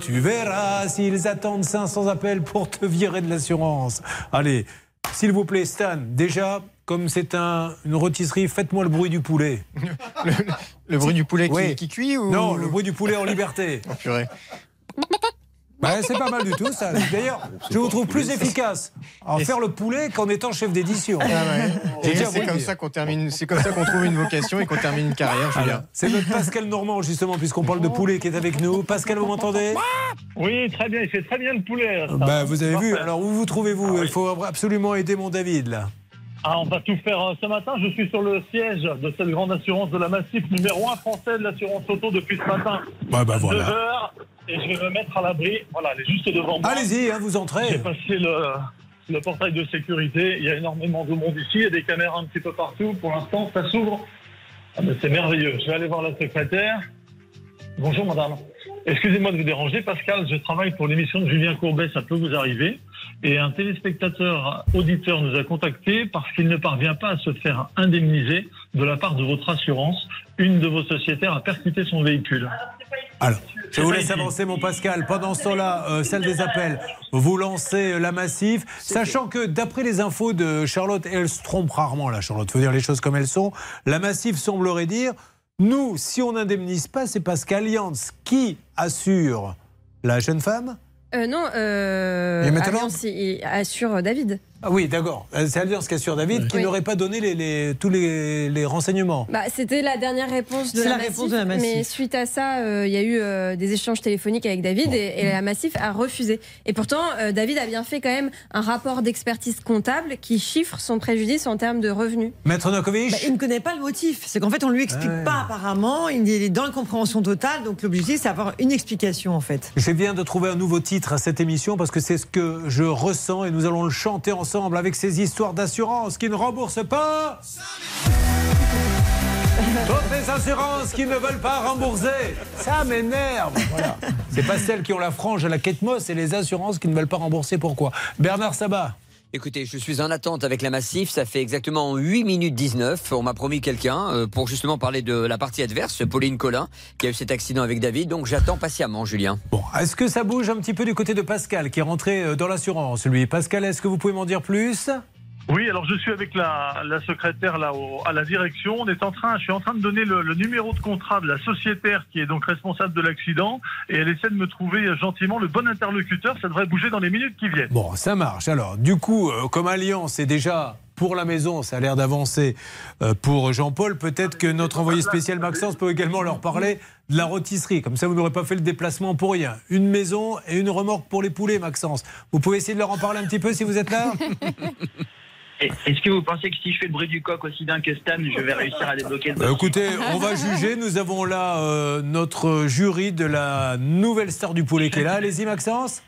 Tu verras s'ils attendent 500 appels pour te virer de l'assurance. Allez, s'il vous plaît, Stan, déjà, comme c'est un, une rôtisserie, faites-moi le bruit du poulet. le, le bruit du poulet qui, Oui. qui cuit ou Non, le bruit du poulet en liberté. Oh, purée. Ouais, c'est pas mal du tout, ça. D'ailleurs, je vous trouve plus efficace en faire le poulet qu'en étant chef d'édition. Ah ouais. C'est comme ça qu'on termine, c'est comme ça qu'on trouve une vocation et qu'on termine une carrière, Julien. C'est notre Pascal Normand, justement, puisqu'on parle de poulet, qui est avec nous. Pascal, vous m'entendez? Oui, très bien, il fait très bien le poulet. là, bah, Vous avez vu, alors où vous trouvez-vous? Il faut absolument aider mon David, là. Ah, on va tout faire. euh, Ce matin, je suis sur le siège de cette grande assurance de la Massif, numéro 1 français de l'assurance auto depuis ce matin. Ouais, bah, voilà. Deux heures, et je vais me mettre à l'abri. Voilà, elle est juste devant moi. Allez-y, hein, vous entrez. J'ai passé le, le portail de sécurité. Il y a énormément de monde ici. Il y a des caméras un petit peu partout. Pour l'instant, ça s'ouvre. Ah, mais c'est merveilleux. Je vais aller voir la secrétaire. Bonjour, madame. Excusez-moi de vous déranger, Pascal. Je travaille pour l'émission de Julien Courbet. Ça peut vous arriver. Et un téléspectateur auditeur nous a contacté parce qu'il ne parvient pas à se faire indemniser de la part de votre assurance. Une de vos sociétaires a percuté son véhicule. Alors, je vous laisse avancer, mon Pascal. Pendant ce temps-là, euh, celle des appels, vous lancez euh, la massif, sachant que d'après les infos de Charlotte, et elle se trompe rarement, là, Charlotte, faut dire les choses comme elles sont, la massif semblerait dire nous, si on n'indemnise pas, c'est parce qu'Allianz qui assure la jeune femme Euh, non, euh, Et maintenant Allianz, il assure David. Ah oui, d'accord. C'est Allianz qui assure David, qui Oui. n'aurait pas donné les, les- tous les, les renseignements. Bah, C'était la dernière réponse de la, la réponse de la Massif. Mais suite à ça, euh, il y a eu euh, des échanges téléphoniques avec David et, et la Massif a refusé. Et pourtant, euh, David a bien fait quand même un rapport d'expertise comptable qui chiffre son préjudice en termes de revenus. Maître Nokovic Bah, il ne connaît pas le motif. C'est qu'en fait, on lui explique Ouais. pas apparemment. Il est dans la compréhension totale. Donc l'objectif, c'est avoir une explication en fait. Je viens de trouver un nouveau titre à cette émission parce que c'est ce que je ressens et nous allons le chanter ensemble avec ces histoires d'assurance qui ne remboursent pas. Toutes les assurances qui ne veulent pas rembourser. Ça m'énerve. C'est pas celles qui ont la frange à la quête Moss, c'est les assurances qui ne veulent pas rembourser. Pourquoi? Bernard Sabat. Écoutez, je suis en attente avec la Massif. Ça fait exactement 8 minutes 19. On m'a promis quelqu'un euh, pour justement parler de la partie adverse, Pauline Collin, qui a eu cet accident avec David. Donc j'attends patiemment, Julien. Bon, est-ce que ça bouge un petit peu du côté de Pascal qui est rentré euh, dans l'assurance Lui, Pascal, est-ce que vous pouvez m'en dire plus? Oui, alors je suis avec la, la secrétaire là au- à la direction. On est en train, je suis en train de donner le, le numéro de contrat de la sociétaire qui est donc responsable de l'accident et elle essaie de me trouver gentiment le bon interlocuteur. Ça devrait bouger dans les minutes qui viennent. Bon, ça marche. Alors, du coup, euh, comme Alliance est déjà pour la maison, ça a l'air d'avancer euh, pour Jean-Paul. Peut-être que notre envoyé spécial Maxence peut également leur parler de la rôtisserie. Comme ça, vous n'aurez pas fait le déplacement pour rien. Une maison et une remorque pour les poulets, Maxence. Vous pouvez essayer de leur en parler un petit peu si vous êtes là? Est-ce que vous pensez que si je fais le bruit du coq aussi bien que Stan, je vais réussir à débloquer le Bah, écoutez, on va juger. Nous avons là euh, notre jury de la nouvelle star du poulet qui est là. Allez-y, Maxence.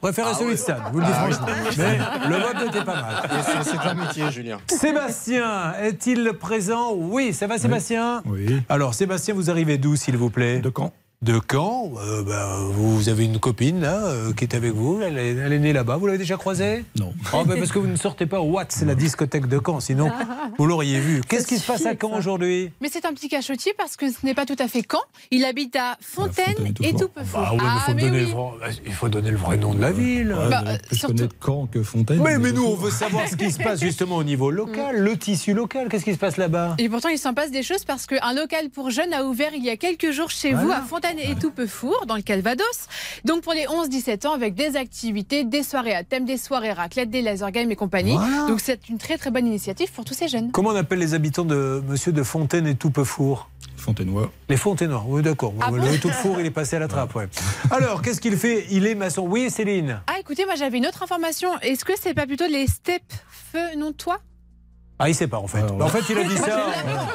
Préférez celui de Stan, vous le dites Ah oui. franchement. Mais le vote n'était pas mal. C'est un métier, Julien. Sébastien, est-il présent? Oui, ça va Sébastien? Oui. Alors Sébastien, vous arrivez d'où s'il vous plaît? De Caen. De Caen Euh, ben, Vous avez une copine là euh, qui est avec vous, elle est, elle est née là-bas, vous l'avez déjà croisée? Non. Oh, ben, parce que vous ne sortez pas au Watts, la discothèque de Caen, sinon vous l'auriez vu. Qu'est-ce qui se passe à Caen aujourd'hui? Mais c'est un petit cachotier parce que ce n'est pas tout à fait Caen. Il habite à Fontaine et tout peu Bah oui, mais vrai- il faut donner le vrai nom de la ville. Ouais, Bah, euh, plus surtout- connaître Caen que Fontaine. Mais, mais nous, on veut savoir ce qui se passe justement au niveau local, le tissu local. Qu'est-ce qui se passe là-bas? Et pourtant, il s'en passe des choses parce qu'un local pour jeunes a ouvert il y a quelques jours chez vous à Fontaine et Toupefour, dans le Calvados. Donc pour les 11-17 ans, avec des activités, des soirées à thème, des soirées raclette, des laser games et compagnie. Voilà. Donc c'est une très très bonne initiative pour tous ces jeunes. Comment on appelle les habitants de Monsieur de Fontaine et Toupefour? Fontainois. Les Fontainenois, oui d'accord. Ah le bon? Toupefour, il est passé à la trappe. ouais. Alors, qu'est-ce qu'il fait? Il est maçon. Oui, Céline Ah écoutez, moi j'avais une autre information. Est-ce que c'est pas plutôt les steppes feu non toi? Ah, il sait pas en fait. En fait, il a dit ça.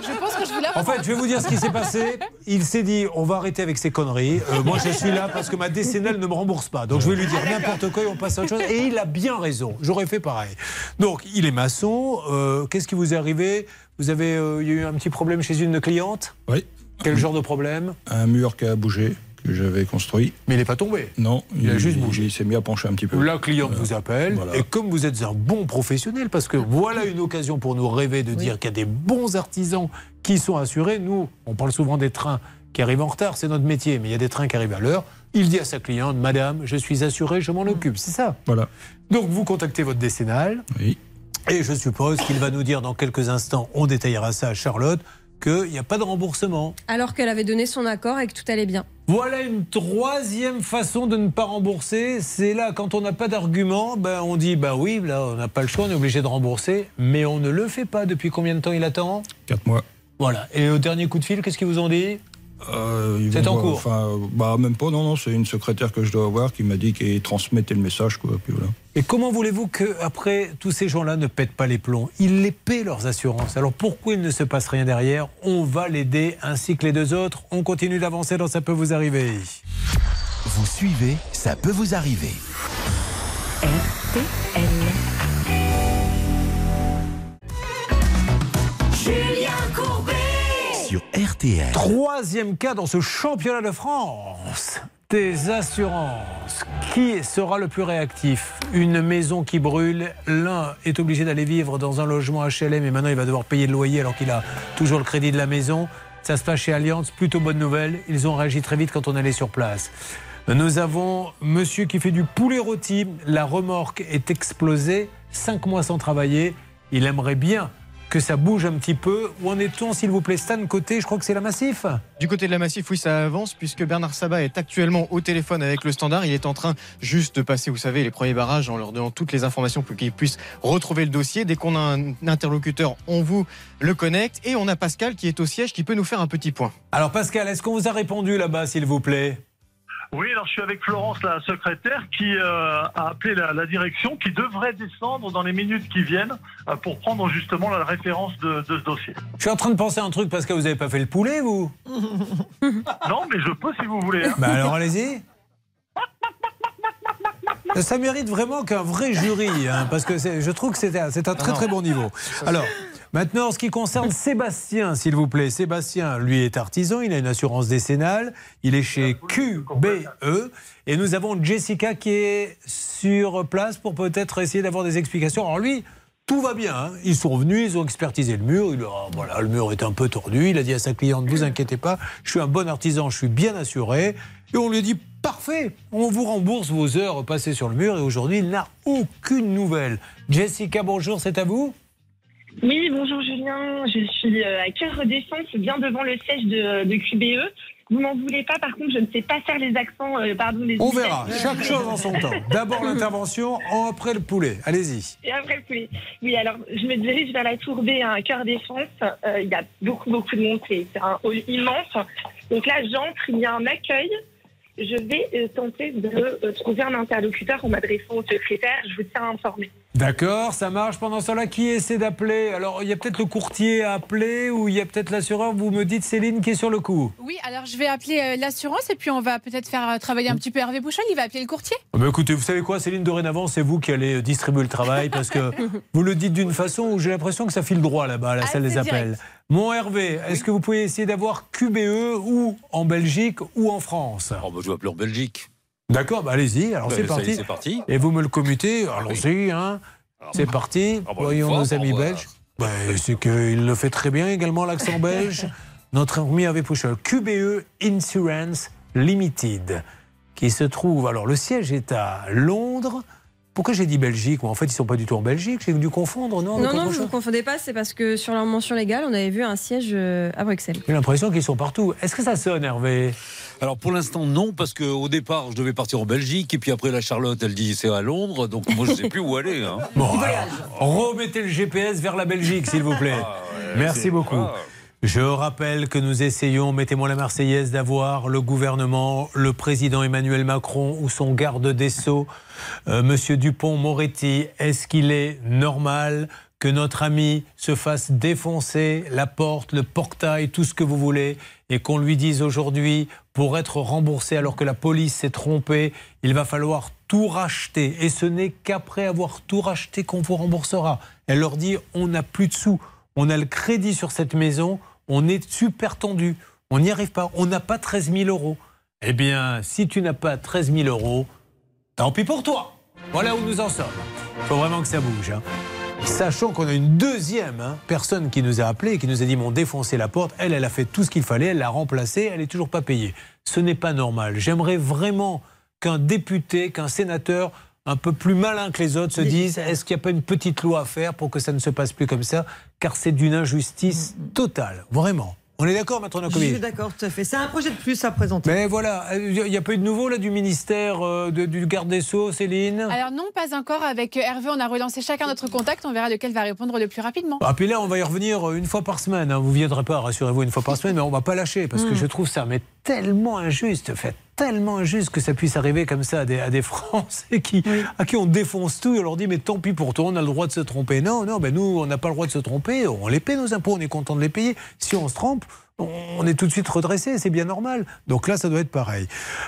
Je pense que je vous En fait, je vais vous dire ce qui s'est passé. Il s'est dit, on va arrêter avec ces conneries. Euh, moi, je suis là parce que ma décennale ne me rembourse pas. Donc, je vais lui dire n'importe quoi et on passe à autre chose. Et il a bien raison. J'aurais fait pareil. Donc, il est maçon. Euh, Qu'est-ce qui vous est arrivé? Vous avez, euh, eu un petit problème chez une cliente? Oui. Quel genre de problème? Un mur qui a bougé, que j'avais construit. Mais il n'est pas tombé. Non, Il a juste bougé. Il s'est mis à pencher un petit peu. La cliente vous appelle Voilà. et comme vous êtes un bon professionnel, parce que voilà une occasion pour nous rêver de dire qu'il y a des bons artisans qui sont assurés. Nous, on parle souvent des trains qui arrivent en retard, c'est notre métier, mais il y a des trains qui arrivent à l'heure. Il dit à sa cliente, Madame, je suis assuré, je m'en occupe, c'est ça. Voilà. Donc vous contactez votre décennal. Oui. Et je suppose qu'il va nous dire dans quelques instants, on détaillera ça à Charlotte, qu'il n'y a pas de remboursement. Alors qu'elle avait donné son accord et que tout allait bien. Voilà une troisième façon de ne pas rembourser. C'est là, quand on n'a pas d'argument, ben on dit bah oui, là on n'a pas le choix, on est obligé de rembourser, mais on ne le fait pas. Depuis combien de temps il attend? 4 mois. Voilà. Et au dernier coup de fil, qu'est-ce qu'ils vous ont dit? Euh, C'est en cours. Enfin, euh, bah même pas. Non, non, c'est une secrétaire que je dois avoir qui m'a dit qu'elle transmettait le message, quoi. Puis voilà. Et comment voulez-vous que après tous ces gens-là ne pètent pas les plombs? Ils les paient leurs assurances. Alors pourquoi il ne se passe rien derrière? On va l'aider ainsi que les deux autres. On continue d'avancer dans ça peut vous arriver. Vous suivez, ça peut vous arriver. Julien RTL. Troisième cas dans ce championnat de France des assurances. Qui sera le plus réactif? Une maison qui brûle. L'un est obligé d'aller vivre dans un logement HLM et maintenant il va devoir payer le loyer alors qu'il a toujours le crédit de la maison. Ça se passe chez Allianz. Plutôt bonne nouvelle. Ils ont réagi très vite quand on allait sur place. Nous avons monsieur qui fait du poulet rôti. La remorque est explosée. Cinq mois sans travailler. Il aimerait bien que ça bouge un petit peu. Où en est-on, s'il vous plaît, Stan Côté Je crois que c'est la Massif. Du côté de la Massif, oui, ça avance puisque Bernard Sabat est actuellement au téléphone avec le standard. Il est en train juste de passer, vous savez, les premiers barrages en leur donnant toutes les informations pour qu'ils puissent retrouver le dossier. Dès qu'on a un interlocuteur, on vous le connecte. Et on a Pascal qui est au siège qui peut nous faire un petit point. Alors Pascal, est-ce qu'on vous a répondu là-bas, s'il vous plaît? Oui, alors je suis avec Florence, la secrétaire, qui euh, a appelé la, la direction, qui devrait descendre dans les minutes qui viennent euh, pour prendre justement la référence de, de ce dossier. Je suis en train de penser à un truc parce que vous n'avez pas fait le poulet, vous Non, mais je peux si vous voulez. hein. Bah alors allez-y. Ça mérite vraiment qu'un vrai jury, hein, parce que je trouve que c'est un, c'est un très très bon niveau. Alors, maintenant, en ce qui concerne Sébastien, s'il vous plaît. Sébastien, lui, est artisan, il a une assurance décennale, il est chez QBE, et nous avons Jessica qui est sur place pour peut-être essayer d'avoir des explications. Alors lui, tout va bien. hein. Ils sont venus, ils ont expertisé le mur. Il a- voilà, le mur est un peu tordu. Il a dit à sa cliente, vous inquiétez pas, je suis un bon artisan, je suis bien assuré. Et on lui a dit, parfait, on vous rembourse vos heures passées sur le mur. Et aujourd'hui, il n'a aucune nouvelle. Jessica, bonjour, c'est à vous Oui, bonjour Julien, je suis euh, à Cœur Défense, bien devant le siège de, de QBE. Vous m'en voulez pas, par contre, je ne sais pas faire les accents, euh, pardon, les On verra, chaque chose en son temps. D'abord l'intervention, après le poulet. Allez-y. Et après le poulet. Oui, alors je me dirige vers la tour B à Cœur Défense. Euh, il y a beaucoup, beaucoup de monde, c'est c'est un hall immense. Donc là, j'entre, il y a un accueil. Je vais euh, tenter de euh, trouver un interlocuteur en m'adressant au secrétaire. Je vous tiens informé. D'accord, ça marche. Pendant cela, qui essaie d'appeler? Alors, il y a peut-être le courtier à appeler ou il y a peut-être l'assureur? Vous me dites Céline qui est sur le coup. Oui, alors je vais appeler euh, l'assurance et puis on va peut-être faire euh, travailler un petit peu Hervé Bouchon. Il va appeler le courtier. Ah bah écoutez, vous savez quoi, Céline, dorénavant, c'est vous qui allez distribuer le travail parce que vous le dites d'une façon où j'ai l'impression que ça file droit là-bas à la salle des appels. direct. Mon Hervé, est-ce que vous pouvez essayer d'avoir QBE ou en Belgique ou en France? Oh, bah, je vais appeler en Belgique. D'accord, bah allez-y, alors Bah, c'est parti. Et vous me le commutez, allons-y, hein. C'est parti, bah, voyons nos amis belges. Bah, c'est qu'il le fait très bien également, l'accent belge. Notre ami Hervé Pouchol, QBE Insurance Limited, qui se trouve. Alors, le siège est à Londres. Pourquoi j'ai dit Belgique Moi, En fait, ils ne sont pas du tout en Belgique. J'ai dû confondre, non? Non, non, vous ne vous confondez pas, c'est parce que sur leur mention légale, on avait vu un siège euh, à Bruxelles. J'ai l'impression qu'ils sont partout. Est-ce que ça sonne, Hervé? Alors pour l'instant non, parce qu'au départ je devais partir en Belgique et puis après la Charlotte elle dit c'est à Londres, donc moi je sais plus où aller. hein. Bon, alors, remettez le GPS vers la Belgique, s'il vous plaît. Ah, Merci beaucoup. ah. Je rappelle que nous essayons, mettez-moi la Marseillaise, d'avoir le gouvernement, le président Emmanuel Macron ou son garde des Sceaux, euh, Monsieur Dupont-Moretti. Est-ce qu'il est normal que notre ami se fasse défoncer la porte, le portail, tout ce que vous voulez, et qu'on lui dise aujourd'hui, pour être remboursé alors que la police s'est trompée, il va falloir tout racheter. Et ce n'est qu'après avoir tout racheté qu'on vous remboursera. Elle leur dit, on n'a plus de sous, on a le crédit sur cette maison, on est super tendu, on n'y arrive pas, on n'a pas 13 000 euros. Eh bien, si tu n'as pas 13 000 euros, tant pis pour toi. Voilà où nous en sommes. Il faut vraiment que ça bouge. hein. Sachant qu'on a une deuxième hein, personne qui nous a appelé et qui nous a dit m'ont défoncé la porte. Elle, elle a fait tout ce qu'il fallait, elle l'a remplacée, elle n'est toujours pas payée. Ce n'est pas normal. J'aimerais vraiment qu'un député, qu'un sénateur un peu plus malin que les autres se dise est-ce qu'il n'y a pas une petite loi à faire pour que ça ne se passe plus comme ça? Car c'est d'une injustice totale, vraiment. On est d'accord, Maître Je Nakovic suis d'accord, tout à fait. C'est un projet de plus à présenter. Mais voilà, il n'y a pas eu de nouveau là du ministère euh, de- du garde des Sceaux, Céline? Alors non, pas encore. Avec euh, Hervé, on a relancé chacun notre contact. On verra lequel va répondre le plus rapidement. Ah, puis là, on va y revenir euh, une fois par semaine. hein. Vous ne viendrez pas, rassurez-vous, une fois par semaine, mais on va pas lâcher parce que Mm. je trouve ça mais tellement injuste, fait tellement injuste que ça puisse arriver comme ça à des, à des Français qui, à qui on défonce tout et on leur dit mais tant pis pour toi, on a le droit de se tromper. Non, non, ben nous, on n'a pas le droit de se tromper. On les paie nos impôts, on est content de les payer. Si on se trompe, on est tout de suite redressé, c'est bien normal. Donc là, ça doit être pareil.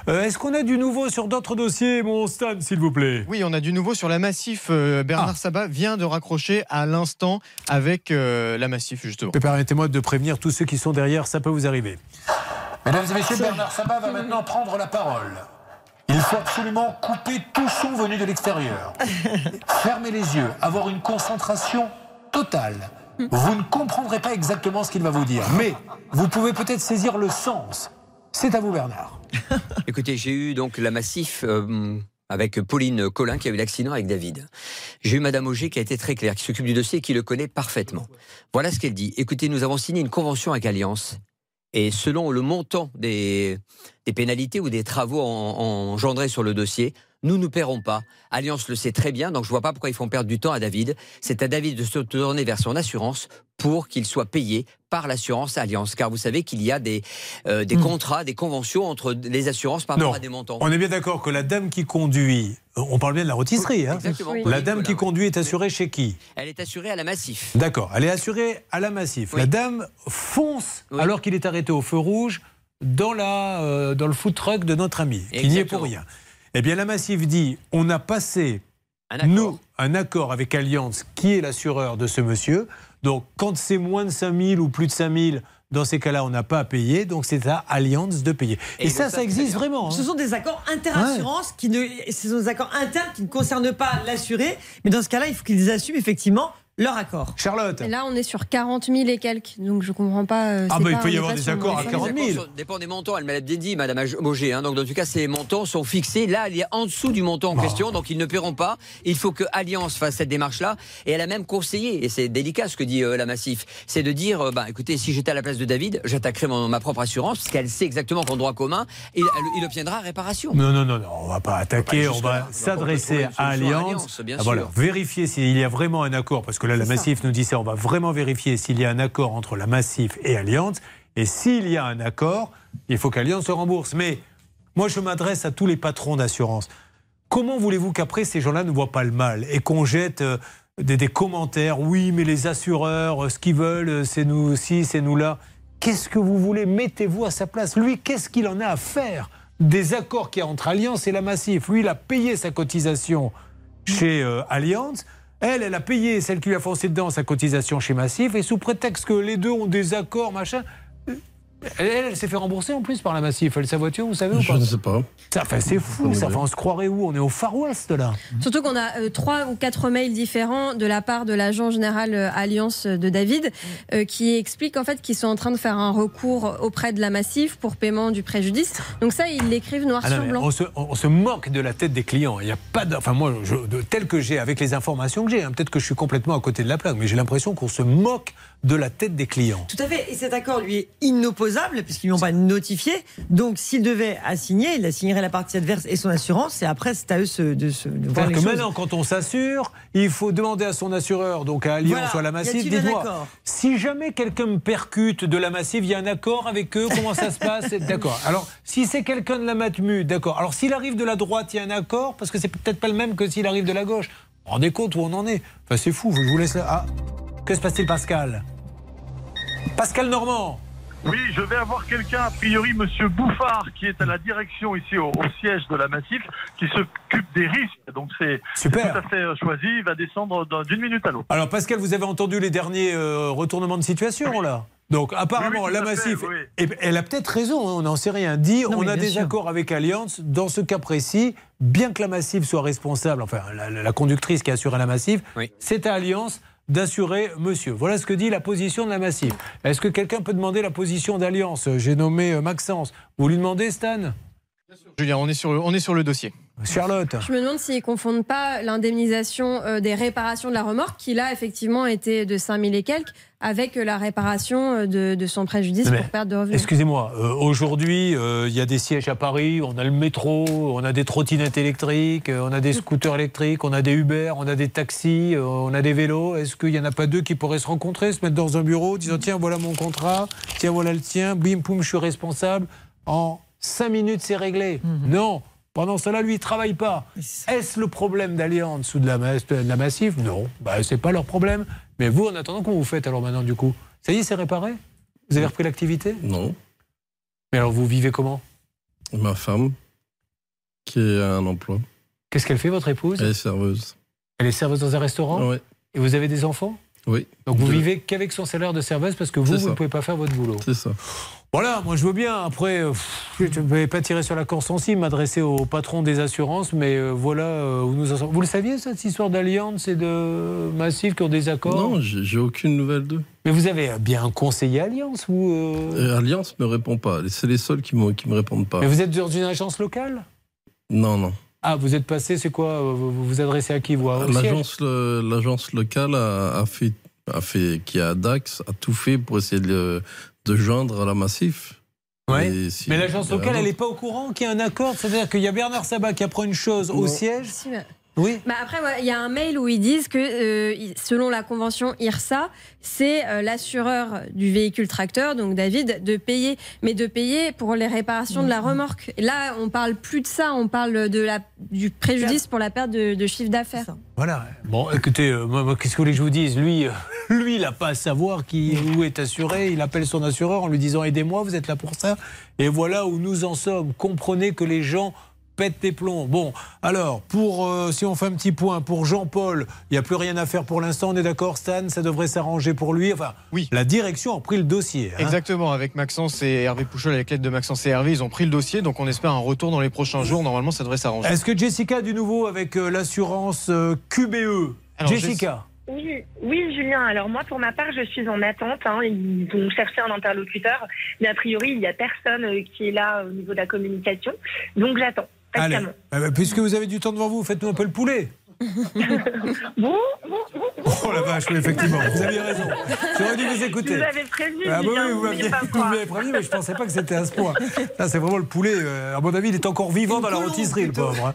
Euh, Est-ce qu'on a du nouveau sur d'autres dossiers, mon Stan, s'il vous plaît? Oui, on a du nouveau sur la Massif. Euh, Bernard Sabat vient de raccrocher à l'instant avec euh, la Massif, justement. Mais Permettez-moi de prévenir tous ceux qui sont derrière, ça peut vous arriver. Mesdames et messieurs, Bernard Sabat va maintenant prendre la parole. Il faut absolument couper tout son venu de l'extérieur. Fermer les yeux, avoir une concentration totale. Vous ne comprendrez pas exactement ce qu'il va vous dire, mais vous pouvez peut-être saisir le sens. C'est à vous, Bernard. Écoutez, j'ai eu donc la Massif euh, avec Pauline Collin qui a eu l'accident avec David. J'ai eu Madame Auger qui a été très claire, qui s'occupe du dossier et qui le connaît parfaitement. Voilà ce qu'elle dit. Écoutez, nous avons signé une convention avec Alliance. Et selon le montant des, pénalités ou des travaux en- engendrés sur le dossier, nous ne paierons pas. Alliance le sait très bien, donc je vois pas pourquoi ils font perdre du temps à David. C'est à David de se tourner vers son assurance pour qu'il soit payé par l'assurance Alliance. Car vous savez qu'il y a des, euh, des contrats, des conventions entre les assurances par rapport à des montants. On est bien d'accord que la dame qui conduit, on parle bien de la rôtisserie, hein Exactement. La dame qui conduit est assurée chez qui? Elle est assurée à la Massif. D'accord, elle est assurée à la Massif. La dame fonce alors qu'il est arrêté au feu rouge dans, la, euh, dans le food truck de notre ami, qui n'y est pour rien. Eh bien, la Massif dit on a passé, nous, un accord avec Allianz, qui est l'assureur de ce monsieur. Donc, quand c'est moins de 5 000 ou plus de 5 000, dans ces cas-là, on n'a pas à payer. Donc, c'est à Allianz de payer. Et, ça, ça existe vraiment. hein. Ce sont des accords interassurance qui ne, ce sont des accords internes qui ne concernent pas l'assuré, mais dans ce cas-là, il faut qu'ils assument effectivement leur accord. Charlotte. Et là, on est sur 40 000 et quelques, donc je comprends pas. euh, Ah, bah, il peut y avoir des accords à mauvais 40 000. Ça dépend des montants, elle m'a bien dit, Madame Auger. Hein. Donc, dans tout cas, ces montants sont fixés. Là, il est en dessous du montant en question, donc ils ne paieront pas. Il faut que Alliance fasse cette démarche-là. Et elle a même conseillé, et c'est délicat ce que dit euh, la Massif, c'est de dire, euh, bah, écoutez, si j'étais à la place de David, j'attaquerais mon- ma propre assurance, parce qu'elle sait exactement qu'en droit commun, il, elle- il obtiendra réparation. Non, non, non, non, on va pas attaquer, on va s'adresser à. Alliance, bien Ah, voilà, sûr. vérifier s'il y a vraiment un accord, parce que là, la Massif nous dit ça, on va vraiment vérifier s'il y a un accord entre la Massif et Allianz. Et s'il y a un accord, il faut qu'Allianz se rembourse. Mais moi, je m'adresse à tous les patrons d'assurance. Comment voulez-vous qu'après, ces gens-là ne voient pas le mal et qu'on jette euh, des, des commentaires Oui, mais les assureurs, euh, ce qu'ils veulent, euh, c'est nous aussi, c'est nous là. Qu'est-ce que vous voulez? Mettez-vous à sa place. Lui, qu'est-ce qu'il en a à faire des accords qu'il y a entre Allianz et la Massif? Lui, il a payé sa cotisation chez euh, Allianz. Elle, elle a payé, celle qui lui a foncé dedans, sa cotisation chez Massif. Et sous prétexte que les deux ont des accords, machin, elle, elle, elle s'est fait rembourser en plus par la Massif. Elle, sa voiture, vous savez ou Je pas ne sais pas. Ça, enfin, c'est fou, ça. Enfin, on se croirait où? On est au Far West, là. Surtout qu'on a euh, trois ou quatre mails différents de la part de l'agent général euh, Alliance de David euh, qui expliquent en fait qu'ils sont en train de faire un recours auprès de la Massif pour paiement du préjudice. Donc ça, ils l'écrivent noir Ah non, sur blanc. on, se, on se moque de la tête des clients. Il n'y a pas de, Enfin, moi, je, de, tel que j'ai, avec les informations que j'ai, hein, peut-être que je suis complètement à côté de la plaque, mais j'ai l'impression qu'on se moque de la tête des clients. Tout à fait. Et cet accord, lui, est inopposable, puisqu'ils ne l'ont pas notifié. Donc, s'il devait assigner, il assignerait la partie adverse et son assurance. Et après, c'est à eux de se de voir les que choses. maintenant, quand on s'assure, il faut demander à son assureur, donc à Allianz Voilà. ou à la Massif, dites-moi, si jamais quelqu'un me percute de la Massif, il y a un accord avec eux, comment ça se passe? D'accord. Alors, si c'est quelqu'un de la Matmu, d'accord. Alors, s'il arrive de la droite, il y a un accord, parce que c'est peut-être pas le même que s'il arrive de la gauche. Vous vous rendez compte où on en est? Enfin, c'est fou, je vous laisse là. Ah, que se passe-t-il, Pascal? Pascal Normand Oui, je vais avoir quelqu'un, a priori, Monsieur Bouffard, qui est à la direction ici au, au siège de la Massif, qui s'occupe des risques. Donc c'est c'est tout Super. à fait euh, choisi. Il va descendre dans- d'une minute à l'autre. Alors, Pascal, vous avez entendu les derniers euh, retournements de situation, là? Donc apparemment, Oui, oui, la fait, Massif, oui. et elle a peut-être raison, hein, on n'en sait rien, dit Non, on a des sûr. accords avec Allianz. Dans ce cas précis, bien que la Massif soit responsable, enfin la, conductrice qui assure à la Massif, c'est à Allianz d'assurer monsieur. Voilà ce que dit la position de la Massif. Est-ce que quelqu'un peut demander la position d'Allianz J'ai nommé euh, Maxence. Vous lui demandez, Stan? Julien, on est sur on est sur le dossier. Charlotte Je me demande s'ils ne confondent pas l'indemnisation euh, des réparations de la remorque, qui là, effectivement, était de 5 000 et quelques, avec euh, la réparation euh, de, de son préjudice Mais, pour perte de revenus. Excusez-moi, euh, aujourd'hui, euh, il y a des sièges à Paris, on a le métro, on a des trottinettes électriques, on a des scooters électriques, on a des Uber, on a des taxis, euh, on a des vélos. Est-ce qu'il n'y en a pas deux qui pourraient se rencontrer, se mettre dans un bureau, disant tiens, voilà mon contrat, tiens, voilà le tien, bim, poum, je suis responsable. En cinq minutes, c'est réglé. Non. Pendant cela, lui, il travaille pas. Est-ce le problème d'Allianz ou de la, de la Massif? Non. Bah, c'est pas leur problème. Mais vous, en attendant, comment vous faites alors maintenant, du coup? Ça y est, c'est réparé? Vous avez repris l'activité? Non. Mais alors, vous vivez comment? Ma femme, qui a un emploi. Qu'est-ce qu'elle fait, votre épouse? Elle est serveuse. Elle est serveuse dans un restaurant? Oui. Et vous avez des enfants? Oui. Donc vous Deux. vivez qu'avec son salaire de serveuse parce que vous, vous ne pouvez pas faire votre boulot. C'est ça. Voilà, moi je veux bien. Après, euh, pff, je ne vais pas tirer sur la corde sensible, m'adresser au patron des assurances, mais euh, voilà euh, où nous en sommes. Vous le saviez, cette histoire d'Allianz et de Massif qui ont des accords? Non, j'ai aucune nouvelle d'eux. Mais vous avez bien conseillé Allianz ou euh, Alliance me répond pas. C'est les seuls qui me, qui me répondent pas. Mais vous êtes dans une agence locale? Non, non. Ah, vous êtes passé, c'est quoi? Vous vous adressez à qui vous L'agence le- l'agence locale a, a fait, a fait, qui a Dax, a tout fait pour essayer de, de joindre à la Massif. Ouais. Si- Mais l'agence locale, elle n'est pas au courant qu'il y a un accord C'est-à-dire qu'il y a Bernard Sabat qui apprend une chose au Non. siège Si, mais- Oui. Bah après, ouais, il y a un mail où ils disent que, euh, selon la convention IRSA, c'est euh, l'assureur du véhicule tracteur, donc David, de payer, mais de payer pour les réparations de la remorque. Et là, on parle plus de ça, on parle de la, du préjudice pour la perte de, de chiffre d'affaires. Voilà. Bon, écoutez, euh, moi, moi, qu'est-ce que vous voulez que je vous dise? Lui, euh, lui, il n'a pas à savoir qui où est assuré. Il appelle son assureur en lui disant aidez-moi, vous êtes là pour ça. Et voilà où nous en sommes. Comprenez que les gens pètent des plombs. Bon, alors, pour euh, si on fait un petit point, pour Jean-Paul, il n'y a plus rien à faire pour l'instant. On est d'accord, Stan Ça devrait s'arranger pour lui. Enfin, oui. la direction a pris le dossier. hein. Exactement, avec Maxence et Hervé Pouchol, avec l'aide de Maxence et Hervé, ils ont pris le dossier, donc on espère un retour dans les prochains jours. Normalement, ça devrait s'arranger. Est-ce que Jessica a du nouveau avec euh, l'assurance euh, QBE Alors, Jessica? Oui, oui, Julien. Alors moi, pour ma part, je suis en attente. hein. Ils vont chercher un interlocuteur, mais a priori, il n'y a personne qui est là au niveau de la communication. Donc j'attends. Allez. Eh ben, puisque vous avez du temps devant vous, faites-nous un peu le poulet. Bon, Oh la vache, oui, effectivement, vous aviez raison. J'aurais dû vous écouter. Vous avais prévenu, Ah, bah oui, vous m'avez prévenu, mais je ne pensais pas que c'était à ce point. Là, c'est vraiment le poulet. euh, à mon avis, il est encore vivant dans la rôtisserie, le pauvre. hein.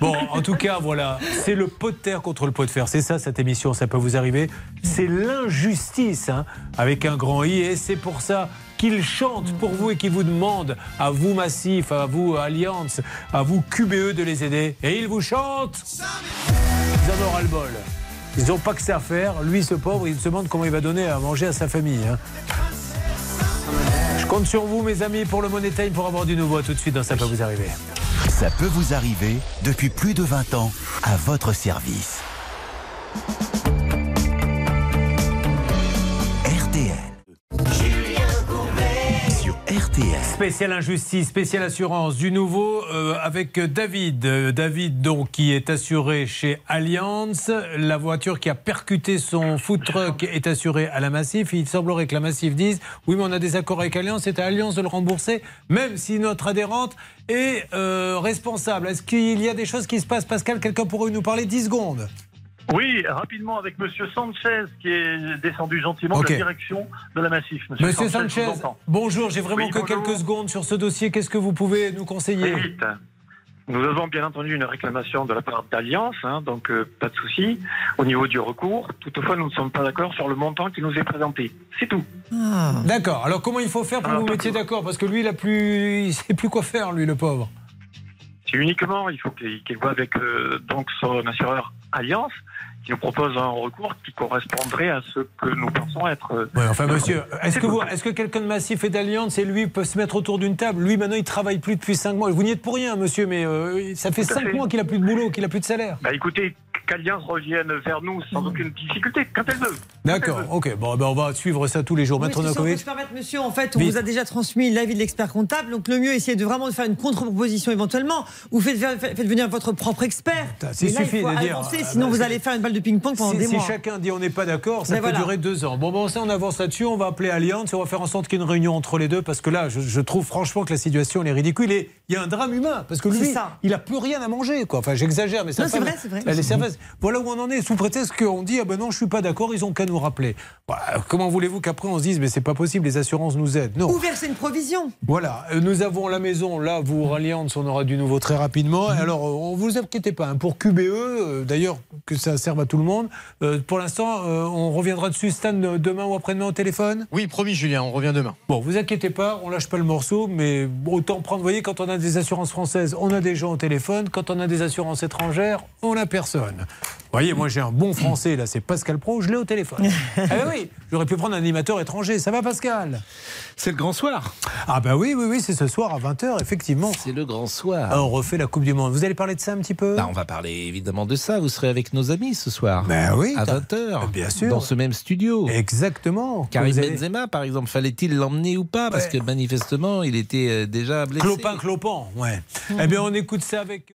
Bon, en tout cas, voilà. C'est le pot de terre contre le pot de fer. C'est ça, cette émission, ça peut vous arriver. C'est l'injustice, hein, avec un grand I. Et c'est pour ça qu'il chante pour vous et qu'il vous demande, à vous Massif, à vous Alliance, à vous QBE de les aider. Et il vous chante Ils en ont ras-le-bol. Ils n'ont pas que ça à faire. Lui, ce pauvre, il se demande comment il va donner à manger à sa famille. hein. Je compte sur vous, mes amis, pour le Money Time, pour avoir du nouveau. À tout de suite dans Ça peut vous arriver. Ça peut vous arriver depuis plus de 20 ans à votre service. RTL. Spécial injustice, spécial assurance, du nouveau euh, avec David. Euh, David, donc, qui est assuré chez Allianz. La voiture qui a percuté son food truck est assurée à la Massif. Il semblerait que la Massif dise Oui, mais on a des accords avec Allianz, c'est à Allianz de le rembourser, même si notre adhérente est euh, responsable. Est-ce qu'il y a des choses qui se passent Pascal, quelqu'un pourrait nous parler 10 secondes Oui, rapidement avec Monsieur Sanchez qui est descendu gentiment de la direction de la Massif. Monsieur Sanchez, bonjour, j'ai vraiment Oui, que bonjour. quelques secondes sur ce dossier. Qu'est-ce que vous pouvez nous conseiller vite. Nous avons bien entendu une réclamation de la part d'Alliance, hein, donc euh, pas de souci au niveau du recours. Toutefois, nous ne sommes pas d'accord sur le montant qui nous est présenté. C'est tout. D'accord. Alors comment il faut faire pour que vous vous mettiez d'accord? Parce que lui, il a plus, il sait plus quoi faire, lui, le pauvre. C'est uniquement, il faut qu'il qu'il voit avec euh, donc son assureur Alliance, nous propose un recours qui correspondrait à ce que nous pensons être. euh, Ouais, enfin, monsieur, est-ce C'est que, vous, est-ce que quelqu'un de massif et d'alliance et lui peuvent se mettre autour d'une table? Lui, maintenant, il travaille plus depuis 5 mois. Vous n'y êtes pour rien, monsieur, mais euh, ça fait Tout à 5 fait. mois qu'il a plus de boulot, qu'il a plus de salaire. Bah écoutez, qu'Alliance revienne vers nous sans aucune difficulté, quand elle veut. D'accord, ok. Bon, ben, on va suivre ça tous les jours. Oui, Maître si peut Novakovic permettre, monsieur, en fait, on Vite. vous a déjà transmis l'avis de l'expert comptable. Donc, le mieux, essayez de vraiment faire une contre-proposition éventuellement. Ou faites, faites venir votre propre expert. C'est Mais là, il suffit faut de dire, avancer, euh, sinon bah, vous c'est- allez faire une balle de ping-pong pendant Si, des si mois. chacun dit on n'est pas d'accord, ça Mais peut voilà. durer deux ans. Bon, bon, ça, on avance là-dessus. On va appeler Allianz on va faire en sorte qu'il y ait une réunion entre les deux parce que là, je, je trouve franchement que la situation elle est ridicule et il y a un drame humain parce que lui, ça. il a plus rien à manger. Quoi. Enfin, j'exagère, mais ça. Non, c'est vrai, c'est vrai. Elle est. Voilà où on en est, sous prétexte qu'on dit ah ben non, je suis pas d'accord, ils ont qu'à nous rappeler. Voilà, comment voulez-vous qu'après on se dise mais c'est pas possible, les assurances nous aident? Non. Ou verser une provision. Voilà, euh, nous avons la maison, là, vous, Allianz, on aura du nouveau très rapidement. Mhm. Alors, euh, on vous inquiétez pas, hein, pour QBE, euh, d'ailleurs, que ça serve à tout le monde, euh, pour l'instant, euh, on reviendra dessus, Stan, demain ou après-demain au téléphone? Oui, promis, Julien, on revient demain. Bon, vous inquiétez pas, on lâche pas le morceau, mais autant prendre, vous voyez, quand on a des assurances françaises, on a des gens au téléphone, quand on a des assurances étrangères, on n'a personne. Vous voyez, moi j'ai un bon français, là, c'est Pascal Pro, je l'ai au téléphone. ah ben oui, j'aurais pu prendre un animateur étranger, ça va Pascal? C'est le grand soir. Ah bah oui, oui, oui, c'est ce soir à 20h, effectivement. C'est le grand soir. Ah, on refait la Coupe du Monde. Vous allez parler de ça un petit peu? Bah, on va parler évidemment de ça. Vous serez avec nos amis ce soir. Ben oui, À t'as- 20h. Bien sûr. Dans ce même studio. Exactement. Karim allez- Benzema, par exemple, fallait-il l'emmener ou pas? Parce que manifestement, il était euh, déjà blessé. Clopin, clopin, ouais. Eh bien, on écoute ça avec.